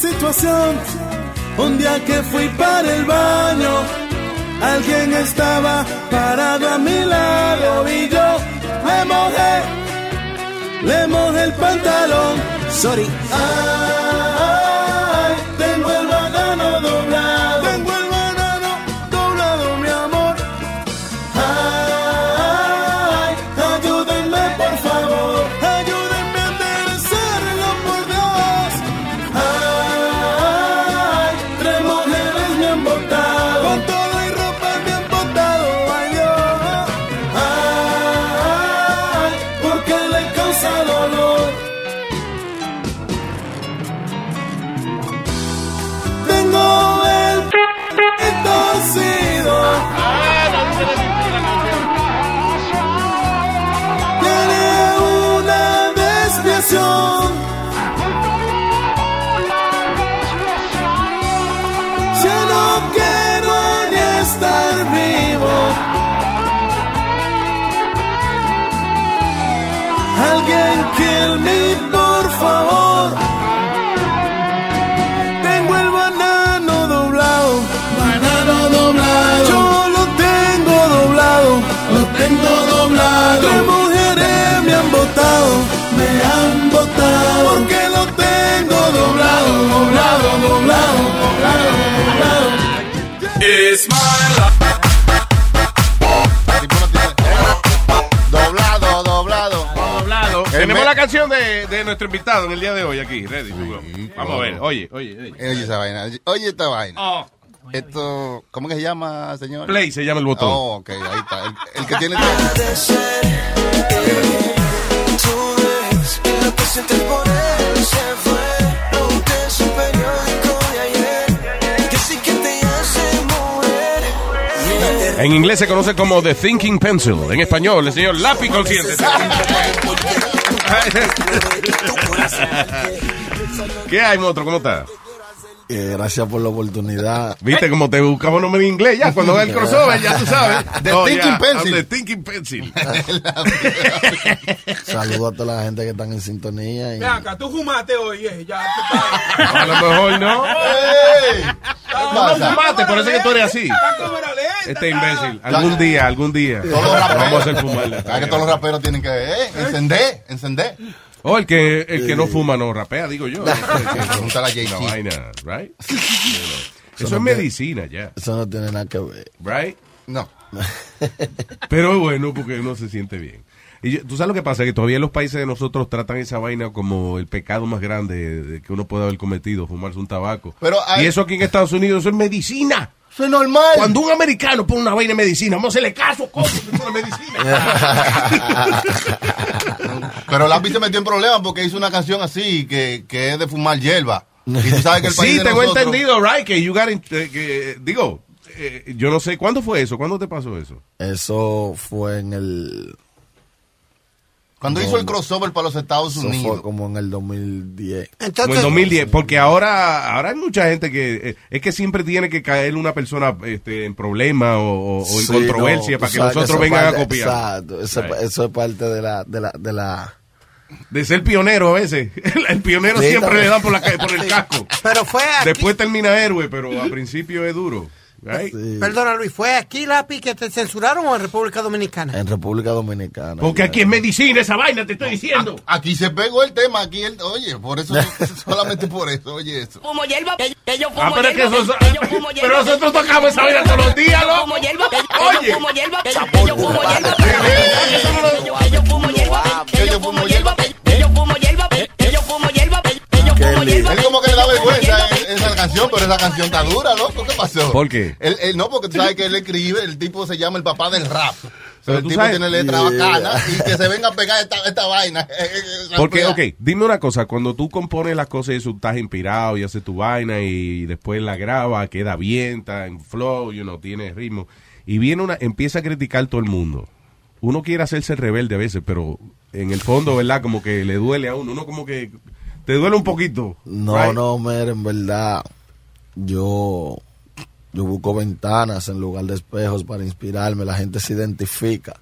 situación. Un día que fui para el baño, alguien estaba parado a mi lado y yo me mojé, le mojé el pantalón. Sorry. Ay, por favor. Tengo el banano doblado. Banano doblado. Yo lo tengo doblado. Lo tengo doblado. Tres mujeres me han botado. Me han botado. Porque lo tengo doblado. Doblado, doblado, doblado, doblado. It's my life. El Tenemos me- la canción de, de nuestro invitado en el día de hoy aquí. Ready. Vamos a ver. Oye, oye, oye. Oye esa vaina. Oye esta vaina. Oh. Esto, ¿cómo que se llama, señor? Play se llama el botón. Oh, ok, ahí está. El, el que tiene... En inglés se conoce como The Thinking Pencil. En español, el señor lápiz consciente. <laughs> ¿Qué hay, monstruo? ¿Cómo estás? Eh, gracias por la oportunidad. ¿Viste cómo te buscamos nombre en inglés? Ya, cuando va el crossover, ya tú sabes. <laughs> The Oh, Thinking yeah, Pencil. I'm The Thinking Pencil. <laughs> Saludos a toda la gente que están en sintonía. Y... Acá, tú fumaste hoy, eh, ya. A lo mejor no. No fumaste, por eso es que tú eres así. Este imbécil. Algún día, algún día. Todos los raperos. Vamos a hacer fumar. ¿Sabes que todos los raperos tienen que eh, encender, encender? O el que, el que no fuma no rapea, digo yo. <laughs> Pregúntale a Una JC. vaina, right? Eso es medicina ya, Eso no tiene nada que ver. right? No. <laughs> Pero bueno porque uno se siente bien. Y yo- tú sabes lo que pasa, que todavía los países de nosotros tratan esa vaina como el pecado más grande de que uno puede haber cometido, fumarse un tabaco. Pero hay- Y eso aquí en Estados Unidos eso es medicina. Eso es normal. Cuando un americano pone una vaina de medicina, vamos a hacerle caso, medicina. <laughs> Pero Lápiz se metió en problemas porque hizo una canción así que, que es de fumar hierba. Y tú sabes que el <laughs> país Sí, de tengo nosotros- entendido, right, que you got in- eh, que, digo, eh, yo no sé, ¿cuándo fue eso? ¿Cuándo te pasó eso? Eso fue en el. Cuando No, hizo el crossover para los Estados Eso Unidos. fue como en el 2010. Como en 2010, porque ahora ahora hay mucha gente que eh, es que siempre tiene que caer una persona este, en problema o, o- o en Sí, controversia no, para que nosotros vengan parte- a copiar. Exacto, eso, Right. eso es parte de la, de la, de la, De ser pionero a veces. <laughs> El pionero Sí, siempre también. le dan por, la, por el <laughs> casco. Pero fue aquí, Después termina héroe, pero al principio es duro. Right? perdona Luis, ¿fue aquí lápiz que te censuraron o en República Dominicana? en República Dominicana. Porque aquí es medicina esa vaina, te estoy diciendo. Aquí se pegó el tema, aquí el, oye, por eso, solamente por eso, oye eso. Fumo hierba, que, que yo fumo Ah, pero es que hierba, eso- que yo fumo hierba, pero nosotros tocamos esa vaina todos los días, que yo loco. fumo hierba, que Oye. yo fumo hierba, que yo fumo hierba, que yo- que yo fumo hierba, que yo fumo hierba, que yo fumo hierba, que yo fumo hierba, que yo fumo hierba. Él como que le da vergüenza eh, esa canción, pero esa canción está dura, loco. ¿Qué pasó? ¿Por qué? Él, él- no, porque tú sabes que él escribe, el tipo se llama el papá del rap. Pero el tú tipo sabes- tiene letra Yeah. bacana y que se venga a pegar esta, esta vaina. <laughs> Porque, ok, dime una cosa, cuando tú compones las cosas y eso, estás inspirado y haces tu vaina y después la graba, queda bien, está en flow, you know, tiene ritmo, y viene una, empieza a criticar todo el mundo. Uno quiere hacerse rebelde a veces, pero en el fondo, ¿verdad? Como que le duele a uno, uno como que te duele un poquito. No, right? no, mira, en verdad, yo, yo busco ventanas en lugar de espejos para inspirarme, la gente se identifica.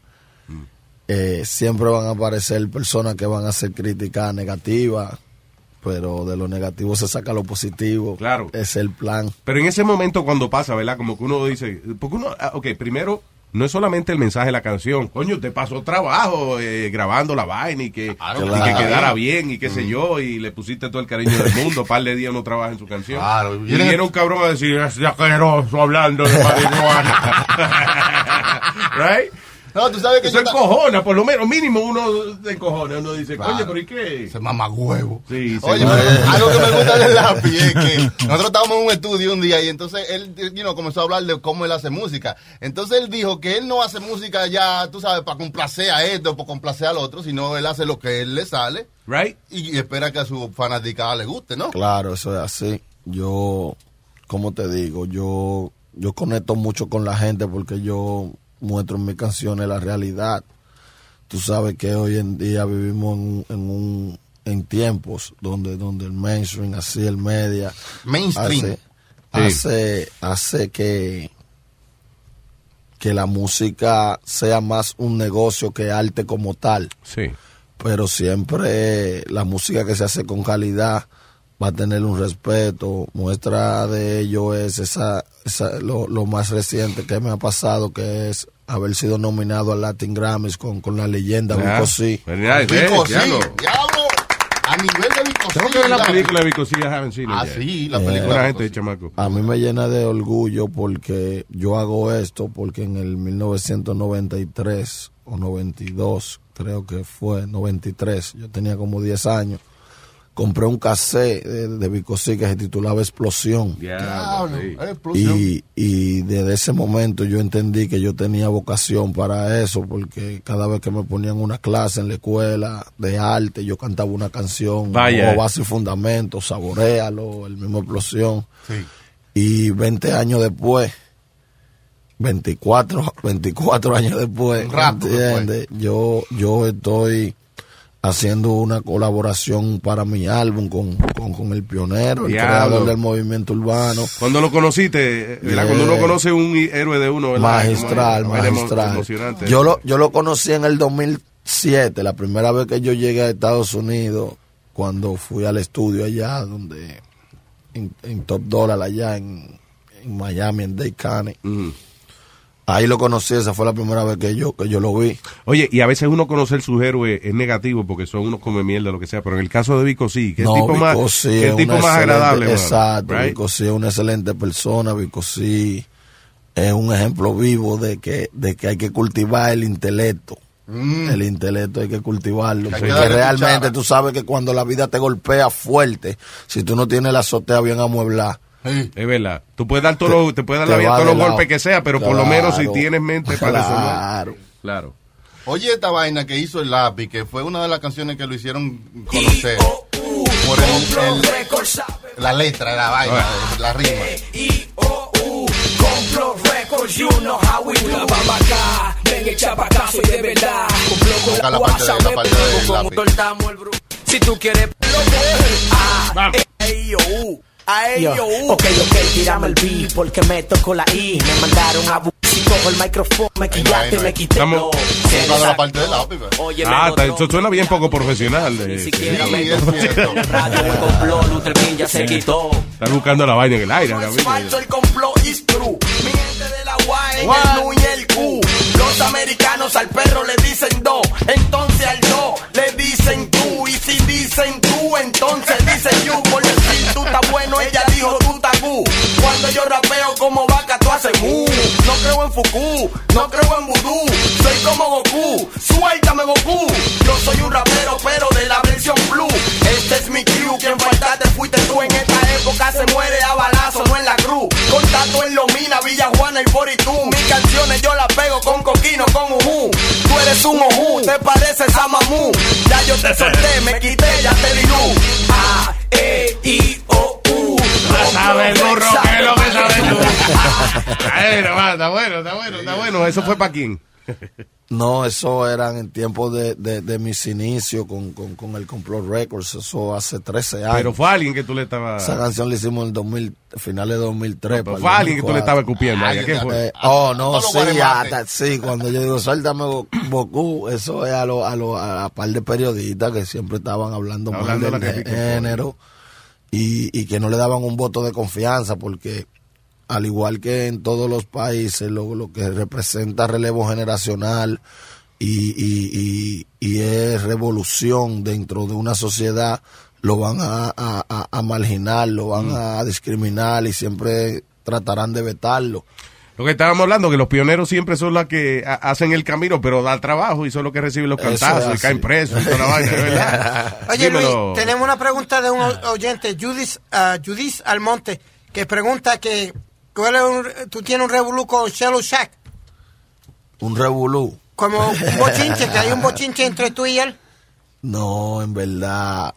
Mm. Eh, siempre van a aparecer personas que van a hacer críticas negativas, pero de lo negativo se saca lo positivo. Claro. Es el plan. Pero en ese momento cuando pasa, ¿verdad? Como que uno dice, porque uno, ah, ok, primero, no es solamente el mensaje de la canción, coño, te pasó trabajo eh, grabando la vaina y que, y que quedara bien y qué sé yo, y le pusiste todo el cariño del mundo, par de días no trabaja en su canción. Claro, y viene- viene un cabrón a decir, es asqueroso hablando de marihuana. <laughs> right? No, tú sabes que Eso yo encojona, por lo menos, mínimo uno se encojona, uno dice, Claro. coño, pero ¿y qué? Se mama huevo. Sí, Oye, sí. pero algo que me gusta del <laughs> lápiz es que nosotros estábamos en un estudio un día y entonces él you know, comenzó a hablar de cómo él hace música. Entonces él dijo que él no hace música ya, tú sabes, para complacer a esto, para complacer al otro, sino él hace lo que él le sale. Right. Y, y espera que a su fanaticada le guste, ¿no? Claro, eso es así. Yo, como te digo, yo, yo conecto mucho con la gente porque yo muestro en mis canciones la realidad. Tú sabes que hoy en día vivimos en, en un en tiempos donde donde el mainstream, así el media, Mainstream. hace, hace, hace que que la música sea más un negocio que arte como tal Sí. pero siempre la música que se hace con calidad va a tener un respeto. Muestra de ello es esa, esa lo, lo más reciente que me ha pasado, que es haber sido nominado al Latin Grammys con, con la leyenda Vico verdad, Vico, eh, sí, diablo, a nivel de Vico, Tengo sí, que ver la película de Vico, sí, I haven't seen it Ah, sí, la Eh, película. Buena de gente, sí. chamaco. A mí me llena de orgullo porque yo hago esto porque en el 1993 o 92, creo que fue 93, yo tenía como 10 años, compré un cassette de, C que se titulaba Explosión. Diablo, sí. Explosión. Y, y desde ese momento yo entendí que yo tenía vocación para eso, porque cada vez que me ponían una clase en la escuela de arte, yo cantaba una canción, Vaya. o base y fundamento, saborealo, el mismo explosión. Sí. Y 20 años después, 24, 24 años después, Un rato ¿entiendes? Yo, yo estoy haciendo una colaboración para mi álbum con, con, con el pionero, el Diablo. creador del movimiento urbano. Cuando lo conociste, ¿verdad? Cuando uno conoce un héroe de uno, ¿verdad? Magistral, Como- magistral. emocionante. Yo lo, yo lo conocí en el 2007, la primera vez que yo llegué a Estados Unidos, cuando fui al estudio allá, donde en, en Top Dollar, allá en, en Miami, en Dade County. Ahí lo conocí, esa fue la primera vez que yo, que yo lo vi. Oye, y a veces uno conocer sus héroes es negativo porque son unos come mierda, lo que sea, pero en el caso de Vico sí, que es No, tipo más, Vico sí que es el tipo más excelente- agradable. Exacto, right? Vico sí es una excelente persona, Vico sí es un ejemplo vivo de que, de que hay que cultivar el intelecto. El intelecto hay que cultivarlo. Hay Porque realmente cuchara. tú sabes que cuando la vida te golpea fuerte, si tú no tienes la azotea bien amueblada, Es verdad. Tú puedes dar todos los, te puedes dar la vida todos los golpes que sea, pero por lo menos si Claro. tienes mente para Claro. resolver. Claro. Oye, esta vaina que hizo el lápiz, que fue una de las canciones que lo hicieron conocer. Por el, el- la letra, la vaina, la rima. Compro Records, you know how we do. Ven echa pa' acá, soy de verdad. Compro con la la parte de- guasa, la me pego como el. Si tú quieres, lo coges. Ah, ey, yo, Yo, yo, uh. ok, ok, tirame el beat porque me tocó la I. Me mandaron a si cojo el micrófono, me quillaste, me quité Estamos- lo. Buscando la parte del lápiz. pues. Oye, Ah, eso suena bien poco profesional. eh, siquiera sí. me radio el complot, Luther King ya se quitó. Estás buscando la vaina en el aire. falso el complot is true. Mi gente de la UA en What? el NU y el Q. Los americanos al perro le dicen do. Entonces al do le dicen tú. Y si dicen tú, entonces dicen you. Ella dijo tú gu. Cuando yo rapeo como vaca, tú haces mu. No creo en Fuku, no creo en vudú. Soy como Goku, suéltame Goku. Yo soy un rapero, pero de la versión blue. Este es mi crew, quien faltaste fuiste tú. En esta época se muere a balazo, no en la cruz. Contacto en Lomina, Villa Juana y Boritú. Mis canciones yo las pego con coquino, con ujú. Tú eres un ojú, te pareces a mamú. Ya yo te solté, me quité, ya te di. A, E, I, O, U. sabe el burro que es lo que sabes tú. <laughs> Ay, no, va, está bueno, está bueno, está bueno. ¿Eso fue para quién? No, eso eran en tiempos de, de, de mis inicios con, con, con el Complot Records, eso hace 13 años. Pero fue alguien que tú le estabas... Esa canción la hicimos en el 2000, finales de 2003. para el fue alguien que tú le 2004. estabas escupiendo. ¿a ¿Qué fue? Eh, oh, no, los sí, hasta, sí, cuando yo digo, suéltame Goku, eso es a lo, a lo, a la par de periodistas que siempre estaban hablando, Hablando mal del que- género y, y que no le daban un voto de confianza porque al igual que en todos los países, lo, lo que representa relevo generacional y, y, y, es revolución dentro de una sociedad, lo van a, a, a- a marginar, lo van a discriminar y siempre tratarán de vetarlo. Lo que estábamos hablando, que los pioneros siempre son los que ha- hacen el camino, pero da trabajo y son los que reciben los cantazos y caen presos y toda la vaina, ¿es ¿verdad? <laughs> Oye, Dímelo. Luis, tenemos una pregunta de un oyente, Judith, ah, Judith Almonte, que pregunta que ¿cuál es un- tú tienes un revolú con Shello Shack, Un revolú. como un bochinche, que hay un bochinche entre tú y él. No, en verdad.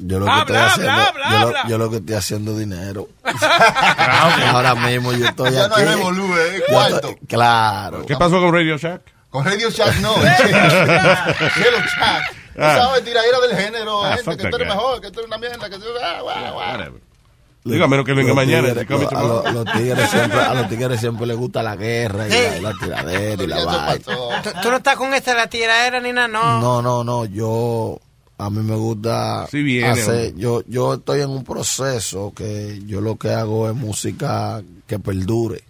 Yo lo que estoy haciendo, habla, yo, lo- habla. yo lo que estoy haciendo dinero. <laughs> Ahora mismo yo estoy Ya no aquí. hay revolú, eh, Yo estoy- claro. ¿Qué pasó con Radio Shack? Con Radio Shack no. <laughs> Cielo Shack. Tú Ah. sabes, tiradera del género. Ah, gente, que that tú eres guy. mejor, que tú eres una mierda, que tú ah, guau, guau. Digo, a menos que venga Los mañana. tigres, si come lo- a tomorrow. los tigres <laughs> siempre, a los tigres siempre les gusta la guerra y la, y la tiradera y la vaina. ¿Tú, tú no estás con esta la tiradera ni nada, no. No, no, no, yo a mí me gusta Sí viene, hacer, yo yo estoy en un proceso que yo lo que hago es música que perdure.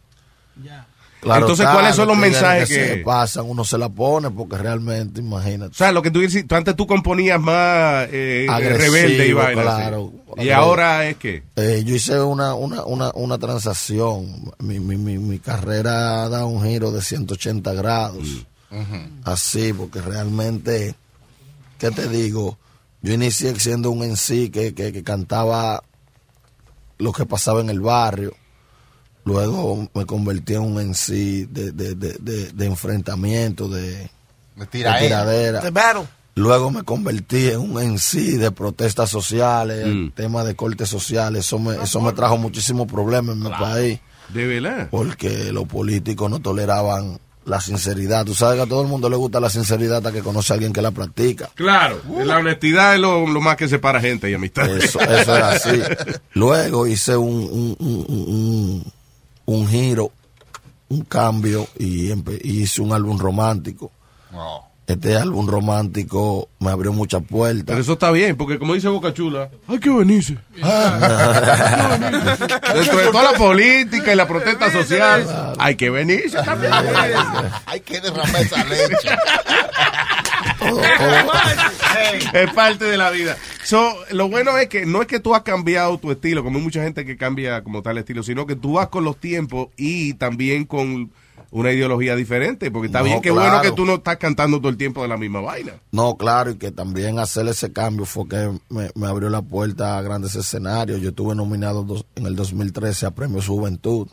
Entonces, está, ¿cuáles son los mensajes que, que- se pasan? Uno se la pone porque realmente, imagínate. O sea, lo que tú dices, tú antes tú componías más eh, Agresivo, rebelde y vaina. claro. Y ahora es que. Eh, yo hice una, una, una, una transacción. Mi, mi, mi, mi carrera da un giro de 180 grados. Así, porque realmente, ¿qué te digo? Yo inicié siendo un en sí que, que, que cantaba lo que pasaba en el barrio. Luego me convertí en un en sí de, de, de, de, de enfrentamiento, de, battle. Luego me convertí en un en sí de protestas sociales, Mm. el tema de cortes sociales. Eso me, eso me trajo muchísimos problemas en mi país. De verdad. Porque los políticos no toleraban la sinceridad. Tú sabes que a todo el mundo le gusta la sinceridad hasta que conoce a alguien que la practica. Claro, la honestidad es lo, lo más que separa gente y amistad. Eso, eso era así. <laughs> Luego hice un, un, un, un- un giro, un cambio y hice un álbum romántico. Este álbum romántico me abrió muchas puertas. Pero eso está bien, porque como dice Boca Chula, hay que venirse. Dentro de toda la política y la protesta social, hay que venirse también. Hay que derramar esa leche. es parte de la vida. So, lo bueno es que no es que tú has cambiado tu estilo, como hay mucha gente que cambia como tal estilo, sino que tú vas con los tiempos y también con una ideología diferente, porque está No, bien que claro. bueno que tú no estás cantando todo el tiempo de la misma vaina. No, claro, y que también hacer ese cambio fue que me, me abrió la puerta a grandes escenarios. Yo estuve nominado dos- en el 2013 a Premios Juventud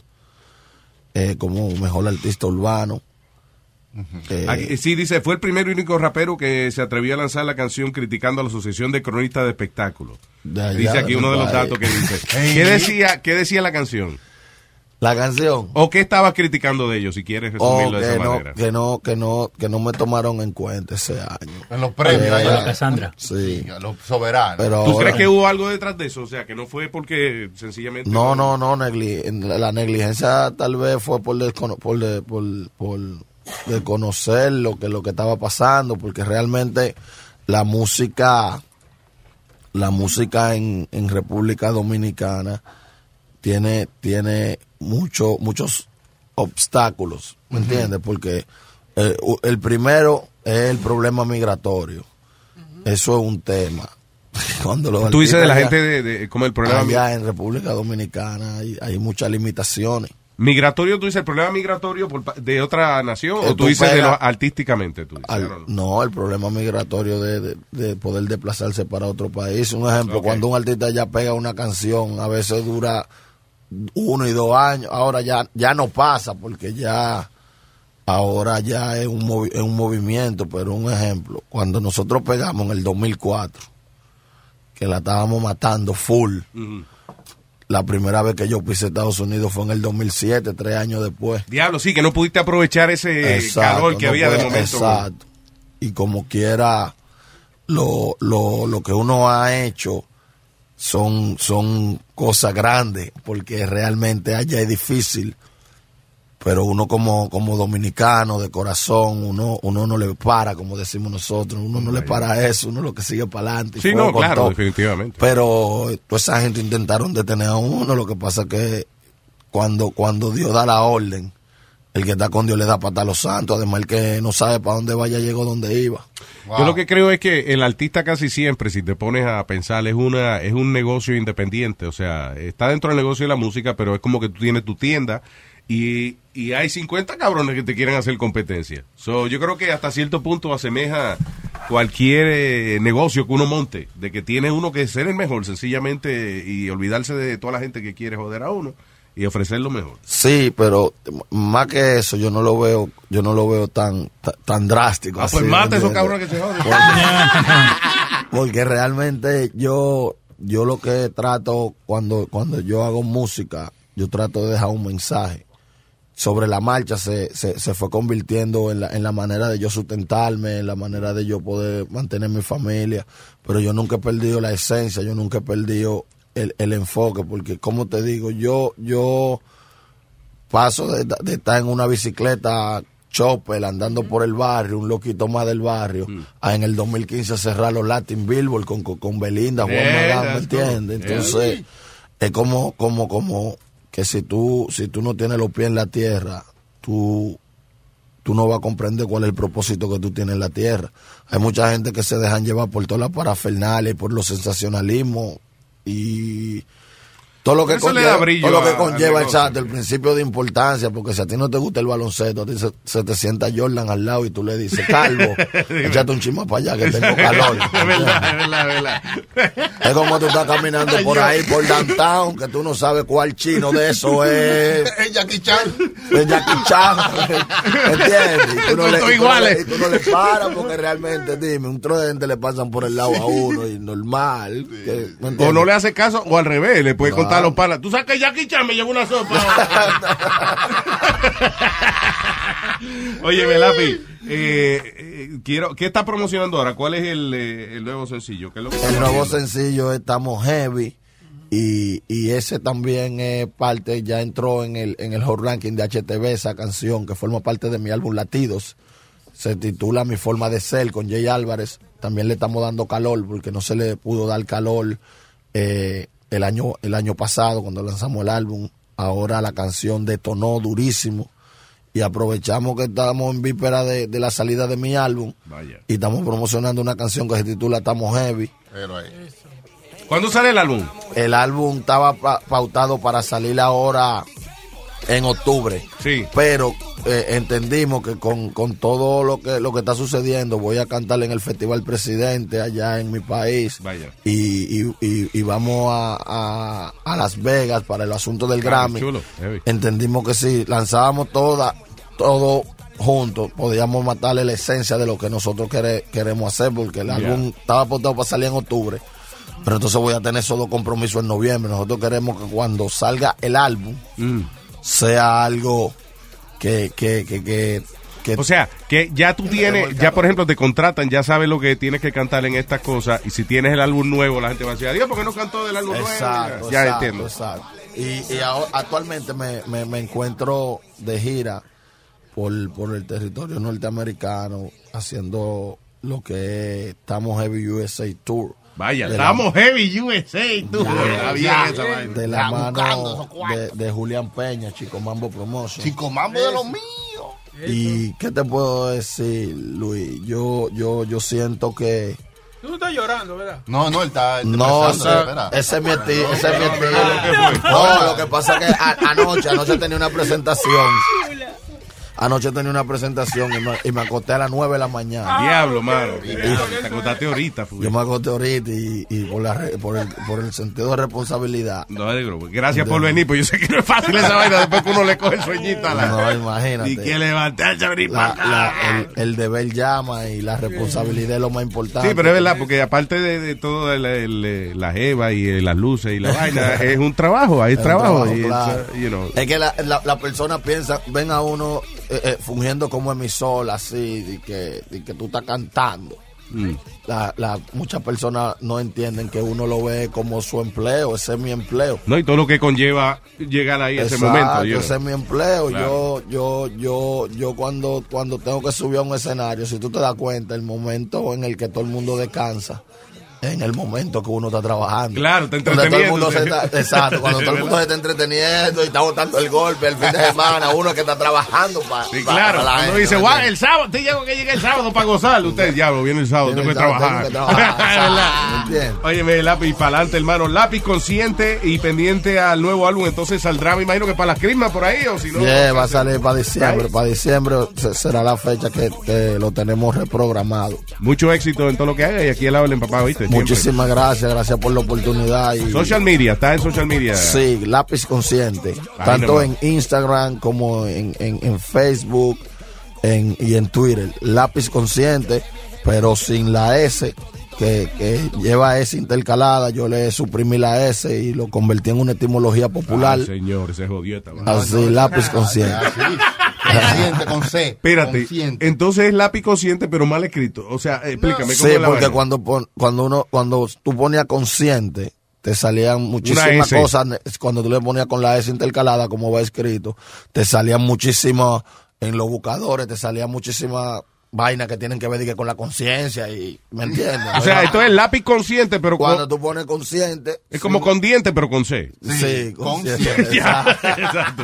eh, como mejor artista urbano. Eh, Aquí- sí, dice, fue el primer y único rapero que se atrevió a lanzar la canción criticando a la Asociación de Cronistas de Espectáculos. Dice aquí uno de los datos que dice. <laughs> ¿Qué decía, qué decía la canción? La canción. ¿O qué estaba criticando de ellos, si quieres Oh, resumirlo de que esa no, manera? que no, que no, que no me tomaron en cuenta ese año. En los premios, Eh, allá. Cassandra. Sí. A los soberanos. Pero ¿Tú ahora- crees que hubo algo detrás de eso? O sea, que no fue porque sencillamente... No, no, no, negli- en la la negligencia tal vez fue por, descono- por, de- por, por desconocer lo que, lo que estaba pasando, porque realmente la música, la música en, en República Dominicana tiene, tiene mucho, muchos obstáculos, ¿me entiendes? Porque eh, el primero es el problema migratorio. Eso es un tema. <laughs> Cuando los Tú dices de la gente de, de- como el problema allá en República Dominicana hay, hay muchas limitaciones. migratorio, tú dices el problema migratorio por de otra nación Eh, o tú tú dices de lo artísticamente. Tú dices, Al- no, el problema migratorio de, de- de poder desplazarse para otro país. Un ejemplo, cuando un artista ya pega una canción, a veces dura uno y dos años, ahora ya, ya no pasa porque ya ahora ya es un, movi- es un movimiento, pero un ejemplo, cuando nosotros pegamos en el 2004, que la estábamos matando full, la primera vez que yo pisé Estados Unidos fue en el 2007, tres años después. Diablo, sí, que no pudiste aprovechar ese Exacto, calor que no había de momento. Exacto. Y como quiera, lo, lo, lo que uno ha hecho son, son cosas grandes, porque realmente allá es difícil. Pero uno como, como dominicano de corazón, uno, uno no le para, como decimos nosotros, uno no le para eso, uno lo que sigue para adelante. Sí, no, claro, todo. definitivamente. Pero toda esa gente intentaron detener a uno, lo que pasa que cuando, cuando Dios da la orden, el que está con Dios le da para a los santos, además el que no sabe para dónde vaya llegó donde iba. Yo lo que creo es que el artista casi siempre, si te pones a pensar, es una es un negocio independiente. O sea, está dentro del negocio de la música, pero es como que tú tienes tu tienda y, y hay 50 cabrones que te quieren hacer competencia. So, yo creo que hasta cierto punto asemeja cualquier eh, negocio que uno monte, de que tiene uno que ser el mejor, sencillamente, y olvidarse de toda la gente que quiere joder a uno y ofrecer lo mejor. Sí, pero más que eso, yo no lo veo, yo no lo veo tan, ta- tan drástico. Ah, pues así, esos cabrones que se joden. <laughs> Porque realmente yo, yo lo que trato cuando, cuando yo hago música, yo trato de dejar un mensaje. Sobre la marcha se, se, se fue convirtiendo en la, en la manera de yo sustentarme, en la manera de yo poder mantener mi familia. Pero yo nunca he perdido la esencia, yo nunca he perdido el, el enfoque, porque como te digo, yo, yo paso de, de estar en una bicicleta chopper andando por el barrio, un loquito más del barrio, a en el 2015 cerrar los Latin Billboard con, con, con Belinda, Juan Yeah, Magán, ¿me entiendes? Entonces, Yeah. es como, como, como que si tú, si tú no tienes los pies en la tierra, tú, tú no vas a comprender cuál es el propósito que tú tienes en la tierra. Hay mucha gente que se dejan llevar por todas las parafernales, por los sensacionalismos y todo lo que conlleva, todo lo que a- al conlleva negocio. exacto, el principio de importancia, porque si a ti no te gusta el baloncesto, a ti se, se te sienta Jordan al lado y tú le dices, <laughs> Calvo, échate un chisma para allá que tengo <laughs> calor. Es verdad, es verdad, es verdad. Es como tú estás caminando por ahí, por downtown, que tú no sabes cuál chino de eso es. <laughs> Es Jackie Chan. Es Jackie Chan. ¿Entiendes? Y tú no le, y tú no le- iguales. y tú no le paras porque realmente, dime, un tro de gente le pasan por el lado a uno y normal. que- ¿me O no le hace caso, o al revés, le puede contar matar los panas. Tú sabes que Jackie Chan me llevó una sopa. <laughs> Oye, Melapi, eh, eh, quiero, ¿qué está promocionando ahora? ¿Cuál es el, eh, el nuevo sencillo? ¿Qué es lo que El nuevo haciendo? sencillo Estamos Heavy y, y ese también es parte, ya entró en el, en el Hot Ranking de HTV, esa canción que forma parte de mi álbum Latidos. Se titula Mi Forma de Ser con Jay Álvarez. También le estamos dando calor porque no se le pudo dar calor eh, el, año, el año pasado cuando lanzamos el álbum. Ahora la canción detonó durísimo y aprovechamos que estamos en víspera de, de la salida de mi álbum Vaya. y estamos promocionando una canción que se titula Estamos Heavy. ¿Cuándo sale el álbum? El álbum estaba pa- pautado para salir ahora en octubre. Sí. Pero eh, entendimos que con, con todo lo que lo que está sucediendo, voy a cantar en el Festival Presidente allá en mi país. Vaya. Y, y- y- y vamos a, a- a Las Vegas para el asunto del Grammy. chulo. Entendimos que si lanzábamos toda, todo juntos, podíamos matarle la esencia de lo que nosotros quere- queremos hacer, porque el álbum estaba pautado para salir en octubre. Pero entonces voy a tener esos dos compromisos en noviembre. Nosotros queremos que cuando salga el álbum Mm. Sea algo que, que, que, que, O sea, que ya tú tienes, ya por ejemplo te contratan, ya sabes lo que tienes que cantar en estas cosas y si tienes el álbum nuevo, la gente va a decir, adiós, ¿por qué no cantó del álbum Exacto, nuevo? Ya exacto, entiendo. exacto. Y, y ahora- actualmente me, me, me encuentro de gira por, por el territorio norteamericano haciendo lo que es Estamos Heavy USA Tour. Vaya, De la- estamos heavy USA, tú. Ya, bien ya, esa vaina. de la mano de, de Julián Peña, Chico Mambo Promotion. Chico Mambo de los míos. Y qué te puedo decir, Luis, yo, yo, yo siento que Tú estás llorando, ¿verdad? No, no, él está. él está no, pensando, ese, es mi estilo, ese es mi No, estilo. no, no, No, lo que pasa es que a- anoche, anoche tenía una presentación. Anoche tenía una presentación y me, y me acosté a las 9 de la mañana. Diablo, mano. Te acostaste ahorita, fue. Yo me acosté ahorita y, y por, la, re- por, el, por el sentido de responsabilidad. No. Gracias por venir, pues yo sé que no es fácil esa vaina después que uno le coge el sueñito a la... No, imagínate. Y que levantarse a venir La- el, el deber llama y la responsabilidad es lo más importante. Sí, pero es verdad, porque aparte de, de todo el, el- la jeva y eh, las luces y la <laughs> vaina, es un trabajo, hay trabajo. trabajo, y it's, claro. uh, you know. Es que la, la, la persona piensa, ven a uno eh, eh, fungiendo como emisor así, y que, y que tú estás cantando. Mm. La, la, muchas personas no entienden que uno lo ve como su empleo, ese es mi empleo. No, y todo lo que conlleva llegar ahí a ese momento. you ese es mi empleo. Claro. Yo, yo, yo, yo cuando, cuando tengo que subir a un escenario, si tú te das cuenta, el momento en el que todo el mundo descansa, en el momento que uno está trabajando. Claro, está Donde <laughs> todo el mundo se entreteniéndose. está- exacto, cuando todo el mundo se está entreteniendo y está botando el golpe el fin de semana, uno que está trabajando para Sí, claro. la Uno gente, dice, ¿me guau, el sábado, te llego que llegue el sábado para gozar. Usted, diablo, viene el sábado, tengo que el sábado, trabajar. tengo que trabajar, <laughs> Es verdad. ¿me lápiz para adelante, hermano. Lápiz consciente y pendiente al nuevo álbum. Entonces saldrá, me imagino que para las crismas por ahí, o si no. Yeah, va a salir para diciembre. Para diciembre se- será la fecha que, que lo tenemos reprogramado. Mucho éxito en todo lo que haga y aquí el habla papá, ¿viste? Muchísimas gracias, gracias por la oportunidad. Y, Social media, está en social media. Sí, lápiz consciente. Ahí tanto nomás. en Instagram como en, en- en Facebook en- y en Twitter. Lápiz consciente, pero sin la S, que, que lleva S intercalada. Yo le suprimí la S y lo convertí en una etimología popular. Ay, señor, se jodió esta. Así, lápiz consciente. Consciente con C. Espérate, Consciente. entonces es lápiz consciente pero mal escrito. O sea, explícame cómo Sí, es la porque vaina? cuando, pon- cuando uno, cuando tú ponías consciente, te salían muchísimas cosas. Cuando tú le ponías con la S intercalada, como va escrito, te salían muchísimas, en los buscadores, te salían muchísimas vainas que tienen que ver dije, con la conciencia y, ¿me entiendes? O sea, esto es lápiz consciente pero con- Cuando tú pones consciente. es como con diente pero con C. Sí, consciente. <laughs> Exacto. exacto.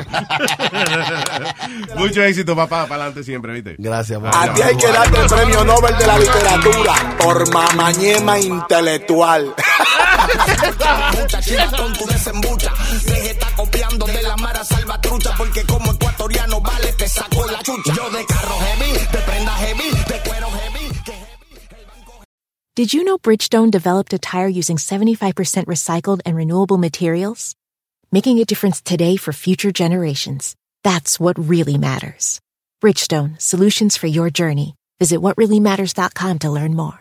Mucho éxito, papá, para adelante siempre, ¿viste? Gracias, A ti hay que darte el premio Nobel de la literatura por mamañema intelectual. Desembucha, deje está copiando de la Mara Salvatrucha, porque como ecuatoriano vale te saco la chucha. Yo de carro heavy, de prenda heavy, de cuero heavy. Did you know Bridgestone developed a tire using 75% recycled and renewable materials? Making a difference today for future generations. That's what really matters. Bridgestone, solutions for your journey. Visit whatreallymatters.com to learn more.